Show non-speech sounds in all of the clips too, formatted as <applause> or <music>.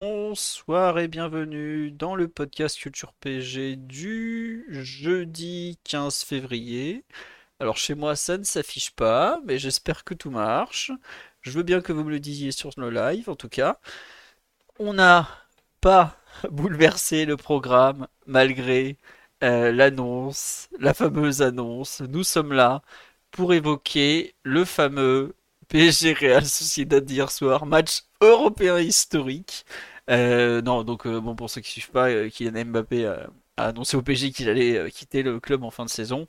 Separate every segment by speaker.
Speaker 1: Bonsoir et bienvenue dans le podcast Culture PG du jeudi 15 février. Alors chez moi ça ne s'affiche pas, mais j'espère que tout marche. Je veux bien que vous me le disiez sur le live en tout cas. On n'a pas <laughs> bouleversé le programme malgré euh, l'annonce, la fameuse annonce. Nous sommes là pour évoquer le fameux PSG Real Sociedad d'hier soir, match européen historique. Euh, non, donc euh, bon pour ceux qui suivent pas, euh, Kylian Mbappé a, annoncé au PSG qu'il allait quitter le club en fin de saison.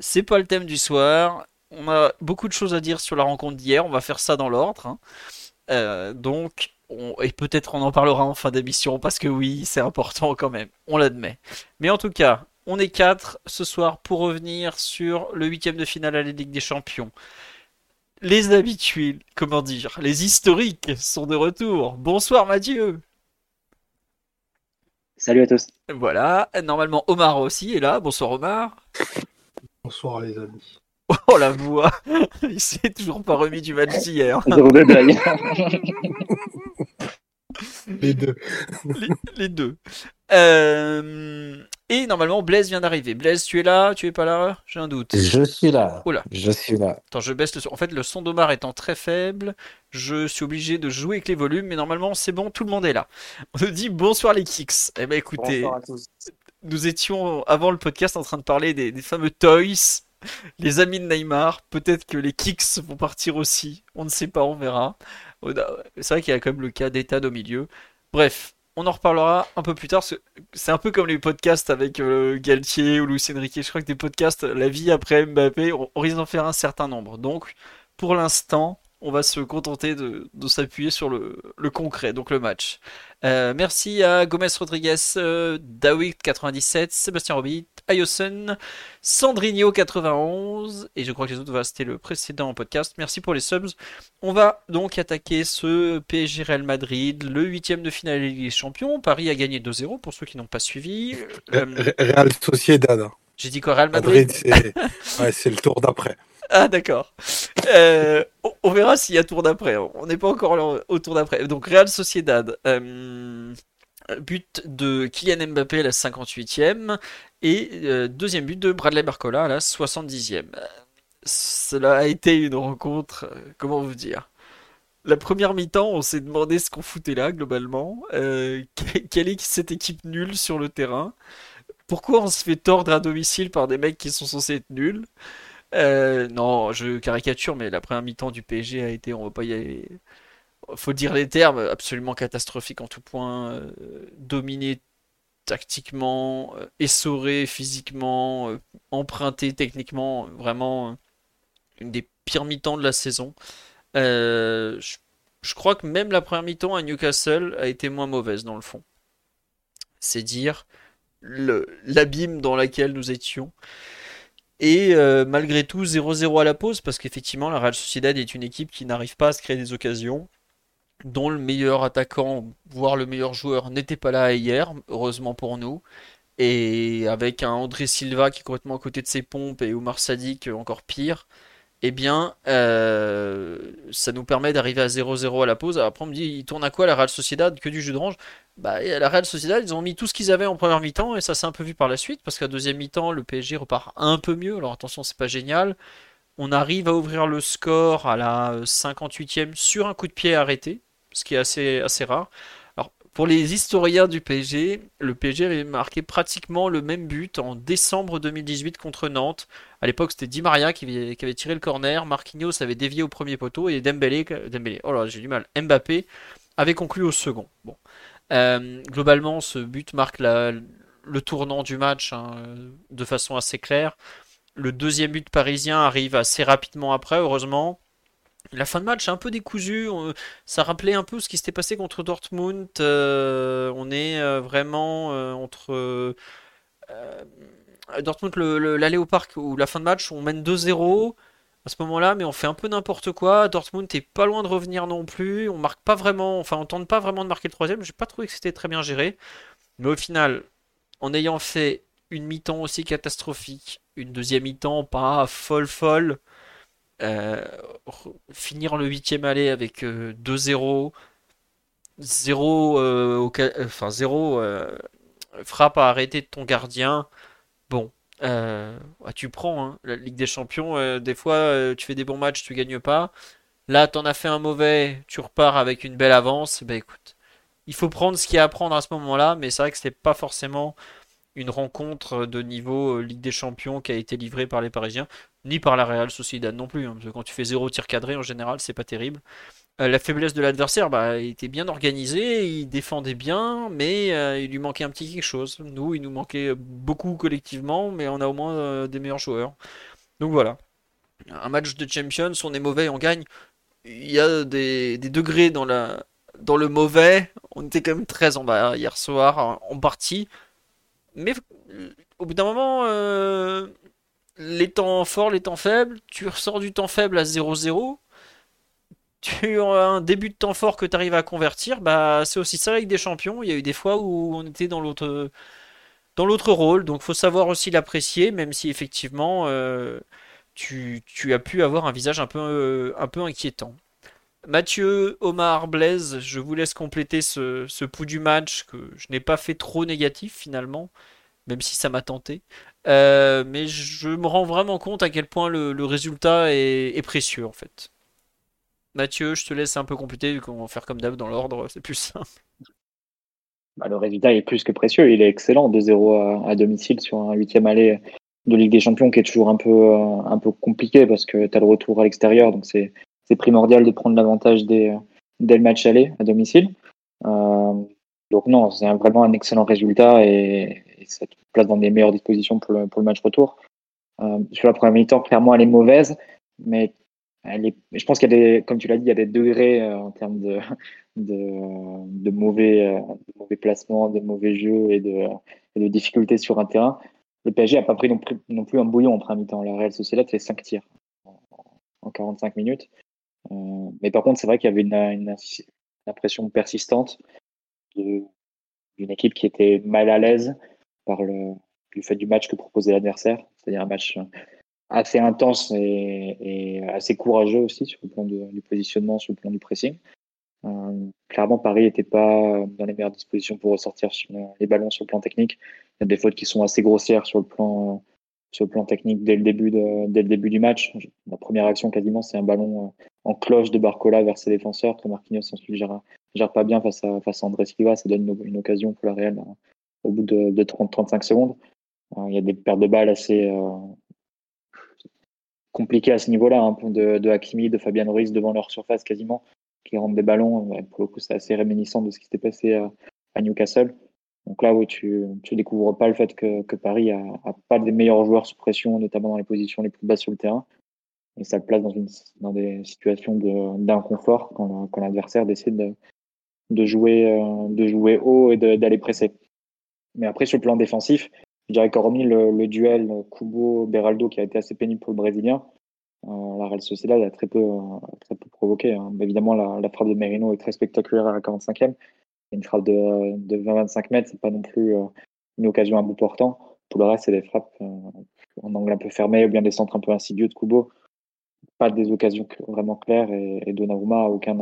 Speaker 1: C'est pas le thème du soir. On a beaucoup de choses à dire sur la rencontre d'hier. On va faire ça dans l'ordre. hein. Donc, on- et peut-être on en parlera en fin d'émission parce que oui, c'est important quand même. On l'admet. Mais en tout cas, on est quatre ce soir pour revenir sur le huitième de finale à la Ligue des Champions. Les habitués, comment dire, les historiques sont de retour. Bonsoir Mathieu.
Speaker 2: Salut à tous.
Speaker 1: Voilà, normalement Omar aussi est là. Bonsoir Omar.
Speaker 3: Bonsoir les amis.
Speaker 1: Oh la voix, <laughs> il s'est toujours pas remis du match d'hier.
Speaker 3: Les deux.
Speaker 1: Les, les deux. Euh, Et normalement Blaise vient d'arriver. Blaise, tu es là Tu es pas là? J'ai un doute.
Speaker 4: Je suis là.
Speaker 1: Oula.
Speaker 4: Je suis là.
Speaker 1: Attends, je baisse le son. En fait, le son d'Omar étant très faible, je suis obligé de jouer avec les volumes, mais normalement c'est bon, tout le monde est là. <laughs> On nous dit bonsoir les kicks. Eh ben écoutez,
Speaker 4: Bonsoir à tous.
Speaker 1: nous étions avant le podcast en train de parler des, des fameux toys, les amis de Neymar. Peut-être que les kicks vont partir aussi. On ne sait pas, on verra. C'est vrai qu'il y a quand même le cas d'Ethan au milieu. Bref, on en reparlera un peu plus tard. C'est un peu comme les podcasts avec euh, Galtier ou Luis Enrique. Je crois que des podcasts, la vie après Mbappé, on risque d'en faire un certain nombre. Donc, pour l'instant, on va se contenter de, de s'appuyer sur le, le concret, donc le match. Euh, merci à Gomez Rodriguez, euh, Dawit97, Sébastien Robit, Ayosen, Sandrino 91, et je crois que les autres, voilà, c'était le précédent podcast. Merci pour les subs. On va donc attaquer ce PSG Real Madrid, le huitième de finale de Ligue des Champions. Paris a gagné 2-0 pour ceux qui n'ont pas suivi. Euh,
Speaker 3: Real Sociedad.
Speaker 1: J'ai dit quoi, Real Madrid?
Speaker 3: Madrid, c'est ouais, c'est le tour d'après.
Speaker 1: Ah d'accord. Euh, on, verra s'il y a tour d'après. On n'est pas encore au tour d'après. Donc Real Sociedad. euh, but de Kylian Mbappé à la 58e et euh, deuxième but de Bradley Barcola à la 70e. Euh, Cela a été une rencontre, comment vous dire? La première mi-temps, on s'est demandé ce qu'on foutait là globalement. Que- quelle est cette équipe nulle sur le terrain? Pourquoi on se fait tordre à domicile par des mecs qui sont censés être nuls? Euh, non, je caricature, mais la première mi-temps du PSG a été, on va pas y aller, faut dire les termes, absolument catastrophique en tout point, euh, dominé tactiquement, euh, essoré physiquement, emprunté techniquement, vraiment une des pires mi-temps de la saison. Je, je crois que même la première mi-temps à Newcastle a été moins mauvaise dans le fond. C'est dire l'abîme dans lequel nous étions. Et euh, malgré tout, 0-0 à la pause, parce qu'effectivement, la Real Sociedad est une équipe qui n'arrive pas à se créer des occasions, dont le meilleur attaquant, voire le meilleur joueur, n'était pas là hier, heureusement pour nous. Et avec un André Silva qui est complètement à côté de ses pompes et Oumar Sadik encore pire, eh bien, euh, ça nous permet d'arriver à 0-0 à la pause. Après, on me dit, il tourne à quoi la Real Sociedad? Que du jus d'orange? Bah, et à la Real Sociedad, ils ont mis tout ce qu'ils avaient en première mi-temps et ça s'est un peu vu par la suite parce qu'à deuxième mi-temps, le PSG repart un peu mieux. Alors attention, c'est pas génial. On arrive à ouvrir le score à la 58e sur un coup de pied arrêté, ce qui est assez, assez rare. Pour les historiens du PSG, le PSG avait marqué pratiquement le même but en décembre 2018 contre Nantes. À l'époque, c'était Di Maria qui avait, tiré le corner, Marquinhos avait dévié au premier poteau et Dembélé, oh là, j'ai du mal, Mbappé avait conclu au second. Euh, globalement, ce but marque le tournant du match hein, de façon assez claire. Le deuxième but parisien arrive assez rapidement après, heureusement. La fin de match est un peu décousu. Ça rappelait un peu ce qui s'était passé contre Dortmund. Euh, on est euh, vraiment euh, entre Dortmund, l'aller au parc ou la fin de match, on mène 2-0 à ce moment-là, mais on fait un peu n'importe quoi. Dortmund est pas loin de revenir non plus. On marque pas vraiment, enfin on tente pas vraiment de marquer le troisième. J'ai pas trouvé que c'était très bien géré. Mais au final, en ayant fait une mi-temps aussi catastrophique, une deuxième mi-temps pas folle folle, finir le huitième aller avec 2-0, 0, euh, enfin 0 euh, frappe à arrêter de ton gardien. Bon, ah, tu prends hein. la Ligue des Champions. des fois, tu fais des bons matchs, tu gagnes pas. Là, t'en as fait un mauvais, tu repars avec une belle avance. Bah écoute, il faut prendre ce qu'il y a à prendre à ce moment-là, mais c'est vrai que c'était pas forcément une rencontre de niveau Ligue des Champions qui a été livrée par les Parisiens ni par la Real Sociedad non plus. Hein, parce que quand tu fais zéro tir cadré, en général, c'est pas terrible. Euh, la faiblesse de l'adversaire, bah, il était bien organisé, il défendait bien, mais euh, il lui manquait un petit quelque chose. Nous, il nous manquait beaucoup collectivement, mais on a au moins euh, des meilleurs joueurs. Donc voilà. Un match de Champions, on est mauvais, on gagne. Il y a des, degrés dans, le mauvais. On était quand même très en bas hier soir, en partie. Mais au bout d'un moment, les temps forts, les temps faibles, tu ressors du temps faible à 0-0, tu as un début de temps fort que tu arrives à convertir, bah c'est aussi ça avec des champions. Il y a eu des fois où on était dans l'autre dans l'autre rôle, donc faut savoir aussi l'apprécier, même si effectivement euh, tu, as pu avoir un visage un peu, un peu inquiétant. Mathieu, Omar, Blaise, je vous laisse compléter ce, ce pouls du match que je n'ai pas fait trop négatif finalement, même si ça m'a tenté. Euh, mais je me rends vraiment compte à quel point le, résultat est, précieux en fait. Mathieu, je te laisse un peu compléter vu qu'on va faire comme d'hab dans l'ordre, c'est plus simple.
Speaker 2: Bah, le résultat est plus que précieux, il est excellent, 2-0 à, domicile sur un huitième aller de Ligue des Champions qui est toujours un peu, euh, un peu compliqué parce que tu as le retour à l'extérieur, donc c'est primordial de prendre l'avantage des, dès le match aller à domicile. Euh, donc non, c'est vraiment un excellent résultat et, ça te place dans des meilleures dispositions pour le, match retour. Euh, sur la première mi-temps, clairement, elle est mauvaise, mais elle est, je pense qu'il y a des, comme tu l'as dit, il y a des degrés euh, en termes de, de, mauvais, euh, de mauvais placements, de mauvais jeux et de, et de difficultés sur un terrain. Le PSG n'a pas pris non plus, un bouillon en première mi-temps. La Real Sociedad fait 5 tirs en 45 minutes. Euh, mais par contre, c'est vrai qu'il y avait une, une, impression persistante d'une équipe qui était mal à l'aise par le, fait du match que proposait l'adversaire, c'est-à-dire un match assez intense et, assez courageux aussi sur le plan du positionnement, sur le plan du pressing. Euh, clairement, Paris n'était pas dans les meilleures dispositions pour ressortir les ballons sur le plan technique. Il y a des fautes qui sont assez grossières sur le plan, sur le plan technique dès le début, de, dès le début du match. La première action, quasiment, c'est un ballon en cloche de Barcola vers ses défenseurs que Marquinhos ensuite gère, gère pas bien face à, face à André Silva. Ça donne une, occasion pour la Real au bout de, de 30-35 secondes. Euh, il y a des pertes de balles assez euh, compliquées à ce niveau-là, hein, de, de Hakimi, de Fabian Ruiz devant leur surface quasiment, qui rendent des ballons. Pour le coup, c'est assez réminiscent de ce qui s'était passé à, Newcastle. Donc là, oui, tu ne découvres pas le fait que, que Paris a, a, pas des meilleurs joueurs sous pression, notamment dans les positions les plus basses sur le terrain. Et ça le place dans, une, dans des situations d'inconfort quand, quand l'adversaire décide de, de, jouer, euh, de jouer haut et d'aller presser. Mais après, sur le plan défensif, je dirais qu'hormis le, le, duel Kubo-Beraldo qui a été assez pénible pour le Brésilien, euh, la Real Sociedad a très peu, euh, très peu provoqué. Hein. Évidemment, la, frappe de Merino est très spectaculaire à la 45e. Une frappe de, de 20-25 mètres, c'est pas non plus euh, une occasion à bout portant. Pour le reste, c'est des frappes en angle un peu fermé ou bien des centres un peu insidieux de Kubo. Pas des occasions vraiment claires et, et Donnarumma a aucun,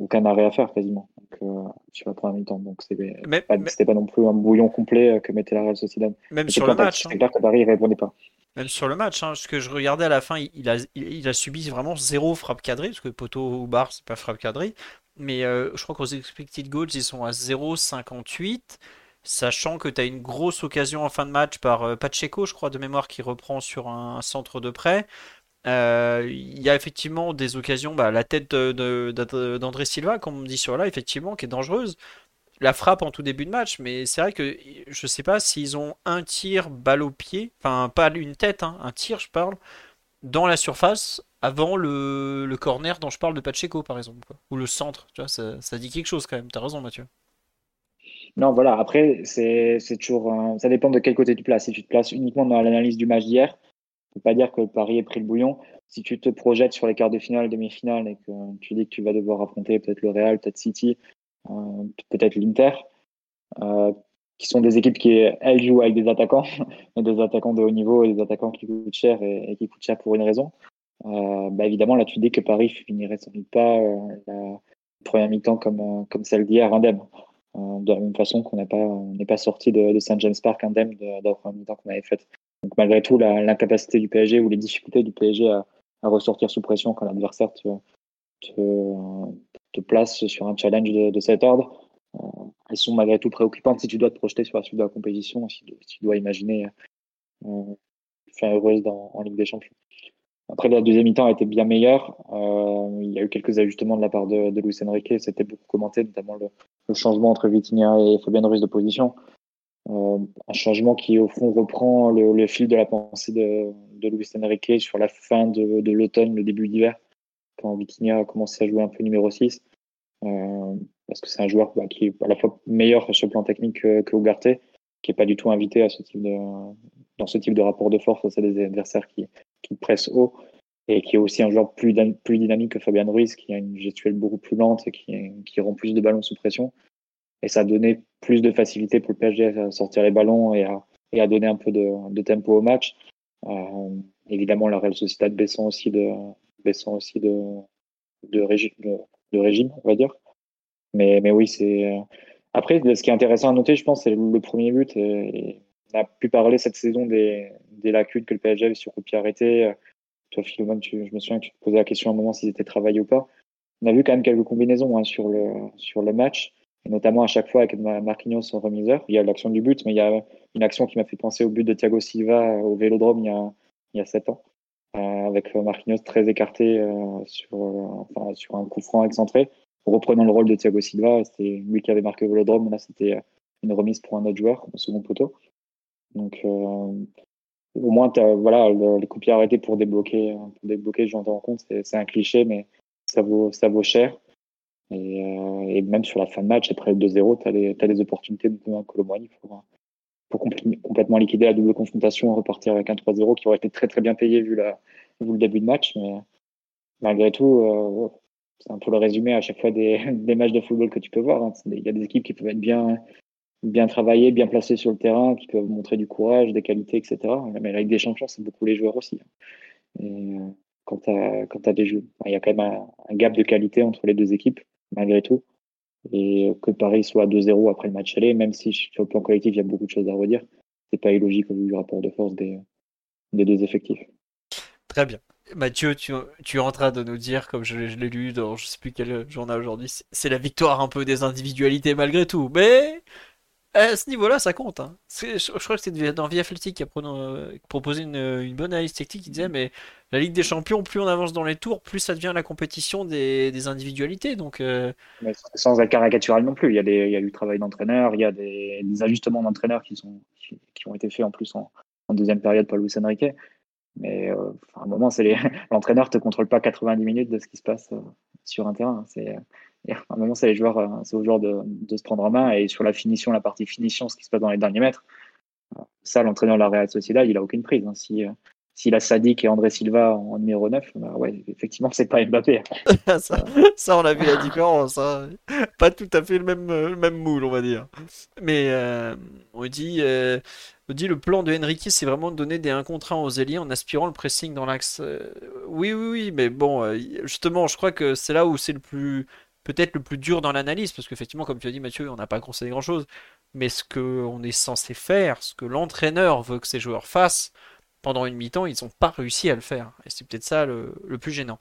Speaker 2: aucun arrêt à faire quasiment donc, euh, sur la première mi-temps. Donc c'était pas, pas, non plus un bouillon complet euh, que mettait la Real Sociedad.
Speaker 1: Même sur le match.
Speaker 2: C'est hein. clair que Paris ne répondait pas.
Speaker 1: Même sur le match, hein, ce que je regardais à la fin, il a, il, a subi vraiment zéro frappe cadrée, parce que poteau ou bar, c'est pas frappe cadrée. Mais euh, je crois qu'aux expected goals, ils sont à 0,58, sachant que tu as une grosse occasion en fin de match par Pacheco, je crois, de mémoire, qui reprend sur un centre de près. Euh, il y a effectivement des occasions, bah, la tête d'André Silva, comme on dit sur là, effectivement, qui est dangereuse. La frappe en tout début de match, mais c'est vrai que je sais pas s'ils ont un tir balle au pied, enfin pas une tête, hein, un tir je parle, dans la surface, avant le, corner dont je parle de Pacheco, par exemple. Ou le centre, ça, dit quelque chose quand même. T'as raison, Mathieu.
Speaker 2: Non, voilà. Après, c'est toujours. ça dépend de quel côté tu places. Si tu te places uniquement dans l'analyse du match d'hier, faut pas dire que Paris ait pris le bouillon. Si tu te projettes sur les quarts de finale, demi-finale, et que tu dis que tu vas devoir affronter peut-être le Real, peut-être City, euh, peut-être l'Inter, euh, qui sont des équipes qui, elles, jouent avec des attaquants, <laughs> des attaquants de haut niveau, et des attaquants qui coûtent cher, et, qui coûtent cher pour une raison. Euh, bah évidemment, là, tu dis que Paris finirait sans doute pas la première mi-temps comme, comme celle d'hier, indemne. De la même façon qu'on n'a pas, n'est pas sorti de, de Saint James Park indemne de, de la première mi-temps qu'on avait faite. Donc malgré tout, l'incapacité du PSG ou les difficultés du PSG à, ressortir sous pression quand l'adversaire te, te, place sur un challenge de, cet ordre, euh, elles sont malgré tout préoccupantes si tu dois te projeter sur la suite de la compétition, si, si tu dois imaginer euh, fin heureuse en Ligue des Champions. Après, la deuxième mi-temps a été bien meilleure. Euh, il y a eu quelques ajustements de la part de, Luis Enrique. C'était beaucoup commenté, notamment le, le changement entre Vitinha et Fabien Ruiz de position. Euh, un changement qui, au fond, reprend le, fil de la pensée de, de Luis Enrique sur la fin de, l'automne, le début d'hiver, quand Vitinha a commencé à jouer un peu numéro 6. Euh, parce que c'est un joueur bah, qui est à la fois meilleur sur le plan technique que, que qui est pas du tout invité dans ce type de rapport de force face à des adversaires qui, qui pressent haut et qui est aussi un joueur plus, dyn- plus dynamique que Fabien Ruiz, qui a une gestuelle beaucoup plus lente et qui, qui rend plus de ballons sous pression. Et ça donné plus de facilité pour le PSG à sortir les ballons et à, donner un peu de, tempo au match. Euh, évidemment, la Real Sociedad baissant aussi de, baissant aussi de, de, régime, on va dire. Mais, mais oui, c'est. euh, Après, ce qui est intéressant à noter, je pense, c'est le premier but. On a pu parler cette saison des, lacunes que le PSG avait sur coup de arrêté. Toi, Philomène, je me souviens que tu te posais la question à un moment s'ils étaient travaillés ou pas. On a vu quand même quelques combinaisons hein, sur, le, sur le match, notamment à chaque fois avec Ma- Marquinhos en remiseur. Il y a l'action du but, mais il y a une action qui m'a fait penser au but de Thiago Silva au Vélodrome il y a, il y a 7 ans, euh, avec Marquinhos très écarté euh, sur, euh, un coup franc excentré, reprenant le rôle de Thiago Silva. C'était lui qui avait marqué au Vélodrome, là c'était euh, une remise pour un autre joueur au second poteau. Donc euh, au moins, le- les coups arrêtés pour débloquer, pour débloquer rencontre, c'est c'est un cliché, mais ça vaut, ça vaut cher. Et, euh, et même sur la fin de match, après le 2-0, tu as des opportunités, à Colomboigny, pour, pour compl- complètement liquider la double confrontation et repartir avec un 3-0 qui aurait été très très bien payé vu, le début de match. Mais malgré tout, euh, c'est un peu le résumé à chaque fois des, <laughs> matchs de football que tu peux voir. hein. Il y a des équipes qui peuvent être bien, bien travaillées, bien placées sur le terrain, qui peuvent montrer du courage, des qualités, etc. Mais la Ligue des Champions, c'est beaucoup les joueurs aussi. hein. Et euh, quand tu as, des jeux, il y a quand même un, un gap de qualité entre les deux équipes, malgré tout. Et que Paris soit à 2-0 après le match aller, même si sur le plan collectif, il y a beaucoup de choses à redire, c'est pas illogique au vu du rapport de force des, deux effectifs.
Speaker 1: Très bien. Mathieu, tu, tu es en train de nous dire, comme je, l'ai- lu dans je sais plus quel journal aujourd'hui, c'est la victoire un peu des individualités malgré tout. Mais à ce niveau-là, ça compte. hein. Je, je crois que c'était dans Via Athletic qui a euh, proposé une, une bonne analyse technique qui disait, mais la Ligue des Champions, plus on avance dans les tours, plus ça devient la compétition des, des individualités. Donc, euh,
Speaker 2: Mais sans être caricatural non plus. Il y a, des, il y a du travail d'entraîneur, il y a des, des ajustements d'entraîneur qui, sont, qui, qui ont été faits en plus en, en deuxième période par Luis Enrique. Mais euh, à un moment, les... <laughs> l'entraîneur ne te contrôle pas 90 minutes de ce qui se passe euh, sur un terrain. C'est, à un moment, c'est les joueurs, euh, c'est aux joueurs de, de se prendre en main. Et sur la finition, la partie finition, ce qui se passe dans les derniers mètres, euh, ça, l'entraîneur de la Real Sociedad, il a aucune prise. hein. Si, euh, s'il a Sadik et André Silva en numéro 9, bah ouais, effectivement, c'est pas Mbappé. <laughs>
Speaker 1: ça, on a vu la différence. hein. Pas tout à fait le même, le même moule, on va dire. Mais on dit, euh, on dit le plan de Enrique, c'est vraiment de donner des 1 contre 1 aux ailiers en aspirant le pressing dans l'axe. Oui, oui, oui, mais bon, justement, je crois que c'est là où c'est le plus, peut-être le plus dur dans l'analyse, parce qu'effectivement, comme tu as dit, Mathieu, on n'a pas conseillé grand-chose. Mais ce qu'on est censé faire, ce que l'entraîneur veut que ses joueurs fassent, pendant une mi-temps, ils n'ont pas réussi à le faire. Et c'est peut-être ça le, plus gênant.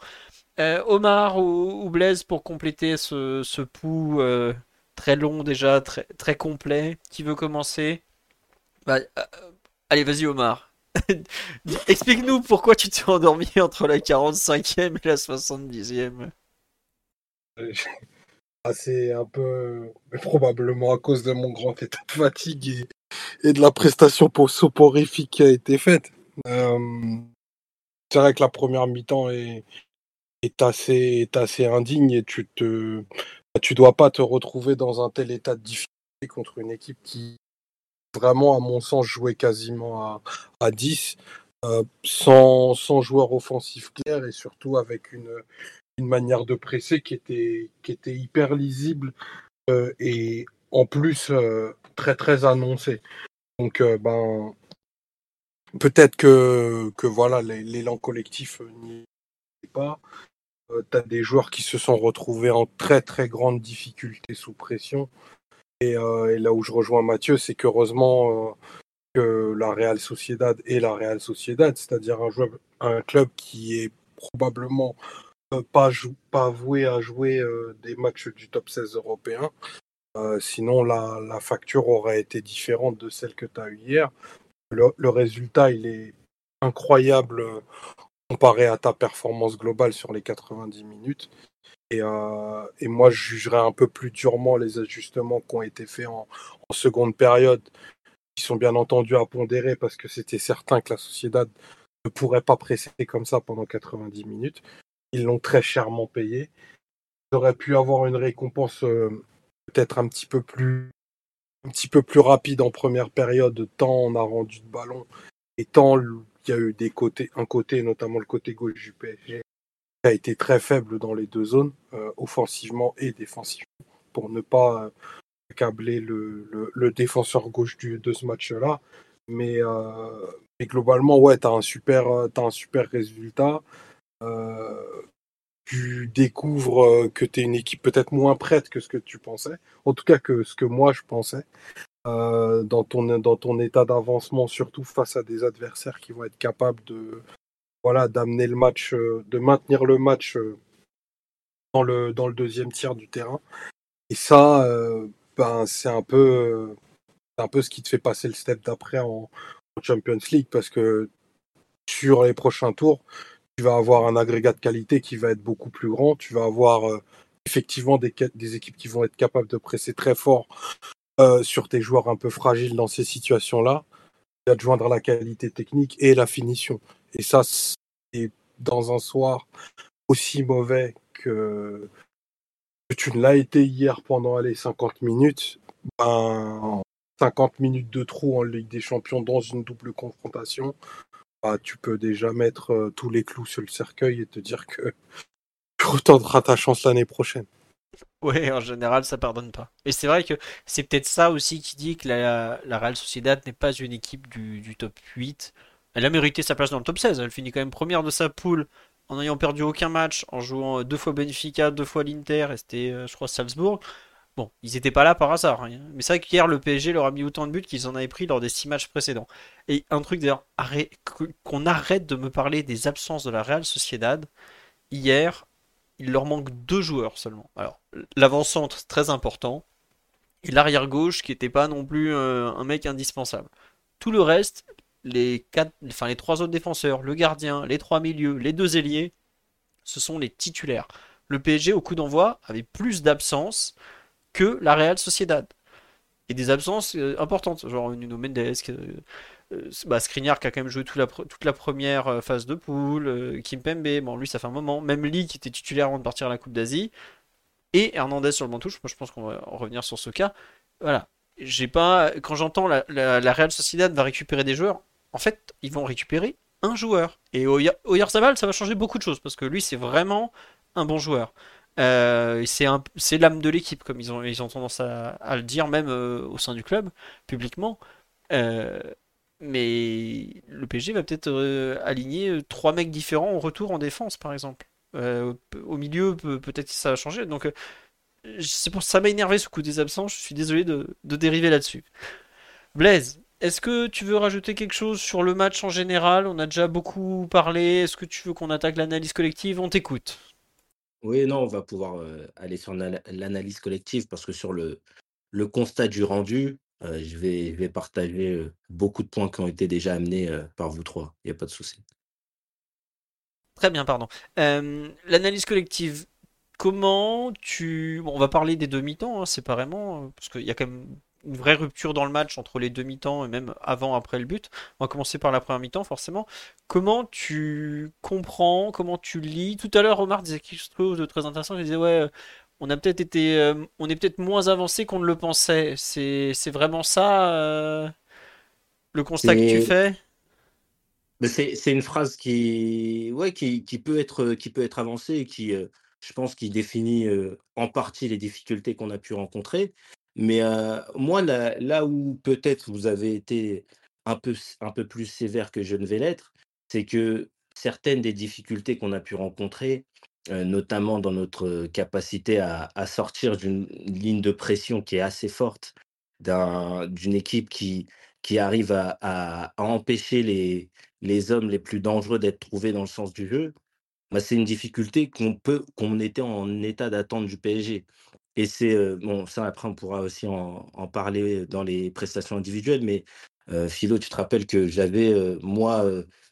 Speaker 1: Euh, Omar ou, ou Blaise pour compléter ce, ce pouls euh, très long déjà, très, très complet. Qui veut commencer? Bah, euh, Allez, vas-y Omar. <laughs> Explique-nous pourquoi tu t'es endormi entre la 45e et la 70e.
Speaker 3: Ah, c'est un peu probablement à cause de mon grand état de fatigue et, de la prestation pour soporifique qui a été faite. Euh, c'est vrai que la première mi-temps est, assez, indigne et tu te tu dois pas te retrouver dans un tel état de difficulté contre une équipe qui vraiment, à mon sens, jouait quasiment à, à 10, euh, sans, sans joueur offensif clair et surtout avec une, une manière de presser qui était, qui était hyper lisible euh, et en plus euh, très très annoncée. Donc ben peut-être que, voilà l'élan collectif n'y est pas. tu as des joueurs qui se sont retrouvés en très très grande difficulté sous pression. Et, et là où je rejoins Mathieu, c'est qu'heureusement que la Real Sociedad est la Real Sociedad, c'est-à-dire un, un club qui est probablement pas, pas voué à jouer des matchs du top 16 européen. sinon, la, facture aurait été différente de celle que tu as eue hier. Le, résultat, il est incroyable comparé à ta performance globale sur les 90 minutes. Et, euh, moi, je jugerais un peu plus durement les ajustements qui ont été faits en, en seconde période, qui sont bien entendu à pondérer parce que c'était certain que la Sociedad ne pourrait pas presser comme ça pendant 90 minutes. Ils l'ont très chèrement payé. Ils auraient pu avoir une récompense euh, peut-être un petit peu plus un petit peu plus rapide en première période, tant on a rendu de ballon et tant il y a eu des côtés, un côté, notamment le côté gauche du PSG, qui a été très faible dans les deux zones, euh, offensivement et défensivement, pour ne pas euh, accabler le, défenseur gauche de ce match-là. Mais, euh, globalement, ouais, tu as, as un super résultat. Euh, tu découvres que tu es une équipe peut-être moins prête que ce que tu pensais, en tout cas que ce que moi je pensais, euh, dans, ton, dans ton état d'avancement, surtout face à des adversaires qui vont être capables de voilà d'amener le match, de maintenir le match dans le, dans le deuxième tiers du terrain. Et ça, ben, c'est un peu un peu ce qui te fait passer le step d'après en, Champions League parce que sur les prochains tours, tu vas avoir un agrégat de qualité qui va être beaucoup plus grand. Tu vas avoir euh, effectivement des, équipes qui vont être capables de presser très fort euh, sur tes joueurs un peu fragiles dans ces situations-là. Tu vas te joindre la qualité technique et la finition. Et ça, c'est dans un soir aussi mauvais que, tu ne l'as été hier pendant les 50 minutes, ben, 50 minutes de trou en Ligue des Champions dans une double confrontation, bah, tu peux déjà mettre euh, tous les clous sur le cercueil et te dire que <laughs> tu retenteras ta chance l'année prochaine.
Speaker 1: Ouais, en général, ça pardonne pas. Et c'est vrai que c'est peut-être ça aussi qui dit que la, Real Sociedad n'est pas une équipe du, du, top 8. Elle a mérité sa place dans le top 16. Elle finit quand même première de sa poule en n'ayant perdu aucun match, en jouant deux fois Benfica, deux fois l'Inter, et c'était, euh, je crois, Salzbourg. Bon, ils n'étaient pas là par hasard. Hein. Mais c'est vrai qu'hier, le PSG leur a mis autant de buts qu'ils en avaient pris lors des six matchs précédents. Et un truc d'ailleurs, qu'on arrête de me parler des absences de la Real Sociedad. Hier, il leur manque deux joueurs seulement. Alors, l'avant-centre, très important. Et l'arrière-gauche, qui n'était pas non plus euh, un mec indispensable. Tout le reste, les, quatre, enfin, les trois autres défenseurs, le gardien, les trois milieux, les deux ailiers, ce sont les titulaires. Le PSG, au coup d'envoi, avait plus d'absences que la Real Sociedad. Et des absences euh, importantes, genre Nuno Mendes, euh, euh, bah, Skriniar qui a quand même joué toute la, première phase de poule, Kim Pembe, bon lui ça fait un moment, même Lee qui était titulaire avant de partir à la Coupe d'Asie, et Hernandez sur le banc touche, moi je pense qu'on va revenir sur ce cas. Voilà, j'ai pas, quand j'entends la, la, Real Sociedad va récupérer des joueurs, en fait ils vont récupérer un joueur. Et Oyarzabal ça va changer beaucoup de choses, parce que lui c'est vraiment un bon joueur. Euh, c'est l'âme de l'équipe, comme ils ont, tendance à, le dire, même euh, au sein du club, publiquement. Euh, mais le PSG va peut-être aligner trois mecs différents au retour en défense, par exemple. au milieu, peut-être ça va changer. Donc, c'est pour ça m'a énervé ce coup des absents. Je suis désolé de dériver là-dessus. Blaise, est-ce que tu veux rajouter quelque chose sur le match en général? On a déjà beaucoup parlé. Est-ce que tu veux qu'on attaque l'analyse collective? On t'écoute.
Speaker 4: Oui, non, on va pouvoir aller sur l'analyse collective parce que sur le, constat du rendu, je, vais, je vais partager beaucoup de points qui ont été déjà amenés par vous trois. Il n'y a pas de souci.
Speaker 1: Très bien, pardon. l'analyse collective, comment tu... on va parler des demi-temps hein, séparément, parce qu'il y a quand même une vraie rupture dans le match entre les deux mi-temps et même avant, après le but. On va commencer par la première mi-temps, forcément. Comment tu comprends, comment tu lis? Tout à l'heure, Omar disait quelque chose de très intéressant. Il disait, ouais, on a peut-être été, euh, on est peut-être moins avancé qu'on ne le pensait. C'est, c'est vraiment ça euh, le constat que tu fais?
Speaker 4: C'est, une phrase qui, ouais, qui, qui, peut être, qui peut être avancée et qui, euh, je pense, qui définit en partie les difficultés qu'on a pu rencontrer. Mais moi, là, là où peut-être vous avez été un peu, un peu plus sévère que je ne vais l'être, c'est que certaines des difficultés qu'on a pu rencontrer, notamment dans notre capacité à, sortir d'une ligne de pression qui est assez forte, d'une équipe qui, qui arrive à, empêcher les, les hommes les plus dangereux d'être trouvés dans le sens du jeu, bah, c'est une difficulté qu'on peut qu'on était en état d'attente du PSG. Et c'est bon, ça après on pourra aussi en, parler dans les prestations individuelles, mais Philo, tu te rappelles que j'avais moi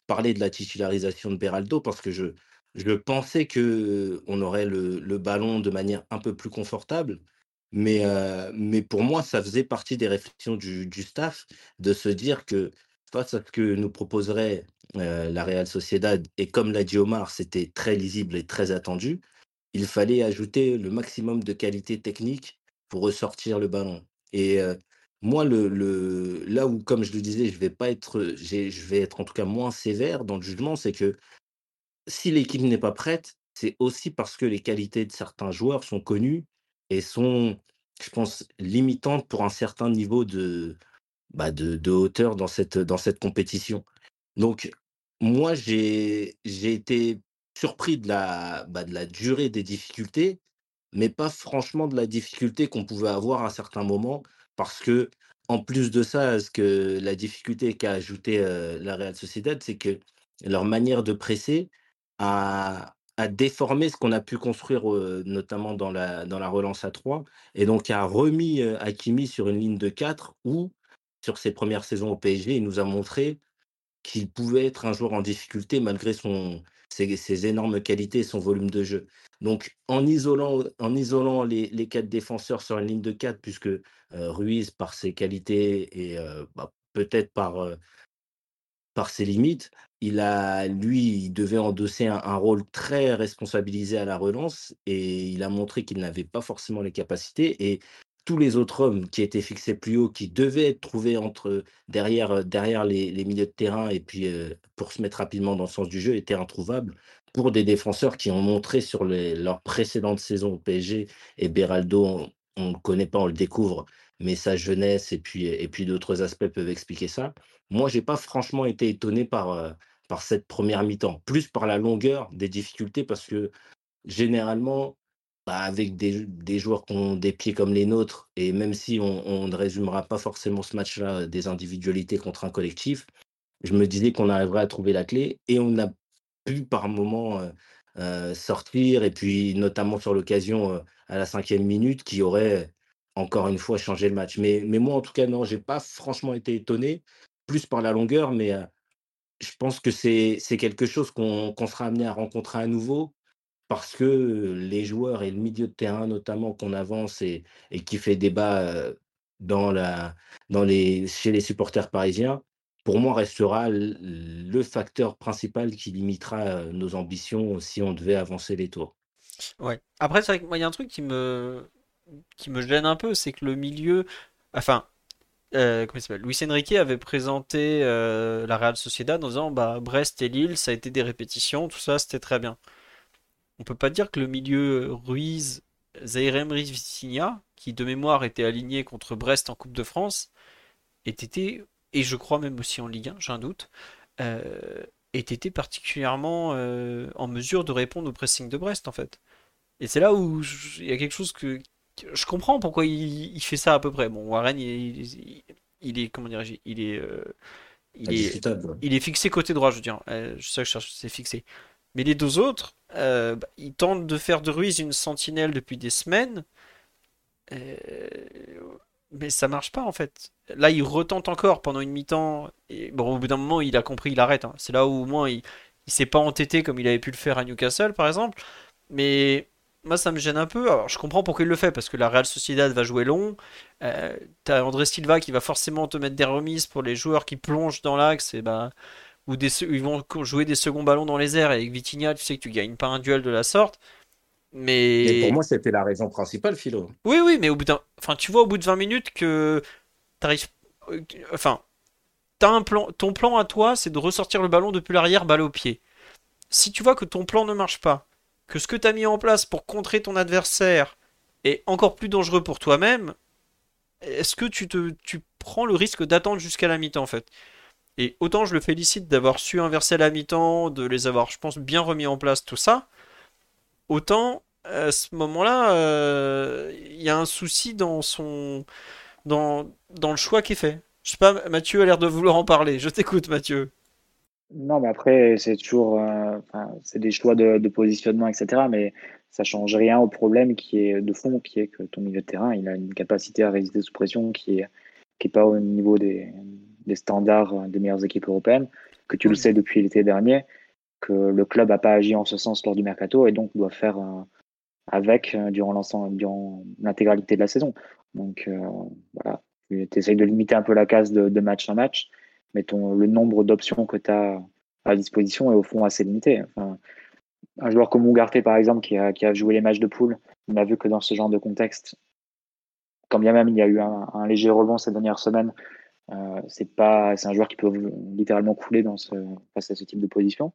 Speaker 4: parlé de la titularisation de Beraldo parce que je, je pensais que on aurait le, le, ballon de manière un peu plus confortable. Mais, mais pour moi, ça faisait partie des réflexions du, du staff de se dire que face à ce que nous proposerait la Real Sociedad, et comme l'a dit Omar, c'était très lisible et très attendu, il fallait ajouter le maximum de qualité technique pour ressortir le ballon. Et moi, le, là où, comme je le disais, je vais pas être, en tout cas moins sévère dans le jugement, c'est que si l'équipe n'est pas prête, c'est aussi parce que les qualités de certains joueurs sont connues et sont, je pense, limitantes pour un certain niveau de, bah hauteur dans cette, dans cette compétition. Donc, moi, j'ai été surpris de la, bah, de la durée des difficultés, mais pas franchement de la difficulté qu'on pouvait avoir à un certain moment, parce que en plus de ça, ce que la difficulté qu'a ajouté la Real Sociedad, c'est que leur manière de presser a, a déformé ce qu'on a pu construire, notamment dans la, dans la relance à 3, et donc a remis Hakimi sur une ligne de 4 où, sur ses premières saisons au PSG, il nous a montré qu'il pouvait être un joueur en difficulté malgré son, ses, énormes qualités et son volume de jeu. Donc, en isolant, en isolant les, les quatre défenseurs sur une ligne de 4, puisque euh, Ruiz, par ses qualités et euh, bah, peut-être par, euh, par ses limites, il a, lui, devait endosser un, un, rôle très responsabilisé à la relance et il a montré qu'il n'avait pas forcément les capacités. Et tous les autres hommes qui étaient fixés plus haut, qui devaient être trouvés entre, derrière, euh, derrière les, milieux de terrain et puis euh, pour se mettre rapidement dans le sens du jeu, étaient introuvables pour des défenseurs qui ont montré sur les, leur précédente saison au PSG. Et Beraldo, on ne le connaît pas, on le découvre, mais sa jeunesse et puis, d'autres aspects peuvent expliquer ça. Moi, j'ai pas franchement été étonné euh, par cette première mi-temps, plus par la longueur des difficultés, parce que généralement, bah, avec des, joueurs qui ont des pieds comme les nôtres, et même si on, ne résumera pas forcément ce match-là des individualités contre un collectif, je me disais qu'on arriverait à trouver la clé, et on a pu par moments euh, euh, sortir, et puis notamment sur l'occasion euh, à la cinquième minute, qui aurait encore une fois changé le match. Mais, moi, en tout cas, non, j'ai pas franchement été étonné, plus par la longueur, mais je pense que c'est quelque chose qu'on qu'on sera amené à rencontrer à nouveau parce que les joueurs et le milieu de terrain notamment qu'on avance et, qui fait débat dans la, dans les, chez les supporters parisiens, pour moi restera le facteur principal qui limitera nos ambitions si on devait avancer les tours.
Speaker 1: Ouais. Après, c'est vrai que moi, il y a un truc qui me, qui me gêne un peu, c'est que le milieu. Enfin, euh, comment il s'appelle? Luis Enrique avait présenté la Real Sociedad en disant bah, Brest et Lille, ça a été des répétitions, tout ça, c'était très bien on peut pas dire que le milieu Ruiz, Zaire Emery, Vitinha, qui de mémoire était aligné contre Brest en Coupe de France, ait été, et je crois même aussi en Ligue 1, j'ai un doute, euh, ait été particulièrement euh, en mesure de répondre au pressing de Brest en fait. Et c'est là où il y a quelque chose que, je comprends pourquoi il, fait ça à peu près. Bon, Warren, il, il, est comment dirais-je, il est euh, il est, il est fixé côté droit, je veux dire. je sais que je cherche, c'est fixé. Mais les deux autres, euh, bah, ils tentent de faire de Ruiz une sentinelle depuis des semaines. Euh, mais ça marche pas en fait. Là, il retente encore pendant une mi-temps. Et bon, au bout d'un moment, il a compris, il arrête. Hein. C'est là où au moins il, il s'est pas entêté comme il avait pu le faire à Newcastle, par exemple. Mais moi, ça me gêne un peu. Alors, je comprends pourquoi il le fait, parce que la Real Sociedad va jouer long. Euh, T'as André Silva qui va forcément te mettre des remises pour les joueurs qui plongent dans l'axe et bah, ou des, ils vont jouer des seconds ballons dans les airs. Et avec Vitinha, tu sais que tu gagnes pas un duel de la sorte. Mais,
Speaker 4: pour moi, c'était la raison principale, Philo.
Speaker 1: Oui, oui, mais au bout d'un. Enfin, tu vois au bout de 20 minutes que t'arrives. Enfin, as un plan... ton plan à toi, c'est de ressortir le ballon depuis l'arrière, balle au pied. Si tu vois que ton plan ne marche pas, que ce que tu as mis en place pour contrer ton adversaire est encore plus dangereux pour toi-même, est-ce que tu, te, tu prends le risque d'attendre jusqu'à la mi-temps en fait? Et autant je le félicite d'avoir su inverser la mi-temps, de les avoir, je pense, bien remis en place, tout ça, autant à ce moment-là, euh, il y a un souci dans son. Dans, dans le choix qui est fait. Je sais pas, Mathieu a l'air de vouloir en parler. Je t'écoute, Mathieu.
Speaker 2: Non, mais après, c'est toujours, euh, c'est des choix de, positionnement, etc. Mais ça change rien au problème qui est de fond, qui est que ton milieu de terrain, il a une capacité à résister sous pression qui est, qui est pas au niveau des, des standards des meilleures équipes européennes, que tu le sais depuis l'été dernier, que le club n'a pas agi en ce sens lors du mercato et donc doit faire euh, avec euh, durant l'ensemble, durant l'intégralité de la saison. Donc voilà, tu essayes de limiter un peu la case de, de match en match mais ton, le nombre d'options que tu as à disposition est au fond assez limité. Enfin, un joueur comme Ougarté, par exemple, qui a, qui a, joué les matchs de poule, on a vu que dans ce genre de contexte, quand bien même il y a eu un, léger rebond ces dernières semaines, euh, c'est pas, c'est un joueur qui peut littéralement couler dans ce, face à ce type de position.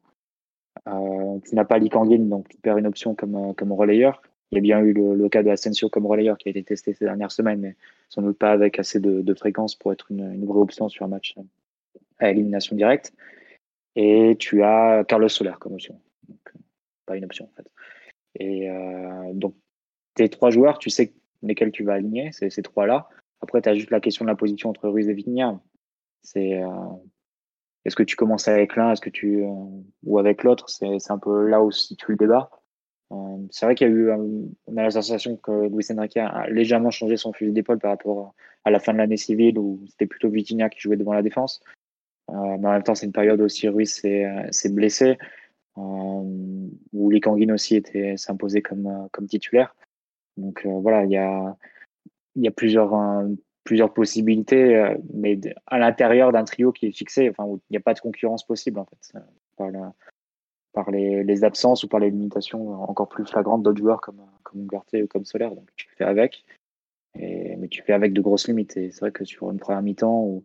Speaker 2: Euh, tu n'as pas Lee donc tu perds une option comme, euh, comme relayeur. Il y a bien eu le, cas de Asensio comme relayeur qui a été testé ces dernières semaines, mais sans doute pas avec assez de, fréquence pour être une, vraie option sur un match à élimination directe. Et tu as Carlos Soler comme option. Donc, pas une option en fait. Et donc, tes trois joueurs, tu sais lesquels tu vas aligner, ces trois-là. Après, tu as juste la question de la position entre Ruiz et Vitinha. C'est euh, est-ce que tu commences avec l'un, est-ce que tu ou avec l'autre? C'est un peu là où si tu le débat. c'est vrai qu'il y a eu, on a la sensation que Luis Enrique a légèrement changé son fusil d'épaule par rapport à la fin de l'année civile où c'était plutôt Vitinha qui jouait devant la défense. Euh, mais en même temps, c'est une période aussi Ruiz s'est euh, blessé, euh, où les Kanguin aussi s'imposé comme, comme titulaire. Donc voilà, il y a, y a plusieurs, plusieurs possibilités, mais à l'intérieur d'un trio qui est fixé, enfin, il n'y a pas de concurrence possible en fait, par, par les, absences ou par les limitations encore plus flagrantes d'autres joueurs comme, comme ou comme Solaire. Donc tu fais avec, mais tu fais avec de grosses limites. Et c'est vrai que sur une première mi-temps où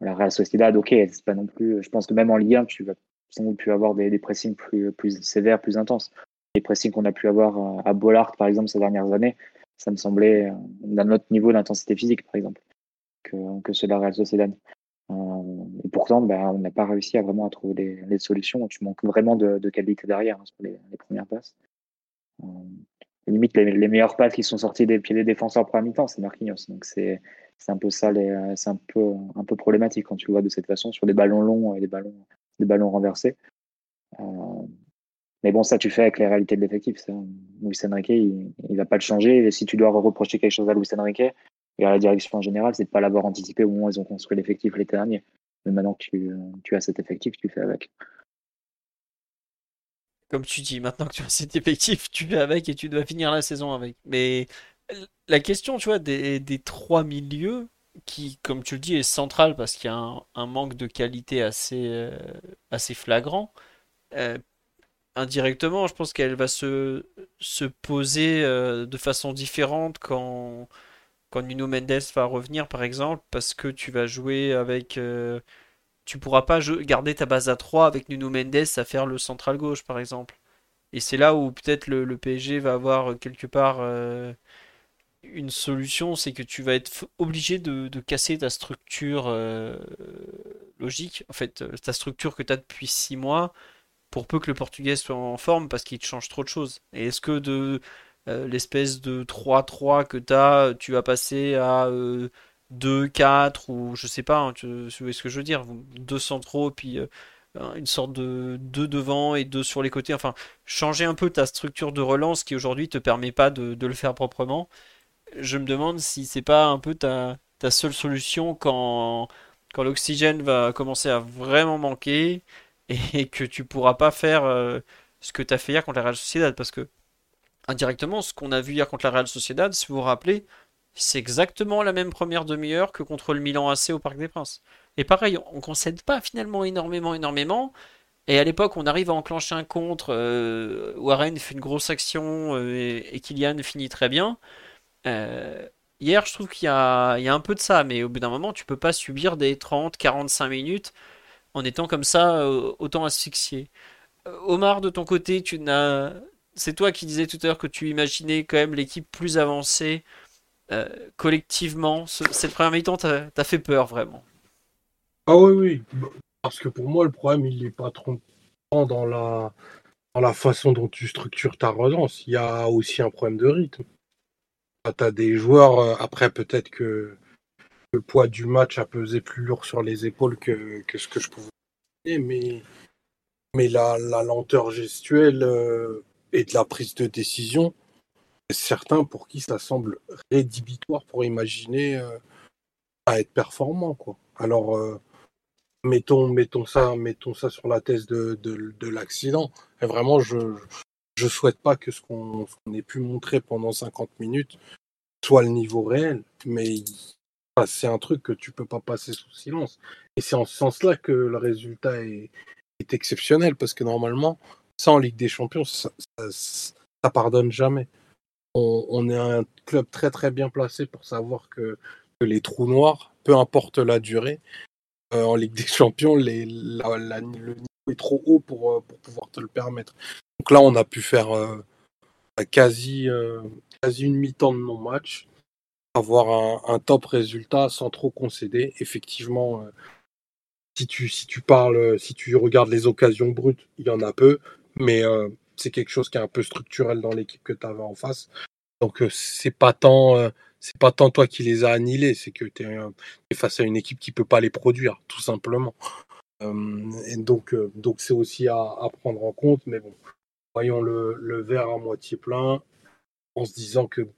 Speaker 2: la Real Sociedad, ok, c'est pas non plus. Je pense que même en Ligue 1, tu vas sans doute pu avoir des, pressings plus, plus sévères, plus intenses. Les pressings qu'on a pu avoir euh, à Bollard, par exemple, ces dernières années, ça me semblait euh, d'un autre niveau d'intensité physique, par exemple, que, que ceux de la Real Sociedad. Euh, et pourtant, ben, on n'a pas réussi à vraiment à trouver des, solutions. Tu manques vraiment de, qualité derrière hein, sur les, premières passes. Euh, limite, les, les, meilleures passes qui sont sorties des pieds des défenseurs pour mi-temps, c'est Marquinhos. Donc c'est un peu ça, c'est un peu, un peu problématique quand tu le vois de cette façon sur des ballons longs et des ballons, des ballons renversés. Mais bon, ça, tu fais avec les réalités de l'effectif. Luis Enrique, il, il va pas le changer. Et si tu dois reprocher quelque chose à Luis Enrique et à la direction en général, c'est de pas l'avoir anticipé au moment où ils ont construit l'effectif l'été dernier. Mais maintenant que tu, tu as cet effectif, tu fais avec
Speaker 1: comme tu dis, maintenant que tu as cet effectif, tu fais avec et tu dois finir la saison avec. Mais la question, tu vois, des, trois milieux, qui, comme tu le dis, est centrale parce qu'il y a un, manque de qualité assez, euh, assez flagrant. Euh, indirectement, je pense qu'elle va se, se poser euh, de façon différente quand, quand Nuno Mendes va revenir, par exemple, parce que tu vas jouer avec. tu pourras pas garder ta base à 3 avec Nuno Mendes à faire le central gauche, par exemple. Et c'est là où peut-être le, PSG va avoir quelque part une solution, c'est que tu vas être obligé de, casser ta structure euh, logique, en fait, euh, ta structure que tu as depuis 6 mois, pour peu que le portugais soit en forme, parce qu'il change trop de choses. Et est-ce que de euh, l'espèce de 3-3 que tu as, tu vas passer à 2-4 ou je sais pas, hein, tu, vois ce que je veux dire, deux centraux, puis une sorte de 2 devant et 2 sur les côtés, enfin, changer un peu ta structure de relance qui aujourd'hui te permet pas de le faire proprement je me demande si c'est pas un peu ta, ta seule solution quand, quand l'oxygène va commencer à vraiment manquer et que tu pourras pas faire euh, ce que tu as fait hier contre la Real Sociedad parce que indirectement, ce qu'on a vu hier contre la Real Sociedad, si vous vous rappelez, c'est exactement la même première demi-heure que contre le Milan AC au Parc des Princes. Et pareil, on concède pas finalement énormément, énormément. Et à l'époque, on arrive à enclencher un contre. Euh, Warren fait une grosse action euh, et, Kylian finit très bien. Hier, je trouve qu'il y, a un peu de ça, mais au bout d'un moment, tu peux pas subir des 30-45 minutes en étant comme ça autant asphyxié. Omar, de ton côté, tu n'as. C'est toi qui disais tout à l'heure que tu imaginais quand même l'équipe plus avancée collectivement. cette première mi-temps t'as fait peur vraiment.
Speaker 3: Ah oui, oui. Parce que pour moi, le problème, il n'est pas trop dans la, dans la façon dont tu structures ta relance. Il y a aussi un problème de rythme. Tu as des joueurs, euh, après peut-être que le poids du match a pesé plus lourd sur les épaules que, ce que je pouvais mais, mais la, lenteur gestuelle euh, et de la prise de décision, certains pour qui ça semble rédhibitoire pour imaginer euh, à être performant. Quoi. Alors, mettons, mettons, ça, mettons ça sur la thèse de, de, l'accident. Et vraiment, je ne souhaite pas que ce qu'on ait pu montrer pendant 50 minutes soit le niveau réel. Mais c'est un truc que tu peux pas passer sous silence. Et c'est en ce sens-là que le résultat est, exceptionnel. Parce que normalement, ça en Ligue des Champions, ça, pardonne jamais. On, est un club très très bien placé pour savoir que, les trous noirs, peu importe la durée, euh, en Ligue des Champions, le niveau est trop haut pour, euh, pour pouvoir te le permettre. Donc là, on a pu faire euh, quasi, quasi une mi-temps de non-match, avoir un, top résultat sans trop concéder. Effectivement, si, tu, si tu parles, si tu regardes les occasions brutes, il y en a peu, mais c'est quelque chose qui est un peu structurel dans l'équipe que tu avais en face. Donc c'est pas tant c'est pas tant toi qui les as annihilés, c'est que tu es, face à une équipe qui peut pas les produire, tout simplement. donc, donc c'est aussi à, prendre en compte, mais bon, voyons le, verre à moitié plein, en se disant que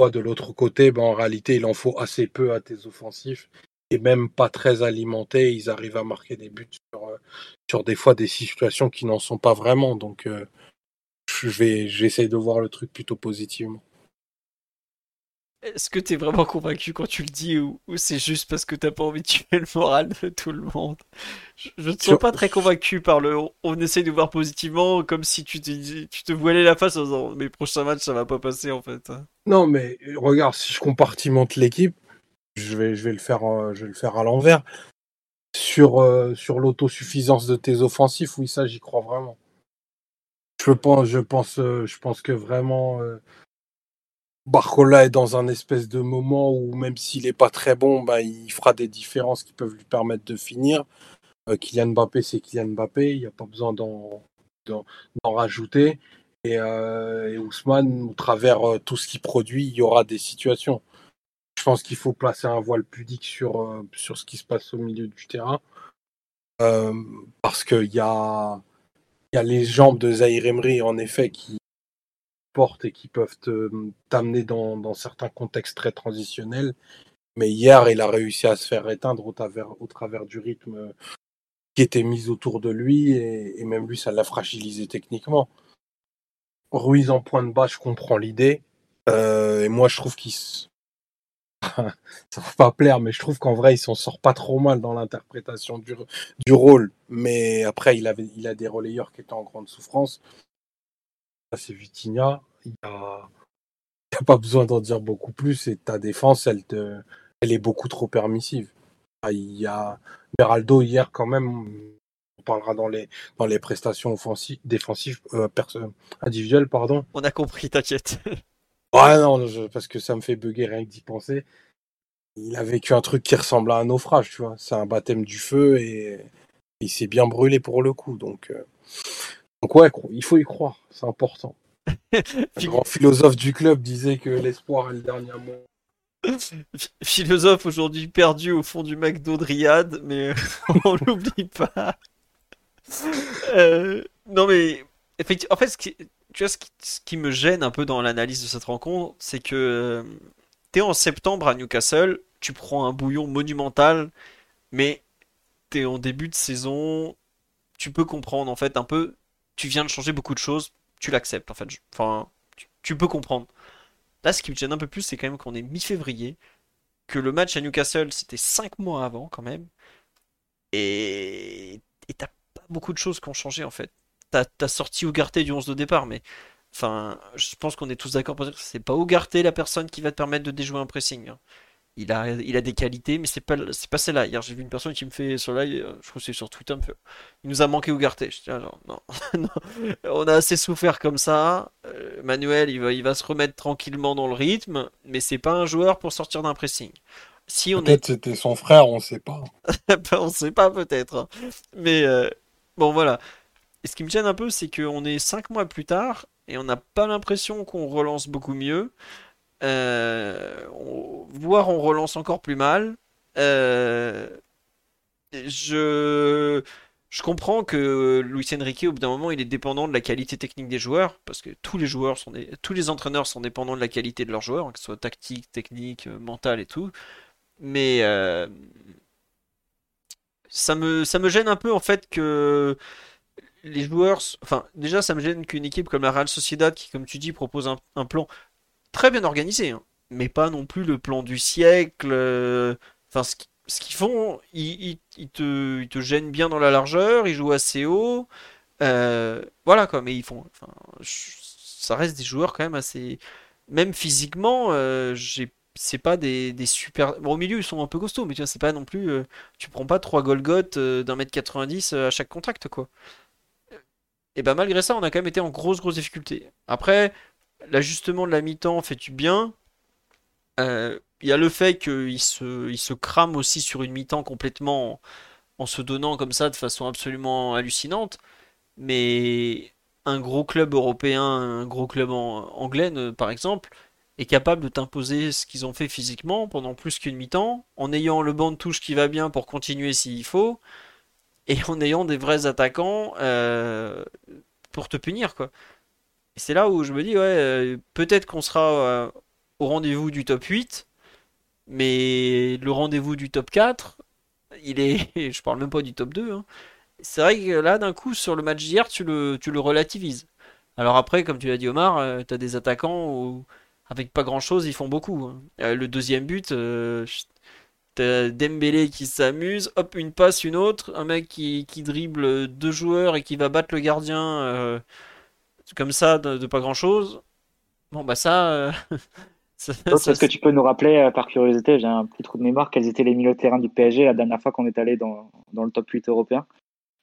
Speaker 3: de l'autre côté, ben, en réalité, il en faut assez peu à tes offensifs, et même pas très alimentés, ils arrivent à marquer des buts sur, sur des fois des situations qui n'en sont pas vraiment. Donc, vais, j'essaie de voir le truc plutôt positivement.
Speaker 1: Est-ce que t'es vraiment convaincu quand tu le dis ou, c'est juste parce que t'as pas envie de tuer le moral de tout le monde? Je ne sens pas très convaincu par le. On, essaie de voir positivement comme si tu te, tu te voilais la face en disant mes prochains matchs ça va pas passer en fait. Hein.
Speaker 3: Non mais regarde, si je compartimente l'équipe, je vais, je vais le faire, euh, je vais le faire à l'envers. Sur, euh, sur l'autosuffisance de tes offensifs, oui ça j'y crois vraiment. Je pense, je pense, euh, je pense que vraiment Barcola est dans un espèce de moment où même s'il n'est pas très bon, bah, il fera des différences qui peuvent lui permettre de finir. Euh, Kylian Mbappé, c'est Kylian Mbappé, il n'y a pas besoin d'en rajouter. Et, euh, Ousmane, au travers euh, tout ce qu'il produit, il y aura des situations. Je pense qu'il faut placer un voile pudique sur, sur ce qui se passe au milieu du terrain. parce qu'il y a, y a les jambes de Zahir Emery, en effet, qui, et qui peuvent t'amener dans, certains contextes très transitionnels. Mais hier, il a réussi à se faire éteindre au travers, au travers du rythme qui était mis autour de lui et, même lui, ça l'a fragilisé techniquement. Ruiz en point de bas, je comprends l'idée. Euh, et moi, je trouve qu'il. <laughs> ça va pas plaire, mais je trouve qu'en vrai, il s'en sort pas trop mal dans l'interprétation du, du rôle. Mais après, il, avait, il a des relayeurs qui étaient en grande souffrance c'est Vitinha. Il n'y a... pas besoin d'en dire beaucoup plus. Et ta défense, elle, te... elle est beaucoup trop permissive. Ah, il y a Beraldo hier, quand même. On parlera dans les, dans les prestations offensives, défensives, euh, individuelles, pardon.
Speaker 1: On a compris, t'inquiète. <laughs>
Speaker 3: ouais, non, parce que ça me fait bugger rien que d'y penser. Il a vécu un truc qui ressemble à un naufrage, tu vois. C'est un baptême du feu et il s'est bien brûlé pour le coup. Donc, euh, donc ouais, il faut y croire, c'est important. <laughs> Le grand philosophe du club disait que l'espoir est le dernier mot. <laughs>
Speaker 1: Philosophe aujourd'hui perdu au fond du McDo de Riyad, mais <laughs> on l'oublie pas. Euh, non mais effectivement, en fait, ce qui, tu vois, ce qui, me gêne un peu dans l'analyse de cette rencontre, c'est que euh, tu es en septembre à Newcastle, tu prends un bouillon monumental, mais tu es en début de saison, tu peux comprendre en fait un peu tu viens de changer beaucoup de choses, tu l'acceptes en fait. Enfin, tu peux comprendre. Là, ce qui me gêne un peu plus, c'est quand même qu'on est mi-février, que le match à Newcastle, c'était 5 mois avant quand même, et t'as pas beaucoup de choses qui ont changé en fait. T'as as sorti Ougarté du 11 de départ, mais enfin, je pense qu'on est tous d'accord pour dire que c'est pas Ougarté la personne qui va te permettre de déjouer un pressing. hein. Il a, il a des qualités, mais c'est pas, c'est pas celle-là. Hier, j'ai vu une personne qui me fait sur live, euh, je crois que c'est sur Twitter, me fait, il nous a manqué Ougarté. Je dis, ah, genre, non, <laughs> non, on a assez souffert comme ça. Euh, Manuel, il va, il va se remettre tranquillement dans le rythme, mais c'est pas un joueur pour sortir d'un pressing. Si on est
Speaker 3: Peut-être c'était son frère, on sait pas. <laughs>
Speaker 1: Ben, on sait pas peut-être. hein. Mais euh, bon voilà. Et ce qui me gêne un peu, c'est qu'on est 5 mois plus tard et on n'a pas l'impression qu'on relance beaucoup mieux. Euh, on- voire on relance encore plus mal. Euh, je... je comprends que Luis Enrique, au bout d'un moment, il est dépendant de la qualité technique des joueurs, parce que tous les joueurs sont des... tous les entraîneurs sont dépendants de la qualité de leurs joueurs, que ce soit tactique, technique, euh, mental et tout. Mais ça me, gêne un peu en fait que les joueurs. Enfin, déjà, ça me gêne qu'une équipe comme la Real Sociedad, qui, comme tu dis, propose un plan très bien organisé, hein, mais pas non plus le plan du siècle. euh, Enfin, ce qui- ce qu'ils font, ils, te, gênent bien dans la largeur, ils jouent assez haut. euh, voilà quoi, mais ils font. Ça reste des joueurs quand même assez. Même physiquement, euh. C'est pas des, super. Bon, au milieu, ils sont un peu costauds, mais tu vois, c'est pas non plus. tu prends pas trois Golgoth d'un mètre 90 euh, à chaque contact, quoi. Et ben malgré ça, on a quand même été en grosse, grosse difficulté. Après, l'ajustement de la mi-temps fait du bien. Euh, Il y a le fait qu'il se, il crame aussi sur une mi-temps complètement en, se donnant comme ça de façon absolument hallucinante. Mais un gros club européen, un gros club anglais, par exemple, est capable de t'imposer ce qu'ils ont fait physiquement pendant plus qu'une mi-temps, en ayant le banc de touche qui va bien pour continuer s'il faut, et en ayant des vrais attaquants euh, pour te punir, quoi. C'est là où je me dis, ouais, euh, peut-être qu'on sera euh, au rendez-vous du top 8, mais le rendez-vous du top 4, il est, <laughs> je parle même pas du top 2, hein. C'est vrai que là, d'un coup, sur le match d'hier, tu le, tu relativises. Alors après, comme tu l'as dit Omar, euh, t'as des attaquants où, avec pas grand-chose, ils font beaucoup. hein. Euh, le deuxième but, t'as Dembélé qui s'amuse, hop, une passe, une autre, un mec qui, dribble deux joueurs et qui va battre le gardien comme ça, de, de pas grand-chose. Bon, bah ça... euh, <laughs> ça-
Speaker 2: Donc,
Speaker 1: ça-
Speaker 2: Est-ce que tu peux nous rappeler, euh, par curiosité, j'ai un petit trou de mémoire, quels étaient les milieux de terrain du PSG la dernière fois qu'on est allé dans, dans le top 8 européen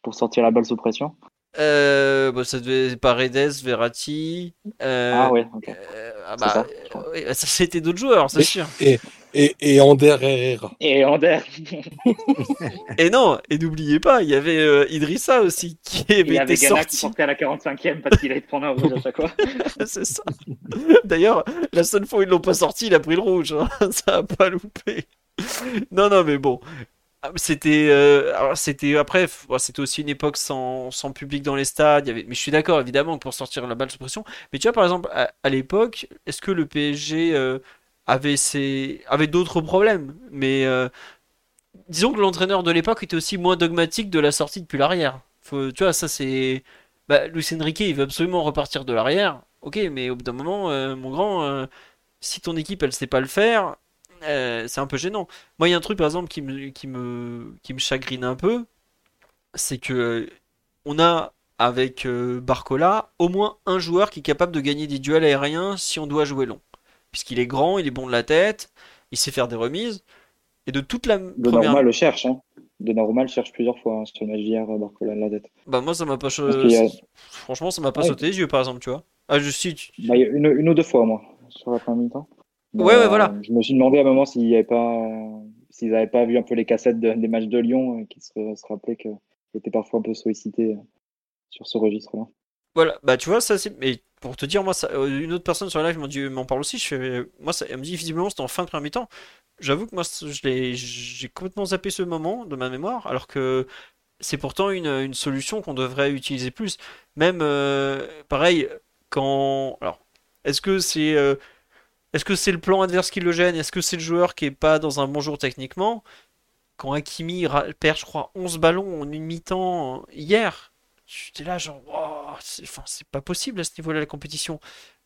Speaker 2: pour sortir la balle sous pression?
Speaker 1: Euh, bah, ça devait être Paredes, Verratti. euh,
Speaker 2: Ah ouais, ok.
Speaker 1: euh, ah
Speaker 2: C'est
Speaker 1: bah,
Speaker 2: ça,
Speaker 1: oui, c'était d'autres joueurs, c'est sûr.
Speaker 3: Et, et Ander Herrera.
Speaker 2: Et Ander, <laughs>
Speaker 1: Et non, et n'oubliez pas, il y avait euh, Idrissa aussi qui
Speaker 2: il
Speaker 1: avait
Speaker 2: y avait
Speaker 1: été
Speaker 2: Ghana qui
Speaker 1: sorti.
Speaker 2: sortait à la 45e parce qu'il allait te prendre un rouge à chaque fois. <laughs>
Speaker 1: C'est ça. D'ailleurs, la seule fois où ils l'ont pas sorti, il a pris le rouge. hein. <laughs> Ça a pas loupé. Non, non, mais bon. Ah, C'était, euh, c'était après, c'était aussi une époque sans, sans public dans les stades. il y avait- mais je suis d'accord évidemment pour sortir la balle sous pression. Mais tu vois, par exemple, à, à l'époque, est-ce que le PSG euh, avait d'autres problèmes? Mais euh, disons que l'entraîneur de l'époque était aussi moins dogmatique de la sortie depuis l'arrière. Tu vois, ça c'est. Bah, Luis Enrique, il veut absolument repartir de l'arrière. Ok, mais au bout d'un moment, euh, mon grand, euh, si ton équipe elle sait pas le faire, c'est un peu gênant. Moi, il y a un truc par exemple qui me, qui me, chagrine un peu, c'est que on a avec Barcola au moins un joueur qui est capable de gagner des duels aériens si on doit jouer long. Puisqu'il est grand, il est bon de la tête, il sait faire des remises. Et de toute la première.
Speaker 2: Donnarumma le cherche. Hein. Donnarumma le cherche plusieurs fois hein, sur le match d'hier, euh, Barcola de la tête.
Speaker 1: Bah, moi, ça m'a pas.
Speaker 2: Y a-
Speaker 1: Franchement, ça m'a pas
Speaker 2: Ouais.
Speaker 1: sauté les yeux, par exemple, tu vois. Ah, je suis.
Speaker 2: Bah, une, une ou deux fois, moi, sur la première mi-temps.
Speaker 1: Ouais, ouais,
Speaker 2: euh,
Speaker 1: voilà.
Speaker 2: Je me suis demandé à un moment s'il y avait pas, euh, s'ils n'avaient pas vu un peu les cassettes de- des matchs de Lyon et qu'ils se, se rappelaient qu'ils étaient parfois un peu sollicités euh, sur ce registre-là.
Speaker 1: Voilà, bah tu vois, ça c'est. Mais pour te dire, moi, ça... euh, une autre personne sur la live m'en parle aussi. Je fais... Moi, elle me dit visiblement c'était en fin de première mi-temps. J'avoue que moi, j'ai complètement zappé ce moment de ma mémoire, alors que c'est pourtant une, solution qu'on devrait utiliser plus. Même, euh, pareil, quand. Alors, est-ce que c'est. euh, Est-ce que c'est le plan adverse qui le gêne? Est-ce que c'est le joueur qui est pas dans un bon jour techniquement? Quand Hakimi perd, je crois, 11 ballons en une mi-temps hier. J'étais là, genre, Wow, c'est enfin, c'est pas possible à ce niveau-là, la compétition.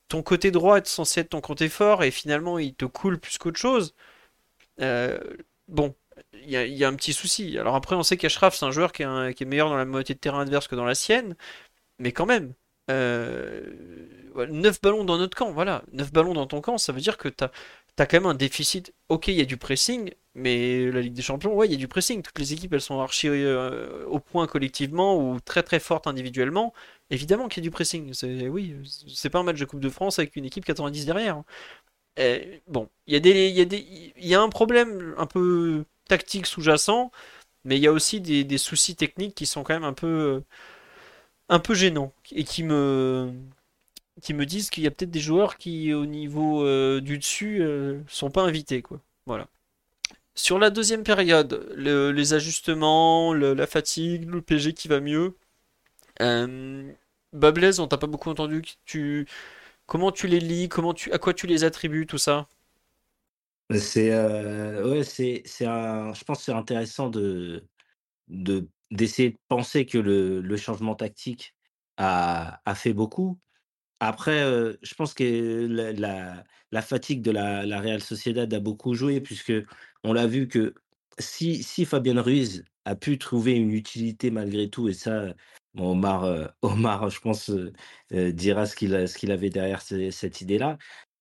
Speaker 1: ton côté droit est censé être ton côté fort et finalement il te coule plus qu'autre chose. bon, il y, a un petit souci. Alors après, on sait qu'Ashraf, c'est un joueur qui est, meilleur dans la moitié de terrain adverse que dans la sienne, mais quand même. 9 ballons dans notre camp, voilà. 9 ballons dans ton camp, ça veut dire que tu as, quand même un déficit. Ok, il y a du pressing, mais la Ligue des Champions, ouais, il y a du pressing. Toutes les équipes, elles sont archi euh, au point collectivement ou très très fortes individuellement. Évidemment qu'il y a du pressing. Oui, c'est pas un match de Coupe de France avec une équipe 90 derrière. Et, bon, il y, a des, y, a un problème un peu tactique sous-jacent, mais il y a aussi des, soucis techniques qui sont quand même un peu, un peu gênants et qui me, qui me disent qu'il y a peut-être des joueurs qui, au niveau euh, du dessus, euh, sont pas invités. Quoi. Voilà. Sur la deuxième période, les ajustements, la fatigue, le PG qui va mieux. Euh, Bablaise, on t'a pas beaucoup entendu. Comment tu les lis? Comment tu, à quoi tu les attribues tout ça?
Speaker 4: C'est, euh, ouais, c'est, c'est je pense que c'est intéressant de, de d'essayer de penser que le, le changement tactique a, a fait beaucoup. Après, je pense que la la fatigue de la la Real Sociedad a beaucoup joué puisque on l'a vu que si si Fabien Ruiz a pu trouver une utilité malgré tout et ça, Omar, <laughs> Omar, je pense, dira ce qu'il ce qu'il avait derrière cette idée-là.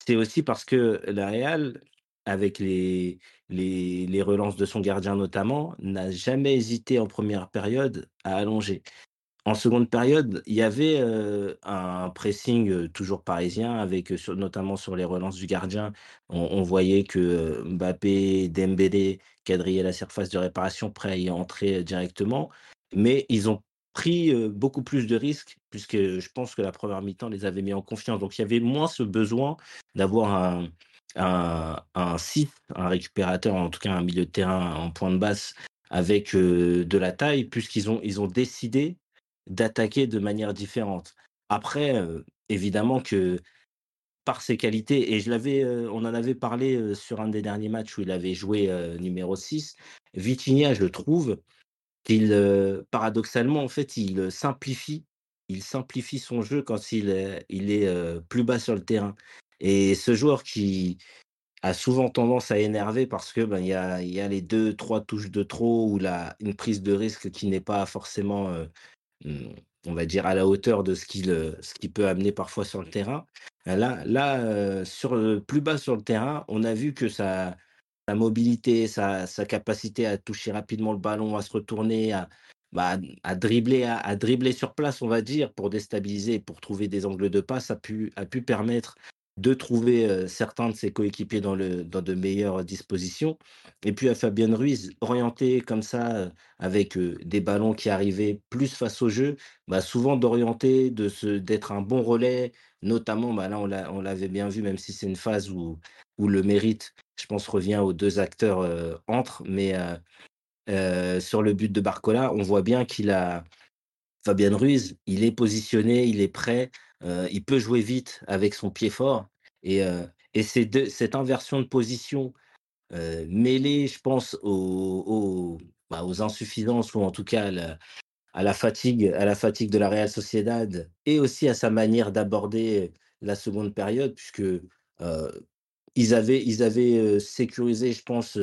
Speaker 4: C'est aussi parce que la Real, avec les relances de son gardien notamment, n'a jamais hésité en première période à allonger. En seconde période, il y avait un pressing toujours parisien, avec notamment sur les relances du gardien. On, voyait que Mbappé, Dembélé quadrillaient la surface de réparation, prêts à y entrer directement. Mais ils ont pris beaucoup plus de risques, puisque je pense que la première mi-temps les avait mis en confiance. Donc il y avait moins ce besoin d'avoir un, un, un un récupérateur, en tout cas un milieu de terrain en point de basse avec de la taille, puisqu'ils ont, ils ont décidé d'attaquer de manière différente. Après, évidemment que par ses qualités, et je l'avais, on en avait parlé sur un des derniers matchs où il avait joué numéro 6, Vitinha, je trouve paradoxalement, en fait, il simplifie, il simplifie son jeu quand il est, il est plus bas sur le terrain. Et ce joueur qui a souvent tendance à énerver parce que ben, il y, a, y a les deux, trois touches de trop ou la, une prise de risque qui n'est pas forcément Mmh, on va dire, à la hauteur de ce qu'il ce qu'il peut amener parfois sur le terrain. Là, là sur plus bas sur le terrain, on a vu que sa, sa mobilité, sa, capacité à toucher rapidement le ballon, à se retourner, à, bah, dribbler, à, dribbler sur place, on va dire, pour déstabiliser, pour trouver des angles de passe, a pu, a pu permettre de trouver certains de ses coéquipiers dans, de meilleures dispositions. Et puis à Fabien Ruiz, orienté comme ça, avec des ballons qui arrivaient plus face au jeu, bah, souvent d'orienter, d'être un bon relais, notamment, bah, là on l'avait bien vu, même si c'est une phase où, le mérite, je pense, revient aux deux acteurs entre, mais sur le but de Barcola, on voit bien qu'il a... Fabien Ruiz, il est positionné, il est prêt, il peut jouer vite avec son pied fort. Et, et cette inversion de position mêlée, je pense, aux, bah, aux, insuffisances ou en tout cas à la, fatigue, à la fatigue de la Real Sociedad et aussi à sa manière d'aborder la seconde période, puisque ils avaient, ils avaient sécurisé, je pense,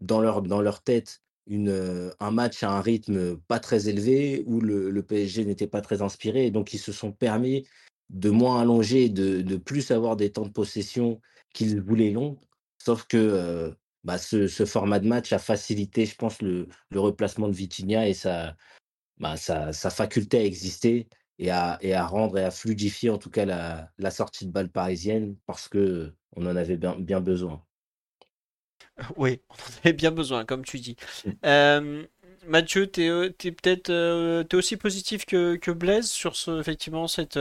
Speaker 4: dans leur, dans leur tête une, un match à un rythme pas très élevé où le, PSG n'était pas très inspiré. Et donc, ils se sont permis de moins allonger, de, de plus avoir des temps de possession qu'ils voulaient longs. Sauf que bah, ce, format de match a facilité, je pense, le, le replacement de Vitinha et sa, bah, sa, sa, faculté à exister et à, et à rendre et à fluidifier en tout cas la, la sortie de balle parisienne parce que on en avait bien, bien besoin. <laughs>
Speaker 1: Oui, on en avait bien besoin, comme tu dis. Euh, Mathieu, tu es, peut-être euh, aussi positif que, que, Blaise sur ce, effectivement cette,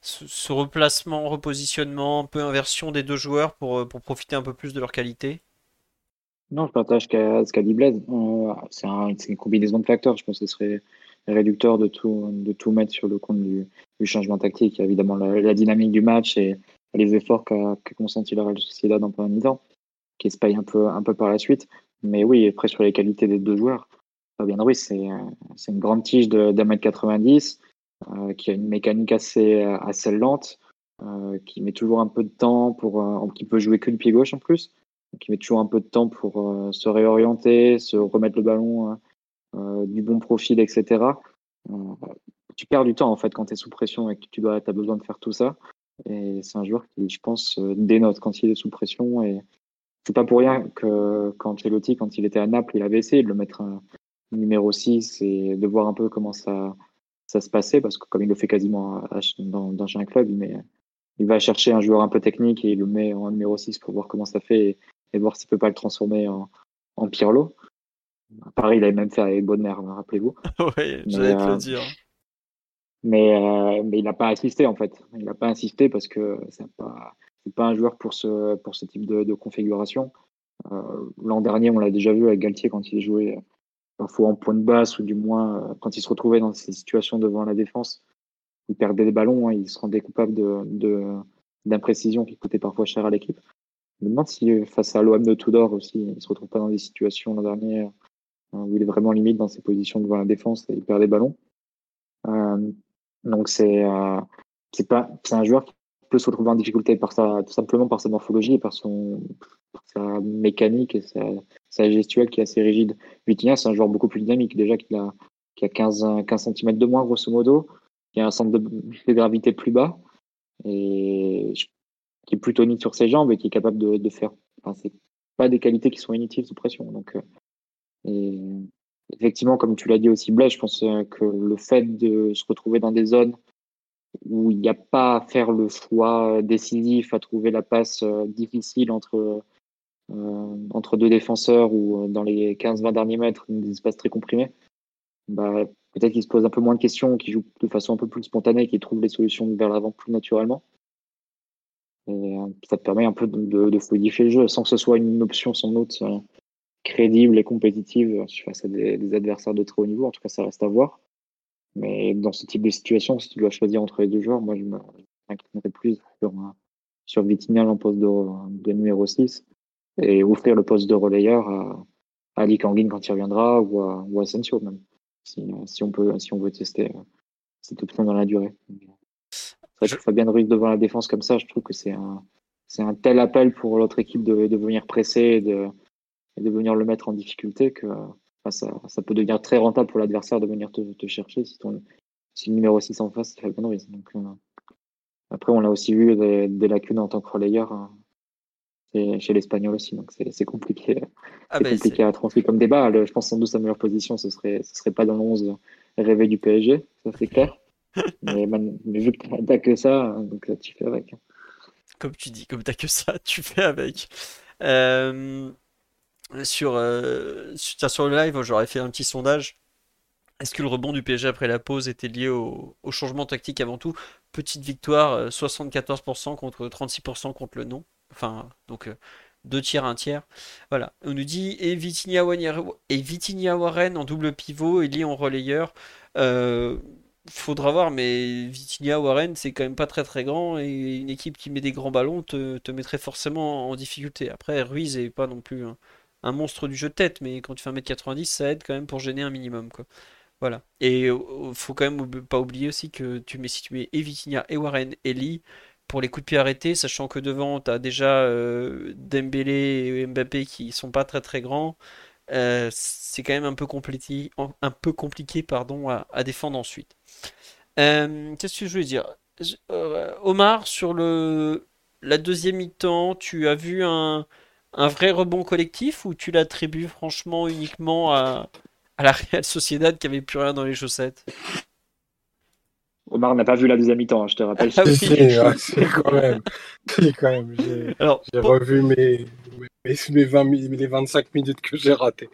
Speaker 1: ce, replacement, repositionnement, un peu inversion des deux joueurs pour, pour profiter un peu plus de leur qualité?
Speaker 2: Non, je partage ce qu'a dit Blaise. c'est une combinaison de facteurs. Je pense que ce serait réducteur de tout, de tout mettre sur le compte du, changement tactique. évidemment la, dynamique du match et les efforts qu'a consenti la Real Sociedad en première mi-temps qui se paye un peu, par la suite. Mais oui, après, sur les qualités des deux joueurs, Fabien Ruiz, c'est une grande tige d'un mètre 90, euh, qui a une mécanique assez, assez lente, qui met toujours un peu de temps pour, qui peut jouer que du pied gauche en plus, qui met toujours un peu de temps pour se réorienter, se remettre le ballon du bon profil, etc. tu perds du temps en fait quand tu es sous pression et que tu dois, as besoin de faire tout ça. Et c'est un joueur qui, je pense, dénote quand il est sous pression. Et c'est pas pour rien que quand Ancelotti, quand il était à Naples, il avait essayé de le mettre un numéro 6 et de voir un peu comment ça, se passait, parce que comme il le fait quasiment dans, dans un club, il, va chercher un joueur un peu technique et il le met en numéro 6 pour voir comment ça fait voir s'il peut pas le transformer en, en Pirlo. Pareil, il avait même fait avec Bonner, hein, rappelez-vous. <laughs>
Speaker 1: oui, j'allais te le euh, dire.
Speaker 2: Mais, euh, mais il n'a pas insisté en fait. Il n'a pas insisté parce que c'est pas, pas un joueur pour ce, pour ce type de, configuration. Euh, l'an dernier, on l'a déjà vu avec Galtier quand il jouait parfois en point de basse ou du moins quand il se retrouvait dans ces situations devant la défense. Il perdait des ballons, hein, il se rendait coupable de, d'imprécisions qui coûtaient parfois cher à l'équipe. Je me si face à l'OM de Tudor aussi, il ne se retrouve pas dans des situations l'an dernier où il est vraiment limite dans ses positions devant la défense et il perd des ballons. Donc c'est euh, pas c'est un joueur qui peut se retrouver en difficulté par sa tout simplement par sa morphologie et par son sa mécanique et sa, gestuelle qui est assez rigide. Vitinha c'est un joueur beaucoup plus dynamique déjà qu'il a qui a 15 15 cm de moins grosso modo, qui a un centre de, gravité plus bas et qui est plus tonique sur ses jambes et qui est capable de, faire enfin c'est pas des qualités qui sont inutiles sous pression donc euh, effectivement, comme tu l'as dit aussi, Blaise, je pense euh, que le fait de se retrouver dans des zones où il n'y a pas à faire le choix décisif, à trouver la passe euh, difficile entre, deux défenseurs ou dans les 15-20 derniers mètres, des espaces très comprimés, bah, peut-être qu'il se pose un peu moins de questions, qu'il joue de façon un peu plus spontanée, qu'il trouve les solutions vers l'avant plus naturellement. Et ça te permet un peu de, de, le jeu sans que ce soit une option sans doute crédible et compétitive face à des, adversaires de très haut niveau. En tout cas, ça reste à voir. Mais dans ce type de situation, si tu dois choisir entre les deux joueurs, moi, je m'inclinerais plus sur, sur Vitinal en poste de, numéro 6 et offrir le poste de relayeur à, à Ali Kangin quand il reviendra ou à, ou même, si, si, on peut, si on veut tester euh, cette option dans la durée. Que Fabien Ruiz devant la défense comme ça, je trouve que c'est un, c'est un tel appel pour l'autre équipe de, de venir presser et de, et de venir le mettre en difficulté que ça, ça, peut devenir très rentable pour l'adversaire de venir te, te, chercher si, ton, si le numéro 6 en face, c'est Fabien Ruiz. Donc, euh, après, on a aussi vu des, des, lacunes en tant que relayeur euh, chez l'Espagnol aussi. Donc, c'est compliqué, ah compliqué à transmettre comme débat. je pense sans doute sa meilleure position, ce serait, ce serait pas dans le 11 rêvé du PSG, ça c'est clair. Mais, vu que t'as que ça, donc tu fais avec.
Speaker 1: Comme tu dis, comme t'as que ça, tu fais avec. Euh, sur, euh, sur le live, j'aurais fait un petit sondage. Est-ce que le rebond du PSG après la pause était lié au, changement tactique avant tout? Petite victoire, 74% euh, contre 36% contre le non. Enfin, donc euh, deux tiers, un tiers. Voilà. On nous dit et Vitinha, Warren en double pivot et Lee en relayeur. Faudra voir, mais Vitinha Warren, c'est quand même pas très très grand et une équipe qui met des grands ballons te, te mettrait forcément en difficulté. Après, Ruiz est pas non plus un monstre du jeu de tête, mais quand tu fais 1m90, ça aide quand même pour gêner un minimum. Quoi. Voilà. Et euh, faut quand même pas oublier aussi que tu mets, si tu mets et et Warren et Lee pour les coups de pied arrêtés, sachant que devant, tu as déjà euh, Dembélé et Mbappé qui sont pas très très grands. Euh, c'est quand même un peu compliqué, un peu compliqué pardon, à, défendre ensuite. Qu'est-ce que je voulais dire? Omar, sur le, la deuxième mi-temps, tu as vu un, un vrai rebond collectif ou tu l'attribues franchement uniquement à, la Real Sociedad qui avait plus rien dans les chaussettes?
Speaker 2: Omar n'a pas vu la deuxième mi-temps, hein, je te rappelle.
Speaker 3: Ah <laughs> c'est quand même. quand même. J'ai revu mes, mes, 20, les 25 minutes que j'ai ratées.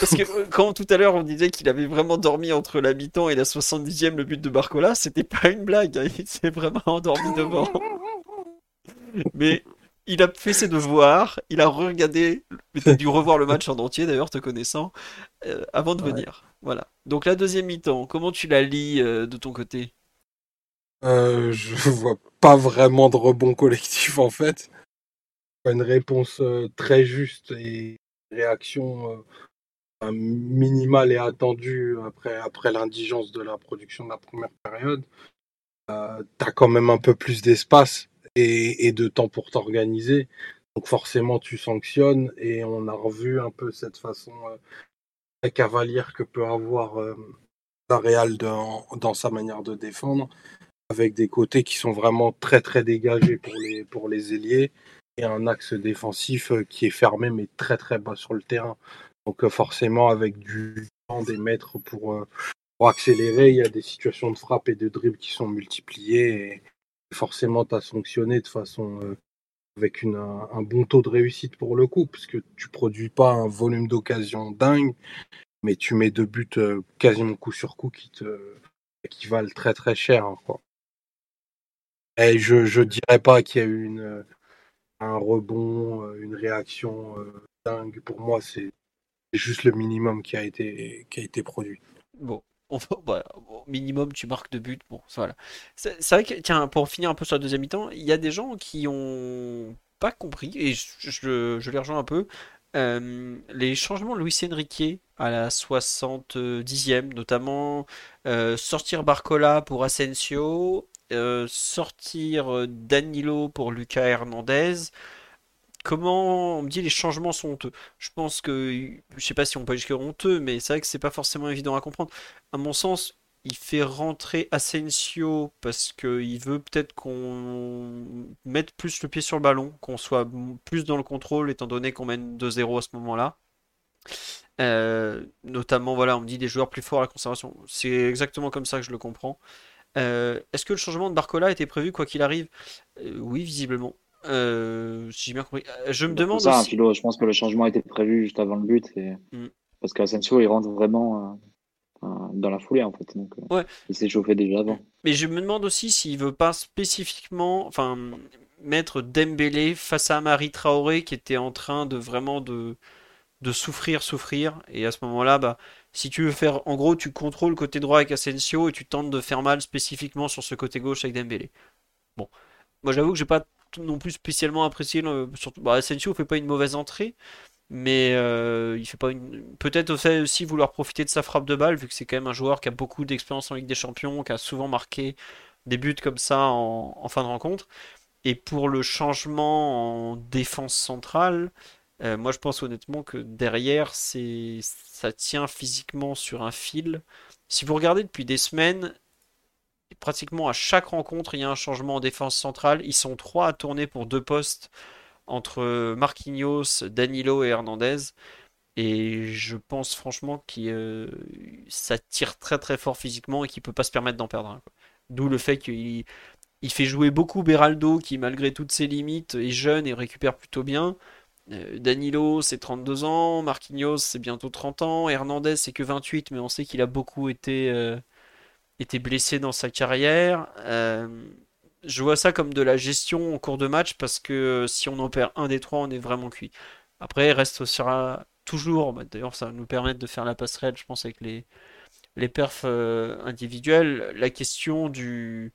Speaker 1: Parce que euh, quand tout à l'heure on disait qu'il avait vraiment dormi entre la mi-temps et la 70e, le but de Barcola, c'était pas une blague. Hein, il s'est vraiment endormi devant. Mais il a fait ses devoirs, il a regardé, a dû revoir le match en entier d'ailleurs, te connaissant, euh, avant de venir. Voilà. Donc la deuxième mi-temps, comment tu la lis euh, de ton côté?
Speaker 3: Euh, Je vois pas vraiment de rebond collectif en fait. Une réponse euh, très juste et réaction minimale et attendue après, après l'indigence de la production de la première période. euh, tu as quand même un peu plus d'espace et, de temps pour t'organiser. Donc forcément, tu sanctionnes et on a revu un peu cette façon très cavalière que peut avoir euh, la Real dans, dans, sa manière de défendre, avec des côtés qui sont vraiment très très dégagés pour les, pour les ailiers un axe défensif qui est fermé mais très très bas sur le terrain. Donc forcément avec du temps des mètres pour, pour accélérer, il y a des situations de frappe et de dribble qui sont multipliées et forcément tu as sanctionné de façon euh, avec une, un, bon taux de réussite pour le coup, puisque tu produis pas un volume d'occasion dingue, mais tu mets deux buts euh, quasiment coup sur coup qui te qui valent très très cher. Hein, quoi. Et je dirais pas qu'il y a eu une, un rebond, euh, une réaction dingue. Pour moi, c'est juste le minimum qui a été qui a été produit.
Speaker 1: Bon, on au <laughs> minimum, tu marques deux buts. Bon, voilà. C'est vrai que, tiens, pour finir un peu sur la deuxième mi-temps, il y a des gens qui ont pas compris, et je, je, les rejoins un peu, euh, les changements de Luis Enrique à la 70e, notamment euh, sortir Barcola pour Asensio, euh, sortir Danilo pour Lucas Hernandez, comment on me dit les changements sont honteux. Je pense que, je sais pas si on peut jusqu'à honteux, mais c'est vrai que c'est pas forcément évident à comprendre. À mon sens, il fait rentrer Asensio parce qu'il veut peut-être qu'on mette plus le pied sur le ballon, qu'on soit plus dans le contrôle, étant donné qu'on mène 2-0 à ce moment-là. Euh, notamment, voilà, on me dit des joueurs plus forts à la conservation. C'est exactement comme ça que je le comprends. Euh, est-ce que le changement de Barcola était prévu quoi qu'il arrive? Euh, Oui, visiblement. Euh, si j'ai bien compris. Je me bah, demande.
Speaker 2: Ça, aussi... je pense que le changement était prévu juste avant le but. Et... Mm. Parce qu'Asensio, il rentre vraiment dans la foulée, en fait. Donc,
Speaker 1: ouais.
Speaker 2: Il s'est chauffé déjà avant.
Speaker 1: Mais je me demande aussi s'il veut pas spécifiquement enfin, mettre Dembélé face à Marie Traoré qui était en train de vraiment de, de souffrir, souffrir. Et à ce moment-là, bah, si tu veux faire. En gros, tu contrôles le côté droit avec Asensio et tu tentes de faire mal spécifiquement sur ce côté gauche avec Dembélé. Bon. Moi, j'avoue que j'ai pas non plus spécialement apprécié. Le, surtout, bah, fait pas une mauvaise entrée, mais euh, il fait pas une. Peut-être aussi vouloir profiter de sa frappe de balle, vu que c'est quand même un joueur qui a beaucoup d'expérience en Ligue des Champions, qui a souvent marqué des buts comme ça en, fin de rencontre. Et pour le changement en défense centrale, euh, moi je pense honnêtement que derrière, c'est ça tient physiquement sur un fil. Si vous regardez depuis des semaines, pratiquement à chaque rencontre, il y a un changement en défense centrale. Ils sont trois à tourner pour deux postes entre Marquinhos, Danilo et Hernandez. Et je pense franchement que euh, ça tire très très fort physiquement et qu'il peut pas se permettre d'en perdre un. D'où le fait qu'il il fait jouer beaucoup Beraldo qui malgré toutes ses limites est jeune et récupère plutôt bien. Euh, Danilo c'est 32 ans, Marquinhos c'est bientôt 30 ans, Hernandez c'est que 28 mais on sait qu'il a beaucoup été euh, blessé dans sa carrière. Euh, je vois ça comme de la gestion en cours de match parce que si on en perd un des trois, on est vraiment cuit. Après, il reste sera toujours, bah, d'ailleurs, ça va nous permettre de faire la passerelle, je pense, avec les, les perfs individuels. La question du,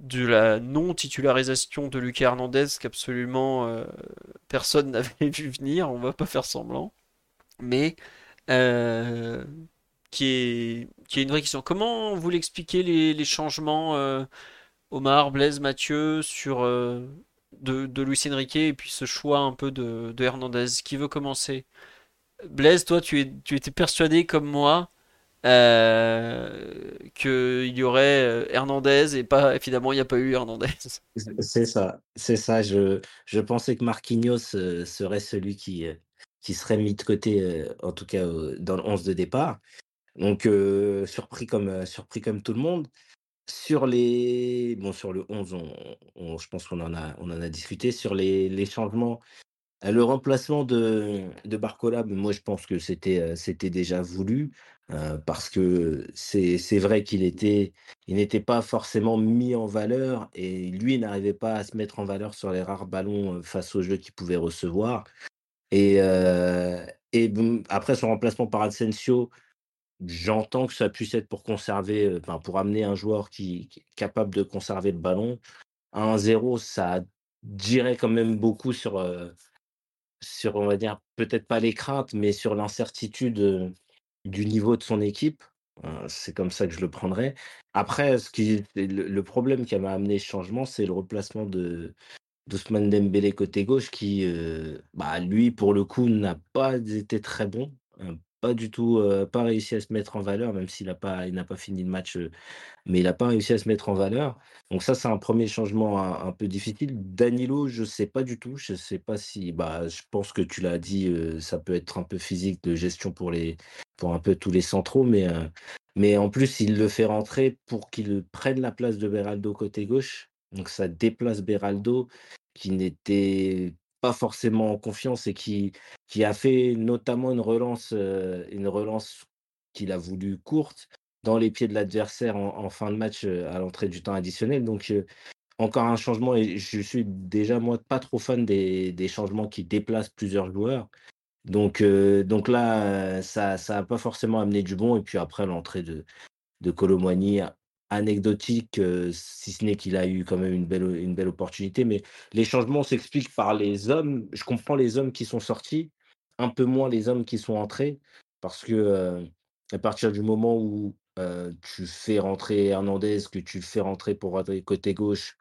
Speaker 1: de la non-titularisation de Lucas Hernandez qu'absolument personne <laughs> n'avait vu venir, on va pas faire semblant. Mais qui est, qui est une vraie question. Comment vous l'expliquez les, les changements, euh, Omar, Blaise, Mathieu, sur euh, de, de Luis Enrique et puis ce choix un peu de, de Hernandez? Qui veut commencer? Blaise, toi, tu, es, tu étais persuadé comme moi euh, qu'il y aurait euh, Hernandez et pas, finalement, il n'y a pas eu Hernandez.
Speaker 4: C'est ça, c'est ça. Je, je pensais que Marquinhos serait celui qui, qui serait mis de côté, en tout cas dans le 11 de départ. Donc, surpris comme, surpris comme tout le monde. Sur les bon, sur le 11, on je pense qu'on en a en a discuté. Sur les les changements, le remplacement de de Barcola, moi, je pense que c'était déjà voulu, parce que c'est vrai qu'il était il n'était pas forcément mis en valeur et lui n'arrivait pas à se mettre en valeur sur les rares ballons, face au jeu qu'il pouvait recevoir et et après son remplacement par Asensio J'entends que ça puisse être pour conserver, enfin, pour amener un joueur qui capable de conserver le ballon. 1-0, ça dirait quand même beaucoup sur, sur, on va dire, peut-être pas les craintes, mais sur l'incertitude, du niveau de son équipe. Hein, c'est comme ça que je le prendrais. Après, ce qui le problème qui m'a amené ce changement, c'est le replacement de d'Ousmane Dembélé côté gauche qui, heu, bah, lui, pour le coup, n'a pas été très bon, heu, pas du tout, pas réussi à se mettre en valeur, même s'il a pas il n'a pas fini le match, mais il a pas réussi à se mettre en valeur. Donc ça, c'est un premier changement un peu difficile. Danilo, je sais pas du tout, je sais pas si bah, je pense que tu l'as dit, ça peut être un peu physique de gestion pour les pour un peu tous les centraux, mais mais en plus, il le fait rentrer pour qu'il prenne la place de Beraldo côté gauche. Donc ça déplace Beraldo qui n'était pas forcément en confiance et qui qui a fait notamment une relance, heu, une relance qu'il a voulu courte dans les pieds de l'adversaire en fin de match, heu, à l'entrée du temps additionnel. Donc heu, encore un changement et je suis déjà moi pas trop fan des des changements qui déplacent plusieurs joueurs. Donc donc là, ça ça a pas forcément amené du bon et puis après l'entrée de de Kolo Muani, anecdotique, heu, si ce n'est qu'il a eu quand même une belle une belle opportunité. Mais les changements s'expliquent par les hommes. Je comprends les hommes qui sont sortis, un peu moins les hommes qui sont entrés parce que, heu, à partir du moment où, heu, tu fais rentrer Hernandez, que tu fais rentrer pour côté gauche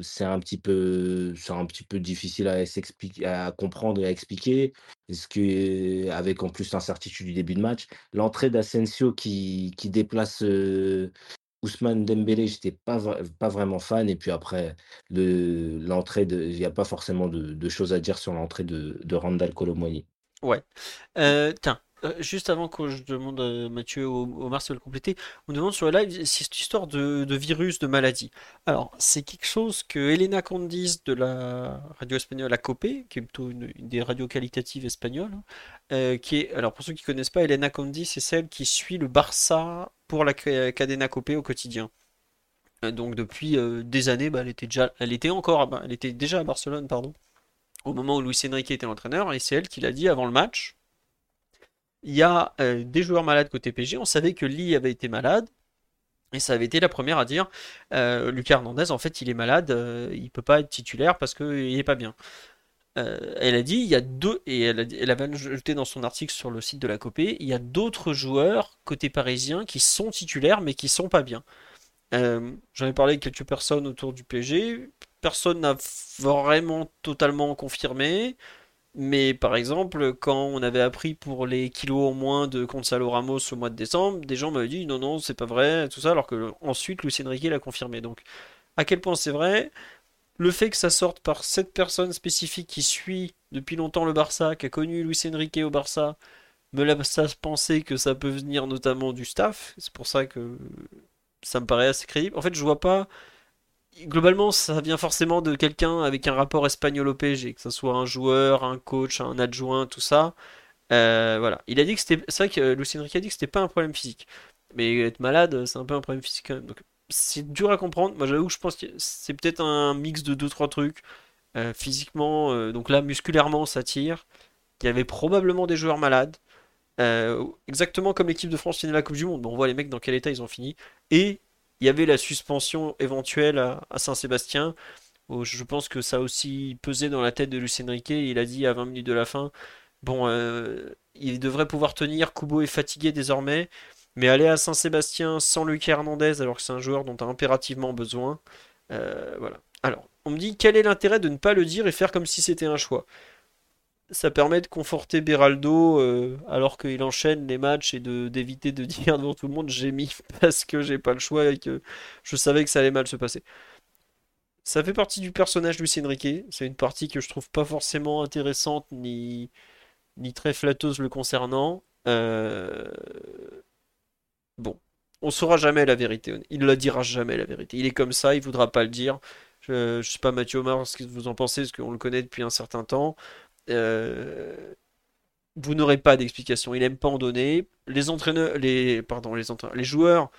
Speaker 4: c'est un petit peu un petit peu difficile à à comprendre et à expliquer. Est-ce que avec en plus l'incertitude du début de match, l'entrée d'Asensio qui qui déplace, Ousmane Dembélé, j'étais pas pas vraiment fan et puis après le l'entrée il y a pas forcément de choses à dire sur l'entrée de de Randal Kolo
Speaker 1: Ouais. Euh, tiens, euh, juste avant que je demande à Mathieu Omar si le compléter, on me demande sur le live si cette histoire de, virus, de maladie. Alors, c'est quelque chose que Elena Condis de la radio espagnole ACOPE, qui est plutôt une, des radios qualitatives espagnoles, hein, euh, qui est, alors pour ceux qui connaissent pas, Elena Condis, c'est celle qui suit le Barça pour la cadena COPE au quotidien. Donc depuis des années, bah, elle était déjà, elle était encore, elle était déjà à Barcelone, pardon au moment où Luis Enrique était l'entraîneur, et c'est elle qui l'a dit avant le match. Il y a euh, des joueurs malades côté PG, on savait que Lee avait été malade, et ça avait été la première à dire euh, Lucas Hernandez, en fait, il est malade, euh, il peut pas être titulaire parce qu'il n'est pas bien. Elle a dit, il y a deux, et elle, elle avait ajouté dans son article sur le site de la Copé, il y a d'autres joueurs côté parisien qui sont titulaires mais qui sont pas bien. J'en ai parlé avec quelques personnes autour du PG personne n'a vraiment totalement confirmé. Mais par exemple, quand on avait appris pour les kilos en moins de Gonzalo Ramos au mois de décembre, des gens m'avaient dit non, non, c'est pas vrai, tout ça, alors que ensuite Lucien Riquet l'a confirmé. Donc, à quel point c'est vrai? Le fait que ça sorte par cette personne spécifique qui suit depuis longtemps le Barça, qui a connu Luis Enrique au Barça, me laisse penser que ça peut venir notamment du staff. C'est pour ça que ça me paraît assez crédible. En fait, je vois pas globalement, ça vient forcément de quelqu'un avec un rapport espagnol au PSG, que ce soit un joueur, un coach, un adjoint, tout ça. Euh, voilà. Il a dit que c'était. C'est vrai que Lucien Riquet a dit que c'était pas un problème physique. Mais être malade, c'est un peu un problème physique quand même. C'est dur à comprendre. Moi j'avoue que je pense que c'est peut-être un mix de 2-3 trucs. Euh, physiquement, euh, donc là musculairement ça tire. Il y avait probablement des joueurs malades. exactement comme l'équipe de France finit la Coupe du Monde. Bon, on voit les mecs dans quel état ils ont fini. Et il y avait la suspension éventuelle à, Saint-Sébastien. je pense que ça a aussi pesé dans la tête de Lucien Riquet. Il a dit à 20 minutes de la fin Bon, euh, il devrait pouvoir tenir. Kubo est fatigué désormais. Mais aller à Saint-Sébastien sans Lucas Hernandez, alors que c'est un joueur dont tu as impérativement besoin. Euh, voilà. Alors, on me dit quel est l'intérêt de ne pas le dire et faire comme si c'était un choix? Ça permet de conforter Beraldo euh, alors qu'il enchaîne les matchs et d'éviter de <laughs> dire devant tout le monde j'ai mis parce que j'ai pas le choix et que je savais que ça allait mal se passer. Ça fait partie du personnage de Riquet. C'est une partie que je trouve pas forcément intéressante ni, ni très flatteuse le concernant. Euh, bon, on saura jamais la vérité. Il ne la dira jamais la vérité. Il est comme ça, il voudra pas le dire. Je, ne sais pas Mathieu Omar ce que vous en pensez, parce qu'on le connaît depuis un certain temps. Euh, vous n'aurez pas d'explication. Il aime pas en donner. Les entraîneurs, les pardon, les entraîneurs, les joueurs,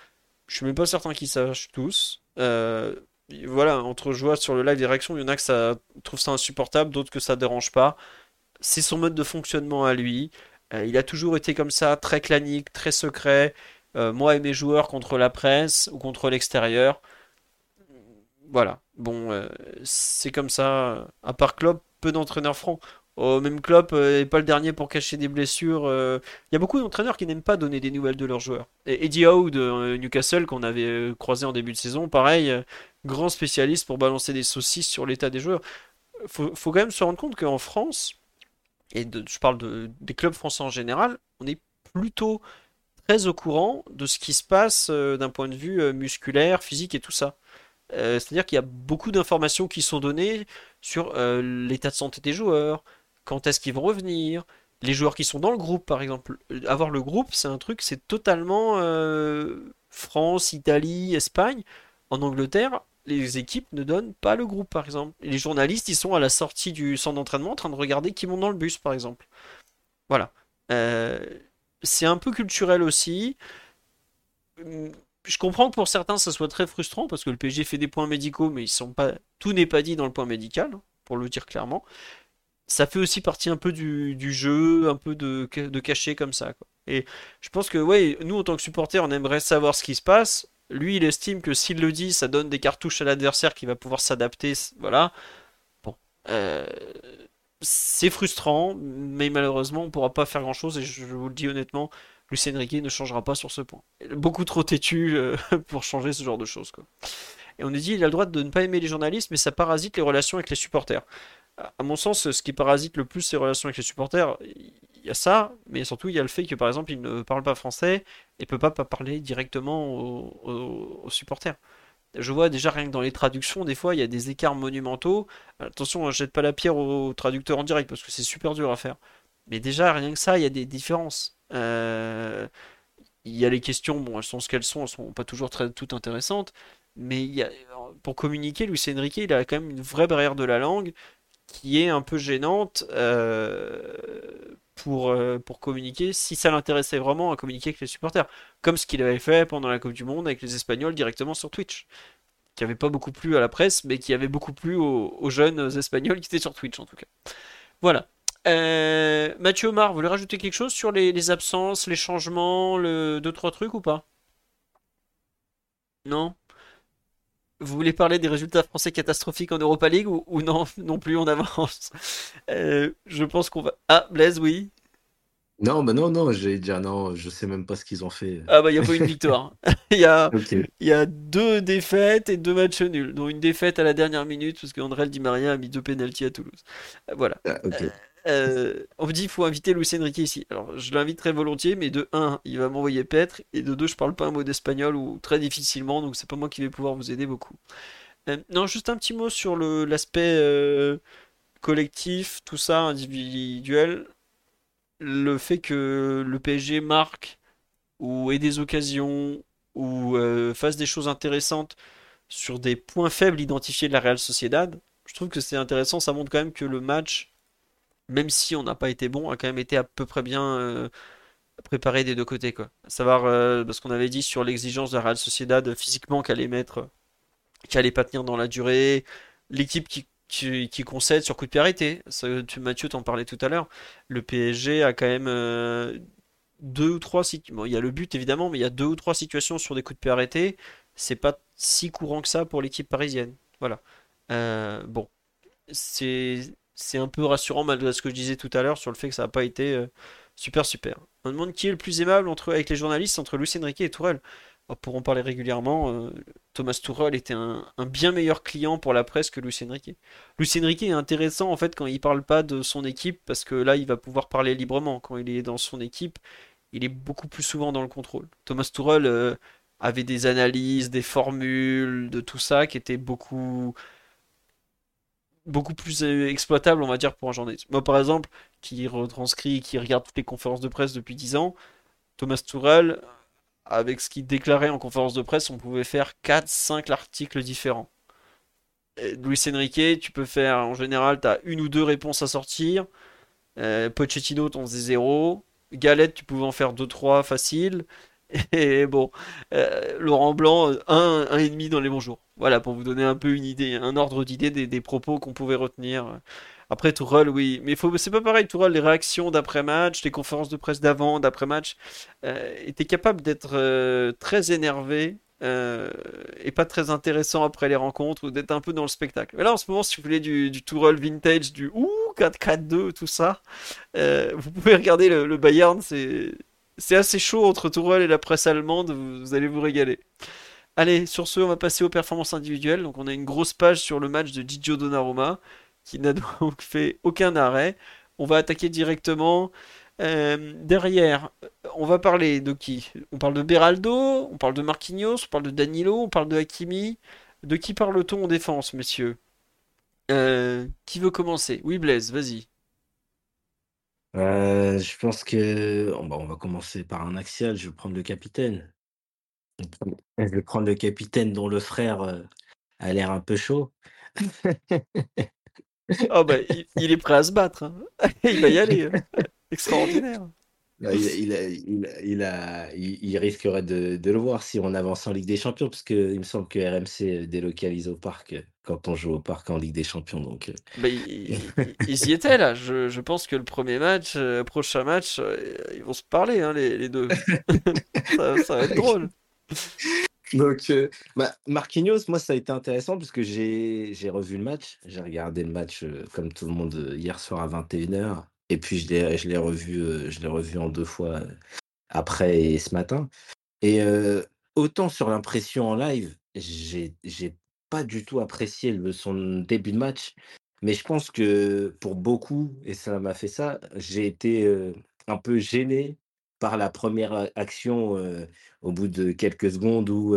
Speaker 1: je suis même pas certain qu'ils sachent tous. Euh, voilà, entre joueurs sur le live des réactions, il y en a que ça trouve ça insupportable, d'autres que ça dérange pas. C'est son mode de fonctionnement à lui. Euh, il a toujours été comme ça, très clanique, très secret. Moi et mes joueurs contre la presse ou contre l'extérieur. Voilà. Bon, c'est comme ça. À part Klopp, peu d'entraîneurs francs. Même Klopp n'est pas le dernier pour cacher des blessures. Il y a beaucoup d'entraîneurs qui n'aiment pas donner des nouvelles de leurs joueurs. Et Eddie Howe de Newcastle, qu'on avait croisé en début de saison, pareil, grand spécialiste pour balancer des saucisses sur l'état des joueurs. Faut, faut quand même se rendre compte qu'en France, et je parle de, des clubs français en général, on est plutôt très au courant de ce qui se passe euh, d'un point de vue euh, musculaire, physique et tout ça. Euh, c'est-à-dire qu'il y a beaucoup d'informations qui sont données sur l'état de santé des joueurs, quand est-ce qu'ils vont revenir, les joueurs qui sont dans le groupe par exemple. Avoir le groupe, c'est un truc, c'est totalement France, Italie, Espagne. En Angleterre, les équipes ne donnent pas le groupe par exemple. les journalistes, ils sont à la sortie du centre d'entraînement en train de regarder qui monte dans le bus par exemple. Voilà c'est un peu culturel aussi. Je comprends que pour certains, ça soit très frustrant parce que le PSG fait des points médicaux, mais ils sont pas, tout n'est pas dit dans le point médical, hein, pour le dire clairement. Ça fait aussi partie un peu du, jeu, un peu de, de cachet comme ça. Et je pense que, ouais, nous en tant que supporters, on aimerait savoir ce qui se passe. Lui, il estime que s'il le dit, ça donne des cartouches à l'adversaire qui va pouvoir s'adapter. Voilà. Bon. Euh, c'est frustrant, mais malheureusement, on ne pourra pas faire grand-chose, et je vous le dis honnêtement, Lucien Riquet ne changera pas sur ce point. Beaucoup trop têtu euh, <laughs> pour changer ce genre de choses. Et on nous dit il a le droit de ne pas aimer les journalistes, mais ça parasite les relations avec les supporters. À mon sens, ce qui parasite le plus les relations avec les supporters, il y a ça, mais surtout il y a le fait que par exemple il ne parle pas français et peut pas parler directement aux supporters. Je vois déjà rien que dans les traductions, des fois, il y a des écarts monumentaux. Attention, je jette pas la pierre aux traducteurs en direct parce que c'est super dur à faire. Mais déjà, rien que ça, il y a des différences. Euh, il y a les questions, bon, elles sont ce qu'elles sont, elles sont pas toujours très toutes intéressantes. Mais pour communiquer, Luis Enrique, il a quand même une vraie barrière de la langue qui est un peu gênante euh, pour, euh, pour communiquer, si ça l'intéressait vraiment à communiquer avec les supporters. Comme ce qu'il avait fait pendant la Coupe du Monde avec les Espagnols directement sur Twitch. Qui n'avait pas beaucoup plu à la presse, mais qui avait beaucoup plu aux, jeunes Espagnols qui étaient sur Twitch en tout cas. Voilà. Euh, Mathieu Omar, vous voulez rajouter quelque chose sur les, absences, les changements, le deux trois trucs ou pas? Non? Vous voulez parler des résultats français catastrophiques en Europa League ou, non <laughs> Non plus, on avance. Euh, je pense qu'on va. Ah, Blaise, oui.
Speaker 4: Non, bah non, non, j'ai dire non, je sais même pas ce qu'ils ont fait.
Speaker 1: Ah bah il n'y a pas une victoire. <laughs> il, y a, <laughs> il y a deux défaites et deux matchs nuls, dont une défaite à la dernière minute parce qu'André Di Maria a mis deux pénalties à Toulouse. Euh, voilà. Ah, euh, on me dit qu'il faut inviter Luis Enrique ici. Alors je l'invite très volontiers, mais de 1, il va m'envoyer paître, et de 2, je parle pas un mot d'espagnol ou très difficilement, donc c'est pas moi qui vais pouvoir vous aider beaucoup. Euh, non, juste un petit mot sur l'aspect euh, collectif, tout ça, individuel. Le fait que le PSG marque ou ait des occasions ou fasse des choses intéressantes sur des points faibles identifiés de la Real Sociedad, je trouve que c'est intéressant, ça montre quand même que le match même si on n'a pas été bon, a quand même été à peu près bien euh, préparé des deux côtés. Quoi. savoir, euh, parce qu'on avait dit sur l'exigence de la Real Sociedad physiquement qu'elle allait mettre, qu'elle pas tenir dans la durée, l'équipe qui, qui, concède sur coup de pied arrêté. tu, Mathieu t'en parlais tout à l'heure. Le PSG a quand même euh, deux ou trois situations. il y a le but évidemment, mais il y a deux ou trois situations sur des coups de pied arrêtés. C'est pas si courant que ça pour l'équipe parisienne. Voilà. bon, c'est c'est un peu rassurant malgré ce que je disais tout à l'heure sur le fait que ça n'a pas été euh, super super. On demande qui est le plus aimable entre, avec les journalistes entre Lucien Riquet et Tourelle. pour en parler régulièrement, euh, Thomas Tourelle était un, bien meilleur client pour la presse que Lucien Riquet. Lucien Riquet est intéressant en fait quand il parle pas de son équipe parce que là il va pouvoir parler librement. Quand il est dans son équipe, il est beaucoup plus souvent dans le contrôle. Thomas Tourelle euh, avait des analyses, des formules, de tout ça qui étaient beaucoup beaucoup plus euh, exploitable, on va dire, pour un journaliste. Moi, par exemple, qui retranscrit, qui regarde toutes les conférences de presse depuis 10 ans, Thomas Tourel, avec ce qu'il déclarait en conférence de presse, on pouvait faire 4-5 articles différents. Luis Enrique, tu peux faire, en général, tu as une ou deux réponses à sortir. Euh, Pochettino, t'en faisais zéro. Galette, tu pouvais en faire 2-3 faciles. <laughs> Et bon, euh, Laurent Blanc, un, un et demi dans les bons jours. Voilà, pour vous donner un peu une idée, un ordre d'idée des, propos qu'on pouvait retenir. Après Tourelle, oui, mais c'est pas pareil. Tourelle, les réactions d'après-match, les conférences de presse d'avant, d'après-match, euh, était capable d'être euh, très énervé euh, et pas très intéressant après les rencontres ou d'être un peu dans le spectacle. Mais là, en ce moment, si vous voulez du, du Tourelle vintage, du ouh 4-4-2, tout ça, euh, vous pouvez regarder le, Bayern. C'est c'est assez chaud entre Tourelle et la presse allemande. Vous, allez vous régaler. Allez, sur ce, on va passer aux performances individuelles. Donc, on a une grosse page sur le match de Gigio Donnarumma qui n'a <laughs> donc fait aucun arrêt. On va attaquer directement. Euh, derrière, on va parler de qui? On parle de Beraldo, on parle de Marquinhos, on parle de Danilo, on parle de Hakimi. De qui parle-t-on en défense, messieurs? Euh, Qui veut commencer? Oui, Blaise, vas-y.
Speaker 4: Euh, je pense que on va commencer par un axial. Je vais prendre le capitaine. <laughs> Je vais prendre le capitaine dont le frère a l'air un peu chaud.
Speaker 1: Oh bah, il, est prêt à se battre. Hein. <laughs> Il va y aller. Hein. <laughs> Extraordinaire.
Speaker 4: Il, a, il, risquerait de, le voir si on avance en Ligue des Champions, parce qu'il me semble que RMC délocalise au parc quand on joue au parc en Ligue des Champions. Donc, euh.
Speaker 1: bah, ils, y étaient là. Je, pense que le premier match, le euh, prochain match, euh, ils vont se parler, hein, les, deux. <laughs> ça, va être drôle.
Speaker 4: Donc, bah, Marquinhos, moi, ça a été intéressant parce que j'ai revu le match. J'ai regardé le match comme tout le monde hier soir à 21h. Et puis je l'ai, revu, euh, je l'ai revu en deux fois euh, après et ce matin. Et euh, autant sur l'impression en live, j'ai, j'ai pas du tout apprécié son début de match. Mais je pense que pour beaucoup, et ça m'a fait ça, j'ai été un peu gêné par la première action au bout de quelques secondes où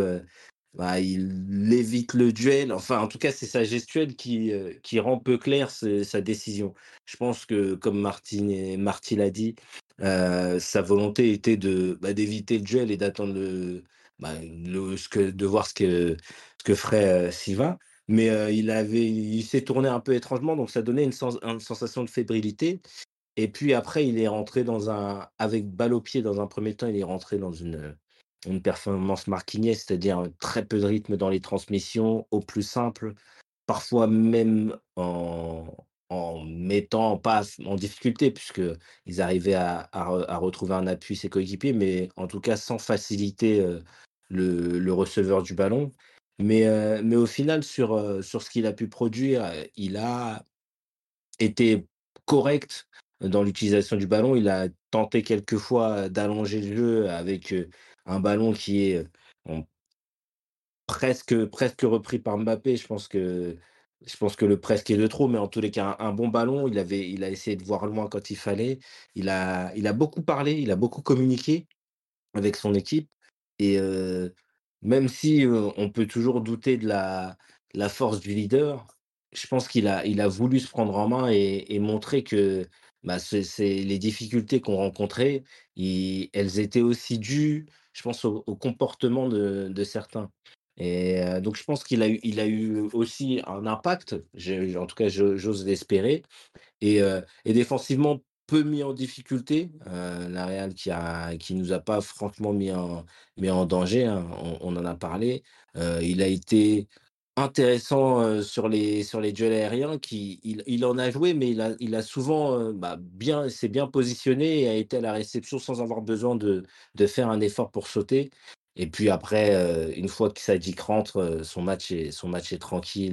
Speaker 4: bah, il évite le duel. Enfin, en tout cas, c'est sa gestuelle qui, euh, qui rend peu clair sa décision. Je pense que, comme Martin, Marty l'a dit, euh, sa volonté était de bah, d'éviter le duel et d'attendre bah, de voir ce que, ce que ferait euh, Siva. Mais il avait, il s'est tourné un peu étrangement, donc ça donnait une, une, sensation de fébrilité. Et puis après, il est rentré dans un, avec balle au pied dans un premier temps, il est rentré dans une une performance marquinier, c'est-à-dire très peu de rythme dans les transmissions, au plus simple, parfois même en, en mettant pas en difficulté, puisqu'ils arrivaient à, à, retrouver un appui ses coéquipiers, mais en tout cas sans faciliter le, le, receveur du ballon. Mais, mais au final, sur, sur ce qu'il a pu produire, il a été correct dans l'utilisation du ballon. Il a tenté quelquefois d'allonger le jeu avec un ballon qui est presque, presque repris par Mbappé. Je pense que je pense que le presque est de trop, mais en tous les cas, un, bon ballon. Il, avait, il a essayé de voir loin quand il fallait. Il a, il a beaucoup parlé, il a beaucoup communiqué avec son équipe. Et même si on peut toujours douter de la, la force du leader, je pense qu'il a, il a voulu se prendre en main et montrer que bah, c'est les difficultés qu'on rencontrait, elles étaient aussi dues, je pense, au, comportement de, certains. Et donc, je pense qu'il a eu, aussi un impact, en tout cas, j'ose l'espérer. Et, et, défensivement, peu mis en difficulté. la Real qui a nous a pas franchement mis en, danger, hein, on, on, en a parlé. il a été intéressant sur les sur les duels aériens qui il, il, en a joué mais il a il a souvent bah, bien s'est bien positionné et a été à la réception sans avoir besoin de de faire un effort pour sauter. Et puis après une fois que Sadik rentre son match est son match est tranquille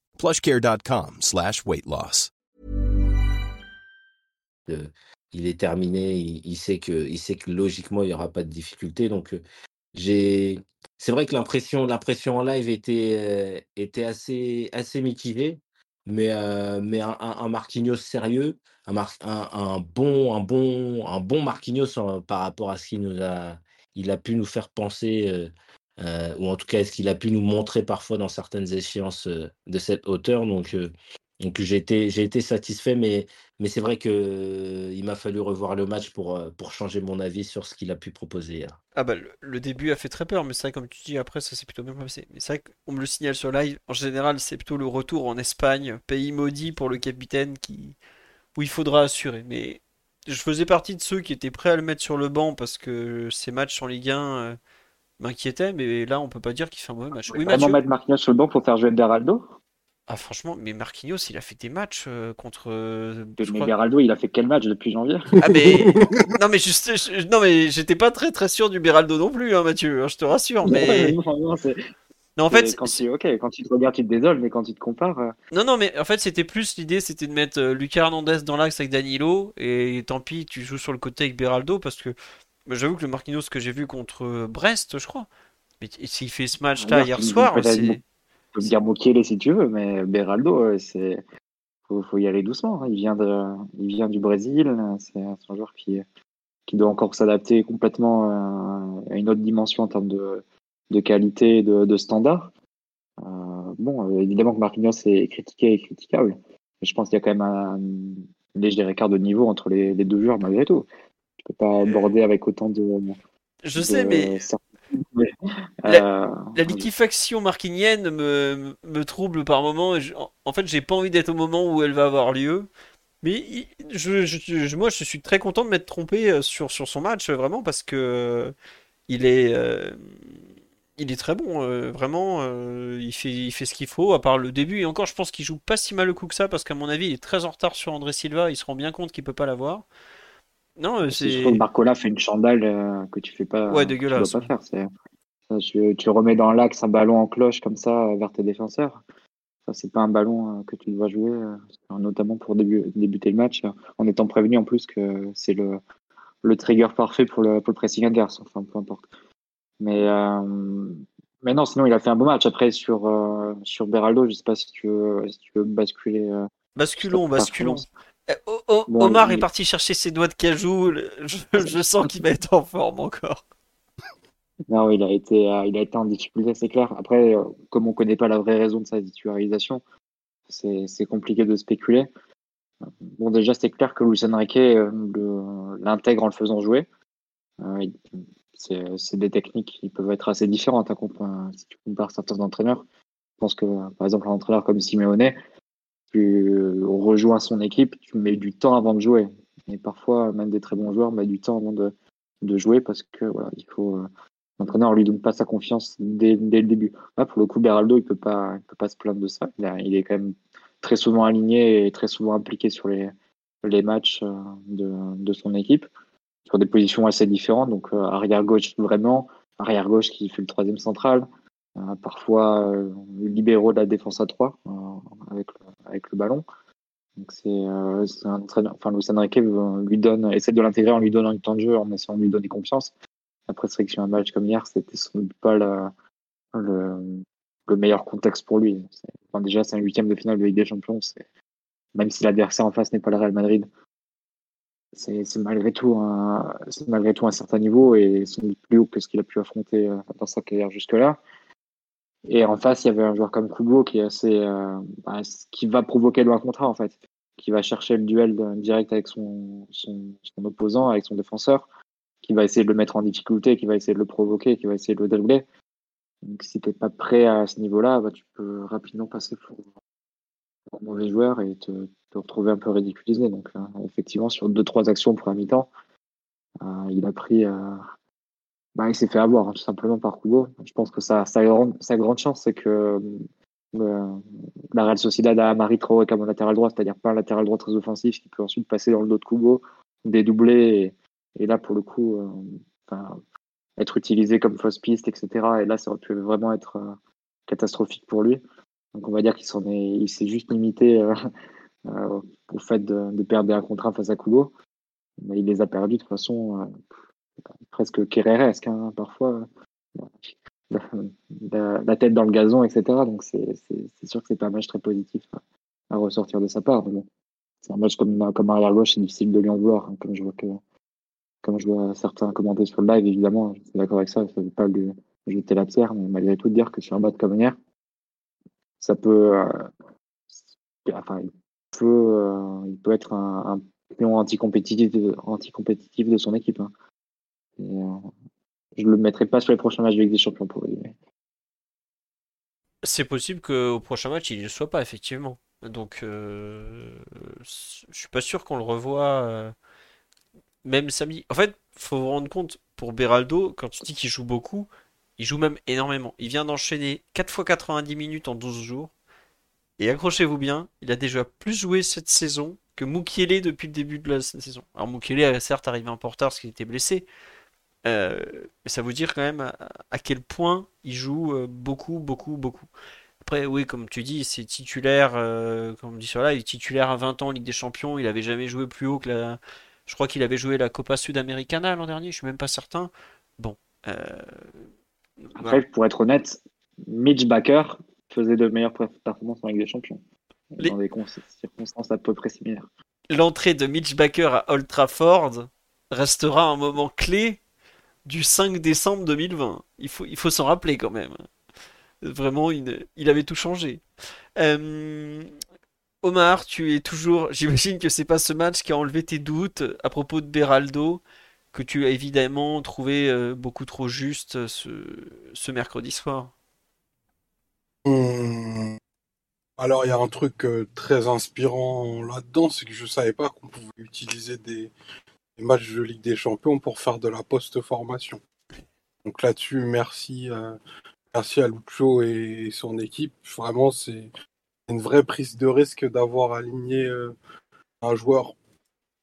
Speaker 5: plushcare.com slash loss.
Speaker 4: il est terminé, il, sait que, il sait que logiquement, il n'y aura pas de difficulté. Donc, j'ai, c'est vrai que l'impression, l'impression en live était, était assez, assez mitigée, mais, mais un, un, Marquinhos sérieux, un, un, bon, un, bon, un bon Marquinhos par rapport à ce qu'il a, il a pu nous faire penser, ou en tout cas ce qu'il a pu nous montrer parfois dans certaines échéances de cette hauteur? Donc, donc j'ai été, été satisfait, mais, mais c'est vrai qu'il m'a fallu revoir le match pour, pour changer mon avis sur ce qu'il a pu proposer
Speaker 1: Ah bah le, début a fait très peur, mais c'est vrai comme tu dis après ça s'est plutôt bien passé. Mais c'est vrai qu'on me le signale sur live. En général c'est plutôt le retour en Espagne, pays maudit pour le capitaine qui où il faudra assurer. Mais je faisais partie de ceux qui étaient prêts à le mettre sur le banc parce que ces matchs en Ligue 1 euh, m'inquiétaient, mais là on peut pas dire qu'il fait un mauvais match.
Speaker 2: Oui, Vraiment mettre Marquinhos sur le banc pour faire jouer Beraldo
Speaker 1: ah franchement, mais Marquinhos, il a fait des matchs euh, contre. Euh,
Speaker 2: mais Beraldo, il a fait quel match depuis janvier
Speaker 1: Ah mais <laughs> non mais juste, non mais j'étais pas très très sûr du Beraldo non plus, hein, Mathieu. Hein, je te rassure. Mais
Speaker 2: non, en fait, quand tu, ok, quand tu te regardes, tu te désoles, mais quand tu te compares. Euh,
Speaker 1: non, non, mais en fait, c'était plus l'idée, c'était de mettre Lucas Hernandez dans l'axe avec Danilo, et tant pis, tu joues sur le côté avec Beraldo, parce que j'avoue que le Marquinhos que j'ai vu contre Brest, je crois, mais s'il fait ce match-là hier soir, c'est
Speaker 2: peux me dire Mokele si tu veux, mais Beraldo, c'est faut, faut y aller doucement. Hein. Il vient de, il vient du Brésil. C'est un joueur qui, qui doit encore s'adapter complètement euh, à une autre dimension en termes de, de qualité, de, de standard. Euh, bon, évidemment que Marquinhos est critiqué et critiquable, mais je pense qu'il y a quand même un, léger écart de niveau entre les, les, deux joueurs malgré tout. Je pas aborder avec autant de.
Speaker 1: Je sais, mais la, euh, liquéfaction marquinienne me, me, trouble par moment. En fait, j'ai pas envie d'être au moment où elle va avoir lieu. Mais je, je, moi, je suis très content de m'être trompé euh, sur, sur son match, vraiment, parce que euh, il est, il est très bon. vraiment, il, fait, il fait ce qu'il faut, à part le début. Et encore, je pense qu'il joue pas si mal le coup que ça, parce qu'à mon avis, il est très en retard sur André Silva. Il se rend bien compte qu'il peut pas l'avoir. Non, c'est. Je
Speaker 2: trouve que Barcola fait une chandale euh, que tu fais pas.
Speaker 1: Ouais, dégueulasse.
Speaker 2: Tu dois pas faire. tu, remets dans l'axe un ballon en cloche comme ça euh, vers tes défenseurs. Ça, c'est pas un ballon euh, que tu dois jouer, notamment pour débuter le match, en étant prévenu en plus que c'est le, le trigger parfait pour le, pour le pressing adverse. Enfin, peu importe. Mais, mais non, sinon, il a fait un beau match. Après, sur, sur Beraldo, je sais pas si tu veux, si tu veux basculer.
Speaker 1: basculons, basculons. Omar est parti chercher ses doigts de cajou. Je, sens qu'il va être en forme encore.
Speaker 2: Non, il a été, euh, il a été en difficulté, c'est clair. Après, euh, comme on ne connaît pas la vraie raison de sa titularisation, c'est compliqué de spéculer. Bon, déjà, c'est clair que Luis Enrique euh, l'intègre en le faisant jouer. c'est des techniques qui peuvent être assez différentes hein, si tu compares certains entraîneurs. Je pense que, par exemple, un entraîneur comme Simeone, tu rejoins son équipe, tu mets du temps avant de jouer. Et parfois, même des très bons joueurs mettent du temps avant de, jouer parce que voilà, il faut euh, l'entraîneur lui donne pas sa confiance dès, le début. Pour le coup, Beraldo, il peut pas, peut pas se plaindre de ça. Il, est quand même très souvent aligné et très souvent impliqué sur les, matchs euh, de, de son équipe sur des positions assez différentes. Donc euh, arrière gauche vraiment, arrière gauche qui fait le troisième central, parfois libéraux de la défense à 3 avec avec le ballon. Donc c'est euh, un entraîneur, enfin Luis Enrique lui donne, essaie de l'intégrer en lui donnant du temps de jeu, en essayant de lui donner confiance. Après c'est vrai un match comme hier, c'était sans doute pas le, le, meilleur contexte pour lui. Déjà c'est un huitième de finale de Ligue des Champions, même si l'adversaire en face n'est pas le Real Madrid, c'est malgré tout un, malgré tout un certain niveau et sans doute plus haut que ce qu'il a pu affronter euh, dans sa carrière jusque là. Et en face, il y avait un joueur comme Kubo qui est assez, euh, bah, qui va provoquer le contrat en fait, qui va chercher le duel direct avec son, son, son, opposant, avec son défenseur, qui va essayer de le mettre en difficulté, qui va essayer de le provoquer, qui va essayer de le dribbler. Donc si t'es pas prêt à ce niveau-là, bah, tu peux rapidement passer pour, un mauvais joueur et te, te, retrouver un peu ridiculisé. Donc euh, effectivement, sur deux trois actions pour un mi-temps, euh, il a pris bah, il s'est fait avoir hein, tout simplement par Kubo. Je pense que sa, grande, chance, c'est que euh, la Real Sociedad a Marie Traoré comme latéral droit, c'est-à-dire pas un latéral droit très offensif qui peut ensuite passer dans le dos de Kubo, dédoubler et, là pour le coup euh, être utilisé comme fausse piste, etc. Et là ça aurait pu vraiment être euh, catastrophique pour lui. Donc on va dire qu'il s'est juste limité <laughs> au fait de, de, perdre un contrat face à Kubo, mais il les a perdus de toute façon presque kéréresque hein, parfois. la, tête dans le gazon, etc. Donc c'est sûr que c'est pas un match très positif à, ressortir de sa part. c'est un match comme, comme arrière gauche, c'est difficile de lui en vouloir. Hein, comme je vois que comme je vois certains commenter sur le live, évidemment, je suis d'accord avec ça, ça ne veut pas lui jeter la pierre, mais malgré tout dire que sur un match comme hier, ça peut, euh, enfin, il peut, euh, il peut être un, un pion anti-compétitif anti de son équipe. Hein. Euh, je le mettrai pas sur les prochains matchs de des Champions pour lui.
Speaker 1: C'est possible qu'au prochain match, il ne soit pas, effectivement. Donc, euh, je suis pas sûr qu'on le revoie euh, même samedi. En fait, faut vous rendre compte, pour Beraldo, quand tu dis qu'il joue beaucoup, il joue même énormément. Il vient d'enchaîner 4 fois 90 minutes en 12 jours. Et accrochez-vous bien, il a déjà plus joué cette saison que Mukiele depuis le début de la saison. Alors Mukiele a certes arrivé un porteur parce qu'il était blessé, euh, mais ça vous dire quand même à, quel point il joue euh, beaucoup, beaucoup, beaucoup. Après, oui, comme tu dis, c'est titulaire, euh, comme on dit sur là, il est titulaire à 20 ans en Ligue des Champions, il avait jamais joué plus haut que la... Je crois qu'il avait joué la Copa Sudamericana l'an dernier, je suis même pas certain. Bon.
Speaker 2: Après, pour être honnête, Mitch Baker faisait de meilleures performances en Ligue des Champions. Dans des circonstances à peu près similaires.
Speaker 1: L'entrée de Mitch Baker à Old Trafford restera un moment clé du 5 décembre 2020. Il faut, il faut s'en rappeler quand même. Vraiment, il, avait tout changé. Euh, Omar, tu es toujours. J'imagine que c'est pas ce match qui a enlevé tes doutes à propos de Beraldo, que tu as évidemment trouvé euh, beaucoup trop juste ce, ce mercredi soir.
Speaker 3: Hmm. Alors, il y a un truc euh, très inspirant là-dedans, c'est que je savais pas qu'on pouvait utiliser des, matchs de Ligue des Champions pour faire de la post-formation. Donc là-dessus, merci, euh, merci à Lucho et son équipe. Vraiment, c'est une vraie prise de risque d'avoir aligné euh, un joueur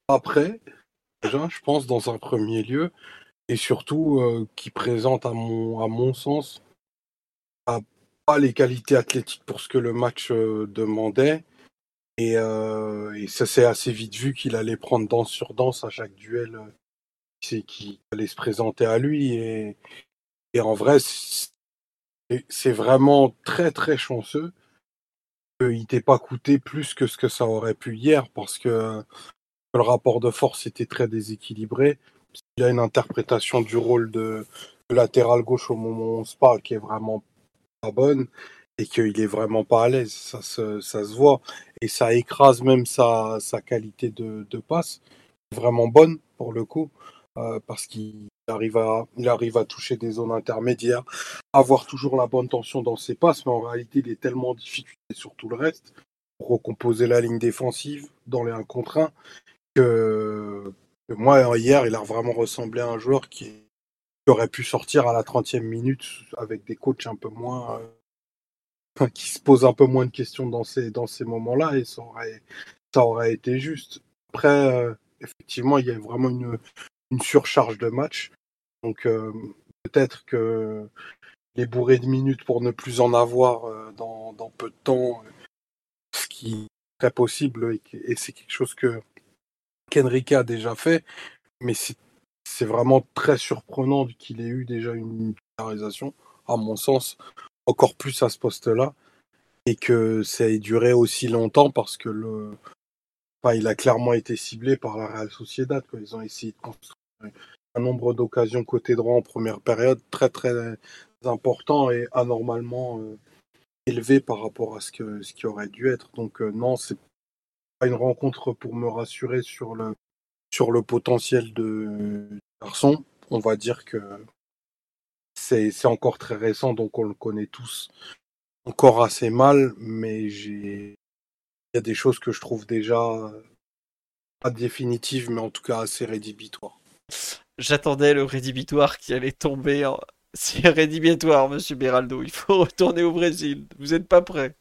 Speaker 3: après, déjà, je pense, dans un premier lieu, et surtout euh, qui présente, à mon, à mon sens, pas les qualités athlétiques pour ce que le match demandait, euh, et, ça s'est assez vite vu qu'il allait prendre danse sur danse à chaque duel euh, qui allait se présenter à lui. Et, en vrai, c'est vraiment très très chanceux qu'il t'ait pas coûté plus que ce que ça aurait pu hier parce que le rapport de force était très déséquilibré. Il y a une interprétation du rôle de, latéral gauche au moment où on se parle qui est vraiment pas bonne et qu'il est vraiment pas à l'aise. Ça se, voit. Et ça écrase même sa, qualité de, passe, vraiment bonne pour le coup, euh, parce qu'il arrive, à, il arrive à toucher des zones intermédiaires, avoir toujours la bonne tension dans ses passes, mais en réalité, il est tellement en difficulté sur tout le reste pour recomposer la ligne défensive dans les 1 contre 1 que, moi, hier, il a vraiment ressemblé à un joueur qui, qui aurait pu sortir à la 30e minute avec des coachs un peu moins. <laughs> Qui se pose un peu moins de questions dans ces, dans ces moments-là et ça aurait, ça aurait été juste. Après, euh, effectivement, il y a vraiment une, une surcharge de match. Donc euh, peut-être que les bourrées de minutes pour ne plus en avoir euh, dans, dans, peu de temps, ce qui est très possible et, c'est quelque chose que qu'Enrique a déjà fait, mais c'est vraiment très surprenant qu'il ait eu déjà une titularisation, à mon sens, encore plus à ce poste-là et que ça ait duré aussi longtemps parce que le, enfin, il a clairement été ciblé par la Real Sociedad. Quoi. Ils ont essayé de construire un nombre d'occasions côté droit en première période très très important et anormalement euh, élevé par rapport à ce, que, ce qui aurait dû être. Donc euh, non, c'est pas une rencontre pour me rassurer sur le, sur le potentiel de garçon. On va dire que c'est encore très récent, donc on le connaît tous encore assez mal, mais j'ai il y a des choses que je trouve déjà pas définitives, mais en tout cas assez rédhibitoires.
Speaker 1: J'attendais le rédhibitoire qui allait tomber. En... <laughs> C'est rédhibitoire, monsieur Beraldo. Il faut retourner au Brésil. Vous n'êtes pas prêt.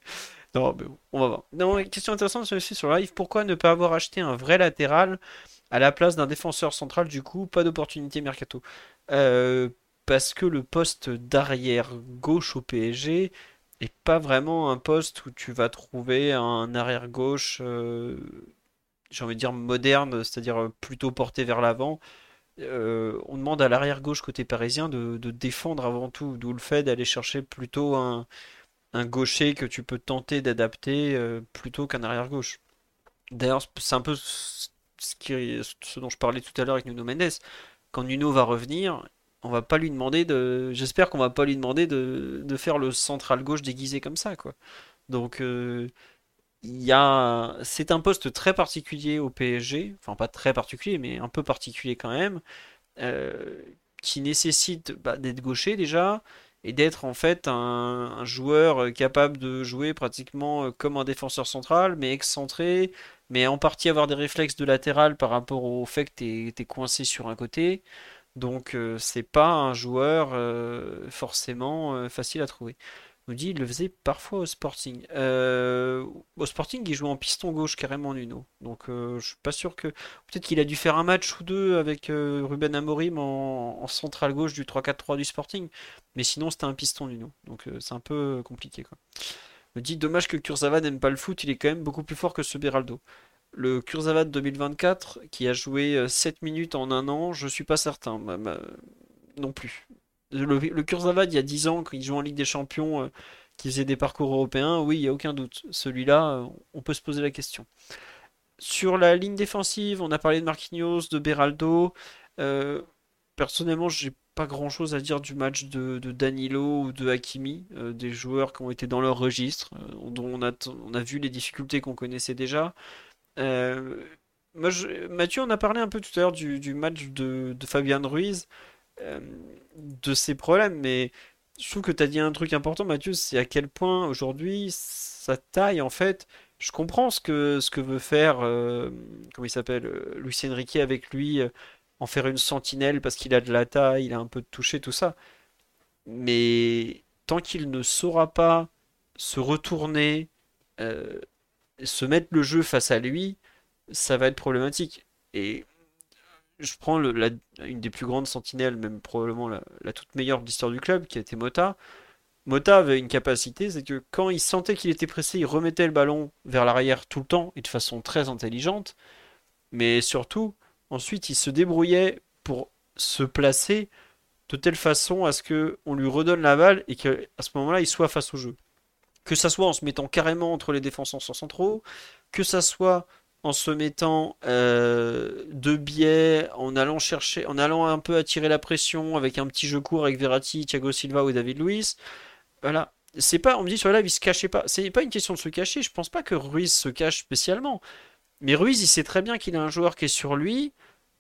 Speaker 1: Non, mais on va voir. Non, question intéressante aussi sur live. Pourquoi ne pas avoir acheté un vrai latéral à la place d'un défenseur central Du coup, pas d'opportunité mercato? Euh, parce que le poste d'arrière gauche au PSG est pas vraiment un poste où tu vas trouver un arrière gauche, euh, j'ai envie de dire moderne, c'est-à-dire plutôt porté vers l'avant. euh, on demande à l'arrière gauche côté parisien de, défendre avant tout, d'où le fait d'aller chercher plutôt un, gaucher que tu peux tenter d'adapter euh, plutôt qu'un arrière gauche. D'ailleurs, c'est un peu ce, ce dont je parlais tout à l'heure avec Nuno Mendes. Quand Nuno va revenir, on va pas lui demander de. J'espère qu'on va pas lui demander de, faire le central gauche déguisé comme ça, quoi. Donc, euh, a, c'est un poste très particulier au PSG, enfin pas très particulier, mais un peu particulier quand même, euh, qui nécessite bah, d'être gaucher déjà et d'être en fait un, joueur capable de jouer pratiquement comme un défenseur central, mais excentré, mais en partie avoir des réflexes de latéral par rapport au fait que tu es, coincé sur un côté. Donc euh, c'est pas un joueur forcément facile à trouver nous dit il le faisait parfois au Sporting. Euh, au Sporting, il jouait en piston gauche carrément Nuno. Donc euh, je suis pas sûr que. Peut-être qu'il a dû faire un match ou deux avec euh, Ruben Amorim en, en centrale gauche du 3-4-3 du Sporting. Mais sinon, c'était un piston Nuno. Donc c'est un peu compliqué. Quoi. me dit dommage que Kurzawa n'aime pas le foot, il est quand même beaucoup plus fort que ce Beraldo. Le Kurzawa de 2024, qui a joué 7 minutes en un an, je suis pas certain. non plus le, le il y a 10 ans, quand il joue en Ligue des Champions, euh, qui faisait des parcours européens, oui, il n'y a aucun doute. Celui-là, euh, on peut se poser la question. Sur la ligne défensive, on a parlé de Marquinhos, de Beraldo. Euh, personnellement, j'ai pas grand chose à dire du match de, Danilo ou de Hakimi, des joueurs qui ont été dans leur registre, dont on a vu les difficultés qu'on connaissait déjà. Mathieu, on a parlé un peu tout à l'heure du, match de, de Fabian Ruiz. Euh, de ces problèmes, mais je trouve que tu as dit un truc important, Mathieu, c'est à quel point aujourd'hui sa taille, en fait, je comprends ce que, ce que veut faire, euh, comment il s'appelle, euh, Lucien Riquet avec lui, en faire une sentinelle parce qu'il a de la taille, il a un peu de toucher, tout ça. Mais tant qu'il ne saura pas se retourner, se mettre le jeu face à lui, ça va être problématique. Et je prends une des plus grandes sentinelles, même probablement la, toute meilleure de l'histoire du club, qui a été Mota. Mota avait une capacité, c'est que quand il sentait qu'il était pressé, il remettait le ballon vers l'arrière tout le temps et de façon très intelligente. Mais surtout, ensuite, il se débrouillait pour se placer de telle façon à ce que on lui redonne la balle et qu'à ce moment-là, il soit face au jeu. Que ça soit en se mettant carrément entre les défenseurs centraux, que ça soit en se mettant euh, de biais, en allant chercher, en allant un peu attirer la pression avec un petit jeu court avec Verratti, Thiago Silva ou David Luiz. Voilà. C'est pas, on me dit sur la live, il se cachait pas. C'est pas une question de se cacher. Je pense pas que Ruiz se cache spécialement. Mais Ruiz, il sait très bien qu'il a un joueur qui est sur lui.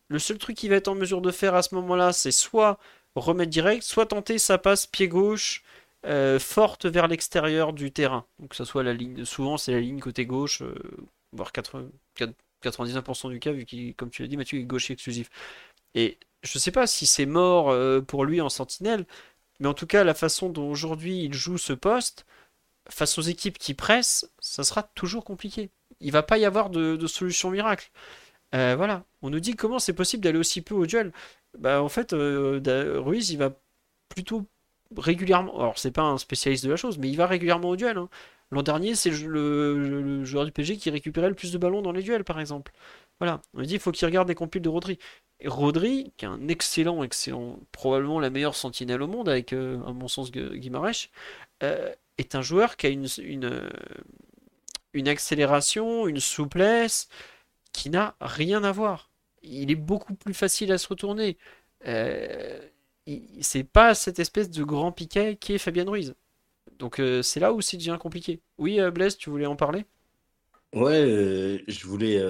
Speaker 1: Le seul truc qu'il va être en mesure de faire à ce moment-là, c'est soit remettre direct, soit tenter sa passe pied gauche euh, forte vers l'extérieur du terrain. Que ce soit la ligne, souvent c'est la ligne côté gauche, euh, voire 99% du cas, vu qu'il, comme tu l'as dit, Mathieu est gaucher exclusif. Et je sais pas si c'est mort euh, pour lui en sentinelle, mais en tout cas, la façon dont aujourd'hui il joue ce poste, face aux équipes qui pressent, ça sera toujours compliqué. Il va pas y avoir de, solution miracle. Euh, voilà, on nous dit comment c'est possible d'aller aussi peu au duel. Bah, en fait, Ruiz, il va plutôt régulièrement. Alors, c'est pas un spécialiste de la chose, mais il va régulièrement au duel. Hein. L'an dernier, c'est le, joueur du PSG qui récupérait le plus de ballons dans les duels, par exemple. Voilà, on dit il faut qu'il regarde des compiles de Rodri. Rodri, qui est un excellent, excellent, probablement la meilleure sentinelle au monde, avec, euh, à mon sens, Guimarães, euh, est un joueur qui a une accélération, une souplesse qui n'a rien à voir. Il est beaucoup plus facile à se retourner. Euh, c'est pas cette espèce de grand piquet qui est Fabien Ruiz. Donc euh, c'est là où c'est devient compliqué. Oui, euh, Blaise, tu voulais en parler?
Speaker 4: Ouais, euh, je voulais.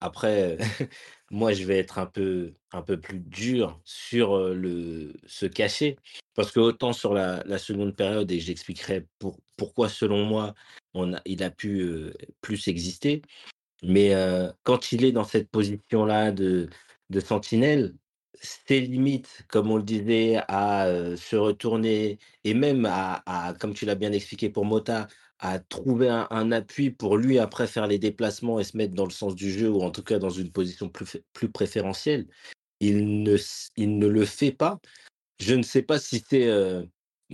Speaker 4: après, <laughs> moi, je vais être un peu, un peu plus dur sur le se cacher, parce que autant sur la, seconde période, et j'expliquerai pour, pourquoi, selon moi, on il a pu plus exister. Mais quand il est dans cette position-là de, de sentinelle, ses limites, comme on le disait, à se retourner et même à, comme tu l'as bien expliqué pour Mota, à trouver un, appui pour lui après faire les déplacements et se mettre dans le sens du jeu ou en tout cas dans une position plus, plus préférentielle, il ne, il ne le fait pas. Je ne sais pas si c'est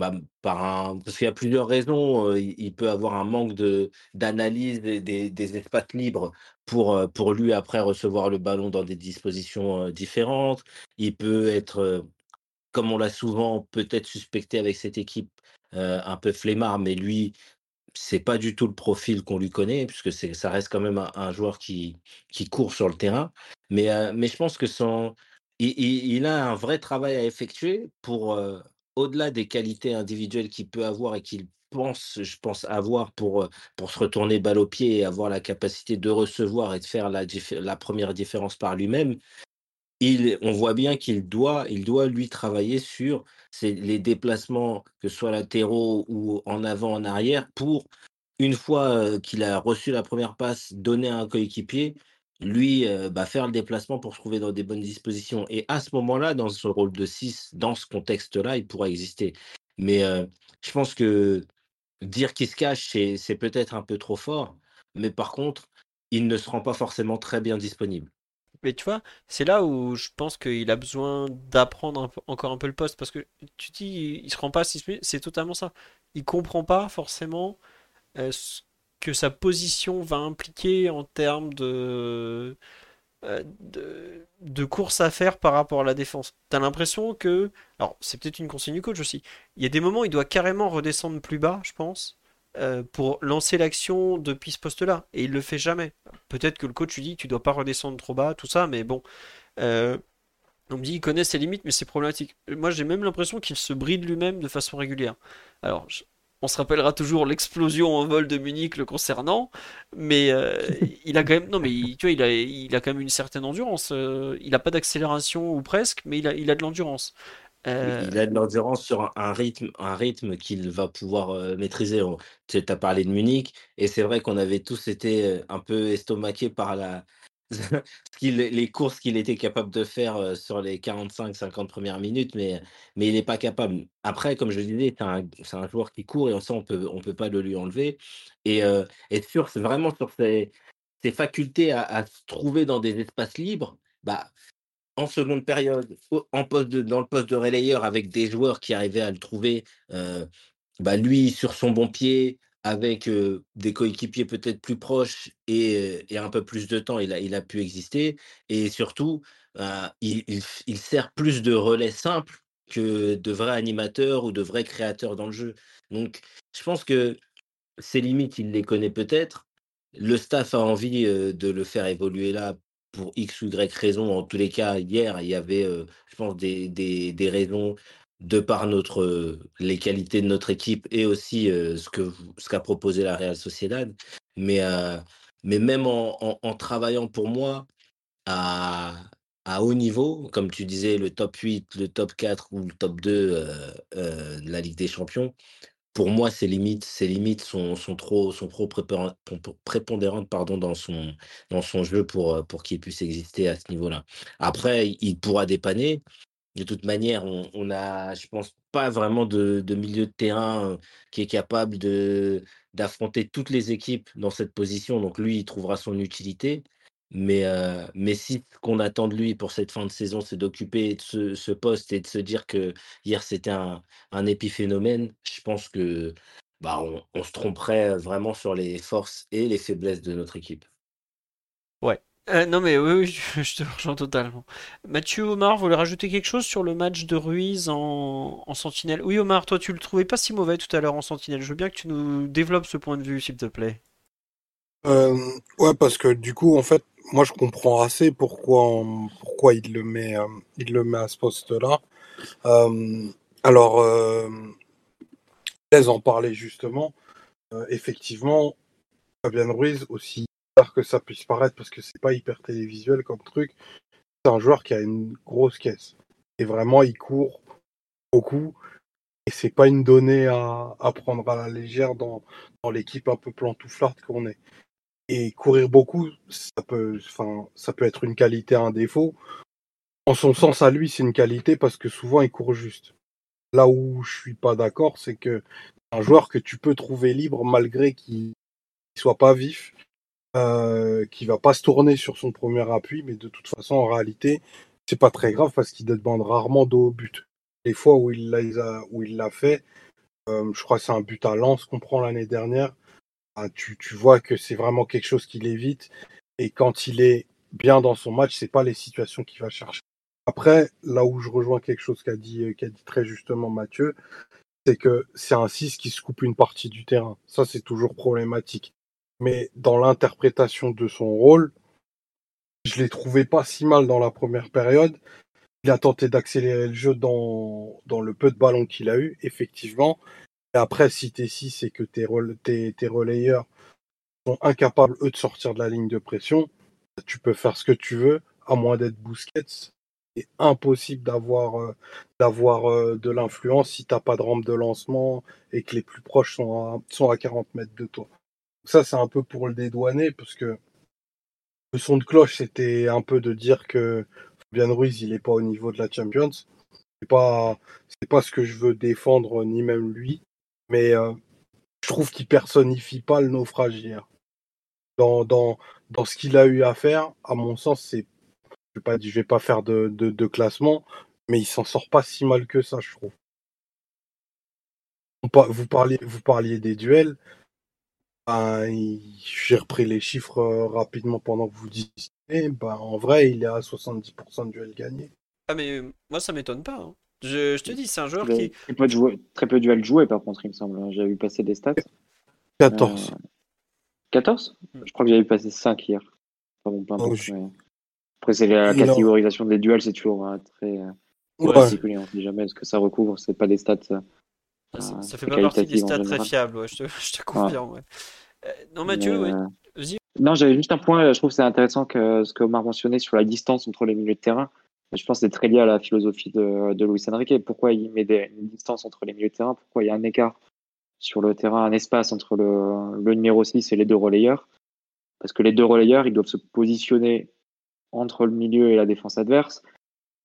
Speaker 4: bah, par un... parce qu'il y a plusieurs raisons. il, peut avoir un manque de, d'analyse des, des, espaces libres pour, pour lui après recevoir le ballon dans des dispositions différentes. Il peut être, comme on l'a souvent peut-être suspecté avec cette équipe, un peu flemmard, mais lui, c'est pas du tout le profil qu'on lui connaît, puisque c'est, ça reste quand même un, joueur qui, qui court sur le terrain. Mais, mais je pense que son, il, il, a un vrai travail à effectuer pour, au-delà des qualités individuelles qu'il peut avoir et qu'il pense, je pense, avoir pour, pour se retourner balle au pied et avoir la capacité de recevoir et de faire la, première différence par lui-même, on voit bien qu'il doit, il doit lui travailler sur les déplacements, que ce soit latéraux ou en avant, en arrière, pour, une fois qu'il a reçu la première passe, donner à un coéquipier, lui bah, faire le déplacement pour se trouver dans des bonnes dispositions. Et à ce moment-là, dans ce rôle de 6, dans ce contexte-là, il pourra exister. Mais je pense que dire qu'il se cache, c'est peut-être un peu trop fort. Mais par contre, il ne se rend pas forcément très bien disponible.
Speaker 1: Mais tu vois, c'est là où je pense qu'il a besoin d'apprendre encore un peu le poste. Parce que tu dis, il se rend pas 6 minutes, c'est totalement ça. Il comprend pas forcément ce que sa position va impliquer en termes de, euh, de, de, course à faire par rapport à la défense. T'as l'impression que. Alors, c'est peut-être une consigne du coach aussi. Il y a des moments où il doit carrément redescendre plus bas, je pense, euh, pour lancer l'action depuis ce poste-là. Et il le fait jamais. Peut-être que le coach lui dit tu dois pas redescendre trop bas, tout ça, mais bon. Euh, on me dit il connaît ses limites, mais c'est problématique. Moi, j'ai même l'impression qu'il se bride lui-même de façon régulière. Alors, on se rappellera toujours l'explosion en vol de Munich le concernant, mais euh, <laughs> il a quand même, non mais tu vois, il a, il a quand même une certaine endurance. Euh, il n'a pas d'accélération ou presque, mais il a, il a de l'endurance.
Speaker 4: Euh, il a de l'endurance sur un, rythme, un rythme qu'il va pouvoir maîtriser. Tu as parlé de Munich, et c'est vrai qu'on avait tous été un peu estomaqués par la, les courses qu'il était capable de faire sur les 45-50 premières minutes, mais, il n'est pas capable. Après, comme je disais, c'est un, joueur qui court et on peut, on peut pas le lui enlever. Et, et sur, vraiment sur ses, facultés à, se trouver dans des espaces libres, bah, en seconde période, en poste dans le poste de relayeur avec des joueurs qui arrivaient à le trouver, bah, lui sur son bon pied, avec des coéquipiers peut-être plus proches et, un peu plus de temps, il a, il a pu exister. Et surtout, il, il, sert plus de relais simples que de vrais animateurs ou de vrais créateurs dans le jeu. Donc, je pense que ses limites, il les connaît peut-être. Le staff a envie de le faire évoluer là pour X ou Y raison. En tous les cas, hier, il y avait, je pense, des, des, des raisons de par notre, les qualités de notre équipe et aussi ce que ce qu'a proposé la Real Sociedad. Mais, mais même en, travaillant pour moi à, à, haut niveau, comme tu disais, le top 8, le top 4 ou le top 2 de la Ligue des Champions, pour moi, ces limites, ces limites sont, sont trop, sont trop prépondérantes pardon, dans, son, dans son jeu pour, pour qu'il puisse exister à ce niveau-là. Après, il pourra dépanner, de toute manière, on, n'a, je pense, pas vraiment de, milieu de terrain qui est capable de, d'affronter toutes les équipes dans cette position. Donc lui, il trouvera son utilité. Mais, mais si ce qu'on attend de lui pour cette fin de saison, c'est d'occuper ce, poste et de se dire que hier c'était un, épiphénomène, je pense que bah, on se tromperait vraiment sur les forces et les faiblesses de notre équipe.
Speaker 1: Ouais, euh, non mais oui, <laughs> je, te rejoins totalement. Mathieu Omar voulait rajouter quelque chose sur le match de Ruiz en, sentinelle? Oui Omar, toi tu le trouvais pas si mauvais tout à l'heure en sentinelle. Je veux bien que tu nous développes ce point de vue s'il te plaît.
Speaker 3: Euh, ouais parce que du coup en fait moi je comprends assez pourquoi pourquoi il le met euh, il le met à ce poste là. alors en parler justement. effectivement Fabien Ruiz aussi que ça puisse paraître parce que c'est pas hyper télévisuel comme truc. C'est un joueur qui a une grosse caisse. Et vraiment, il court beaucoup. Et c'est pas une donnée à, à, prendre à la légère dans, dans l'équipe un peu plantouflarde qu'on est. Et courir beaucoup, ça peut, enfin, ça peut être une qualité, un défaut. En son sens à lui, c'est une qualité parce que souvent il court juste. Là où je suis pas d'accord, c'est que un joueur que tu peux trouver libre malgré qu'il soit pas vif, euh, qui va pas se tourner sur son premier appui, mais de toute façon, en réalité, c'est pas très grave parce qu'il demande rarement dos au but. Les fois où il l'a où il l'a fait, Euh, je crois que c'est un but à lance qu'on prend l'année dernière. Ah, tu, tu, vois que c'est vraiment quelque chose qu'il évite. Et quand il est bien dans son match, c'est pas les situations qu'il va chercher. Après, là où je rejoins quelque chose qu'a dit, qu'a dit très justement Mathieu, c'est que c'est un 6 qui se coupe une partie du terrain. Ça, c'est toujours problématique. Mais dans l'interprétation de son rôle, je l'ai trouvé pas si mal dans la première période. Il a tenté d'accélérer le jeu dans, dans le peu de ballons qu'il a eu, effectivement. Et après, si t'es 6 et que tes, tes, tes relayeurs sont incapables, eux, de sortir de la ligne de pression, tu peux faire ce que tu veux, à moins d'être Busquets. C'est impossible d'avoir euh, d'avoir euh, de l'influence si t'as pas de rampe de lancement et que les plus proches sont à, sont à 40 mètres de toi. Ça, c'est un peu pour le dédouaner, parce que le son de cloche, c'était un peu de dire que Fabian Ruiz, il est pas au niveau de la Champions. C'est pas, c'est pas ce que je veux défendre, ni même lui. Mais euh, je trouve qu'il personnifie pas le naufrage hier. Dans, dans, dans ce qu'il a eu à faire, à mon sens, c'est, je vais pas, je vais pas faire de, de, de classement, mais il s'en sort pas si mal que ça, je trouve. Vous parliez, vous parliez des duels. Ben, j'ai repris les chiffres euh, rapidement pendant que vous disiez. Ben, en vrai, il est à 70% de duels gagnés.
Speaker 1: Ah, mais euh, moi, ça m'étonne pas. Hein. Je, je, te dis, c'est un joueur qui.
Speaker 2: Très peu, de très peu de duels joués, par contre, il me semble. Hein. J'avais vu passer des stats.
Speaker 3: 14.
Speaker 2: Euh... 14 Je crois que j'avais passé 5 hier. Pas bon, pas
Speaker 3: Oh,
Speaker 2: bon,
Speaker 3: je-
Speaker 2: mais- Après, c'est la catégorisation des duels, c'est toujours très
Speaker 3: Ouais.
Speaker 2: particulier. On sait jamais ce que ça recouvre. C'est pas des stats.
Speaker 1: ça,
Speaker 2: euh,
Speaker 1: ça fait pas partie des stats très fiables, ouais, je, te, <laughs> je te confirme. ouais. Euh, non, Mathieu,
Speaker 2: Mais,
Speaker 1: ouais.
Speaker 2: euh,
Speaker 1: Vas-y.
Speaker 2: Non, j'avais juste un point. Je trouve que c'est intéressant que ce que Omar mentionnait sur la distance entre les milieux de terrain. Je pense que c'est très lié à la philosophie de, de Luis Enrique. Pourquoi il met des, une distance entre les milieux de terrain? Pourquoi il y a un écart sur le terrain, un espace entre le, le numéro 6 et les deux relayeurs? Parce que les deux relayeurs, ils doivent se positionner entre le milieu et la défense adverse,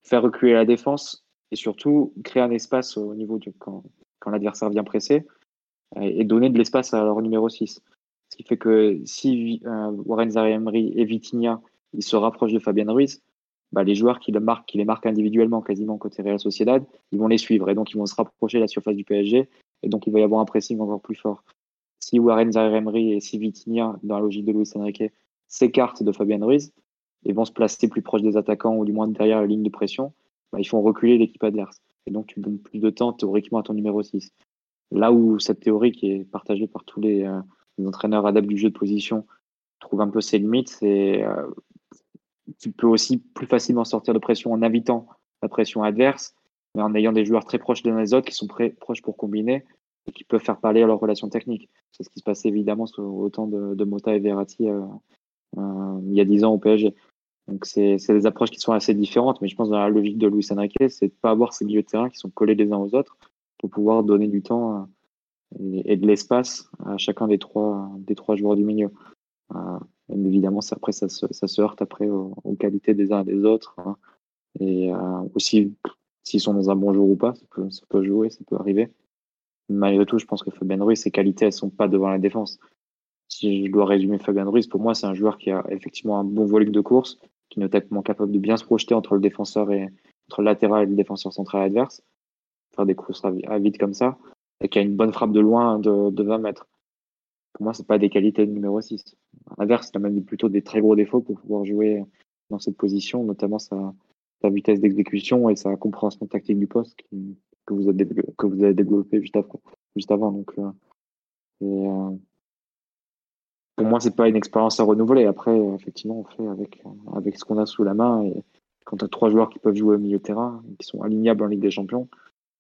Speaker 2: faire reculer la défense et surtout créer un espace au niveau du quand, quand l'adversaire vient presser et, et donner de l'espace à leur numéro 6. Ce qui fait que si euh, Warren Zaire-Emery et Vitinha se rapprochent de Fabian Ruiz, bah, les joueurs qui, les marquent individuellement quasiment côté Real Sociedad, ils vont les suivre et donc ils vont se rapprocher de la surface du PSG et donc il va y avoir un pressing encore plus fort. Si Warren Zaire-Emery et si Vitinha, dans la logique de Luis Enrique, s'écartent de Fabian Ruiz et vont se placer plus proche des attaquants ou du moins derrière la ligne de pression, bah, ils font reculer l'équipe adverse. Et donc tu donnes plus de temps théoriquement à ton numéro 6. Là où cette théorie qui est partagée par tous les, euh, les entraîneurs adeptes du jeu de position trouve un peu ses limites, euh, tu peux aussi plus facilement sortir de pression en invitant la pression adverse, mais en ayant des joueurs très proches les autres qui sont très proches pour combiner et qui peuvent faire parler à leurs relations techniques. C'est ce qui se passait évidemment au temps de, Mota et Verratti euh, euh, il y a 10 ans au PSG. Donc c'est des approches qui sont assez différentes, mais je pense dans la logique de Luis Enrique, c'est de pas avoir ces milieux de terrain qui sont collés les uns aux autres pour pouvoir donner du temps euh, et, de l'espace à chacun des trois des trois joueurs du milieu. Euh, évidemment, ça, après, ça se, ça heurte après aux, qualités des uns et des autres. hein. Et euh, aussi, s'ils sont dans un bon jour ou pas, ça peut, jouer, ça peut arriver. Malgré tout, je pense que Fabien Ruiz, ses qualités, elles sont pas devant la défense. Si je dois résumer Fabien Ruiz, pour moi, c'est un joueur qui a effectivement un bon volume de course, qui est notamment capable de bien se projeter entre le défenseur et entre le latéral et le défenseur central adverse, faire des courses à vide comme ça, et qui a une bonne frappe de loin de, de 20 mètres. Pour moi, c'est pas des qualités de numéro 6. À l'inverse, il a même plutôt des très gros défauts pour pouvoir jouer dans cette position, notamment sa, vitesse d'exécution et sa compréhension tactique du poste que, vous avez développé, juste, avant. Donc, euh, euh, pour moi, c'est pas une expérience à renouveler. Après, effectivement, on fait avec, avec ce qu'on a sous la main. Et quand tu as trois joueurs qui peuvent jouer au milieu de terrain, qui sont alignables en Ligue des Champions,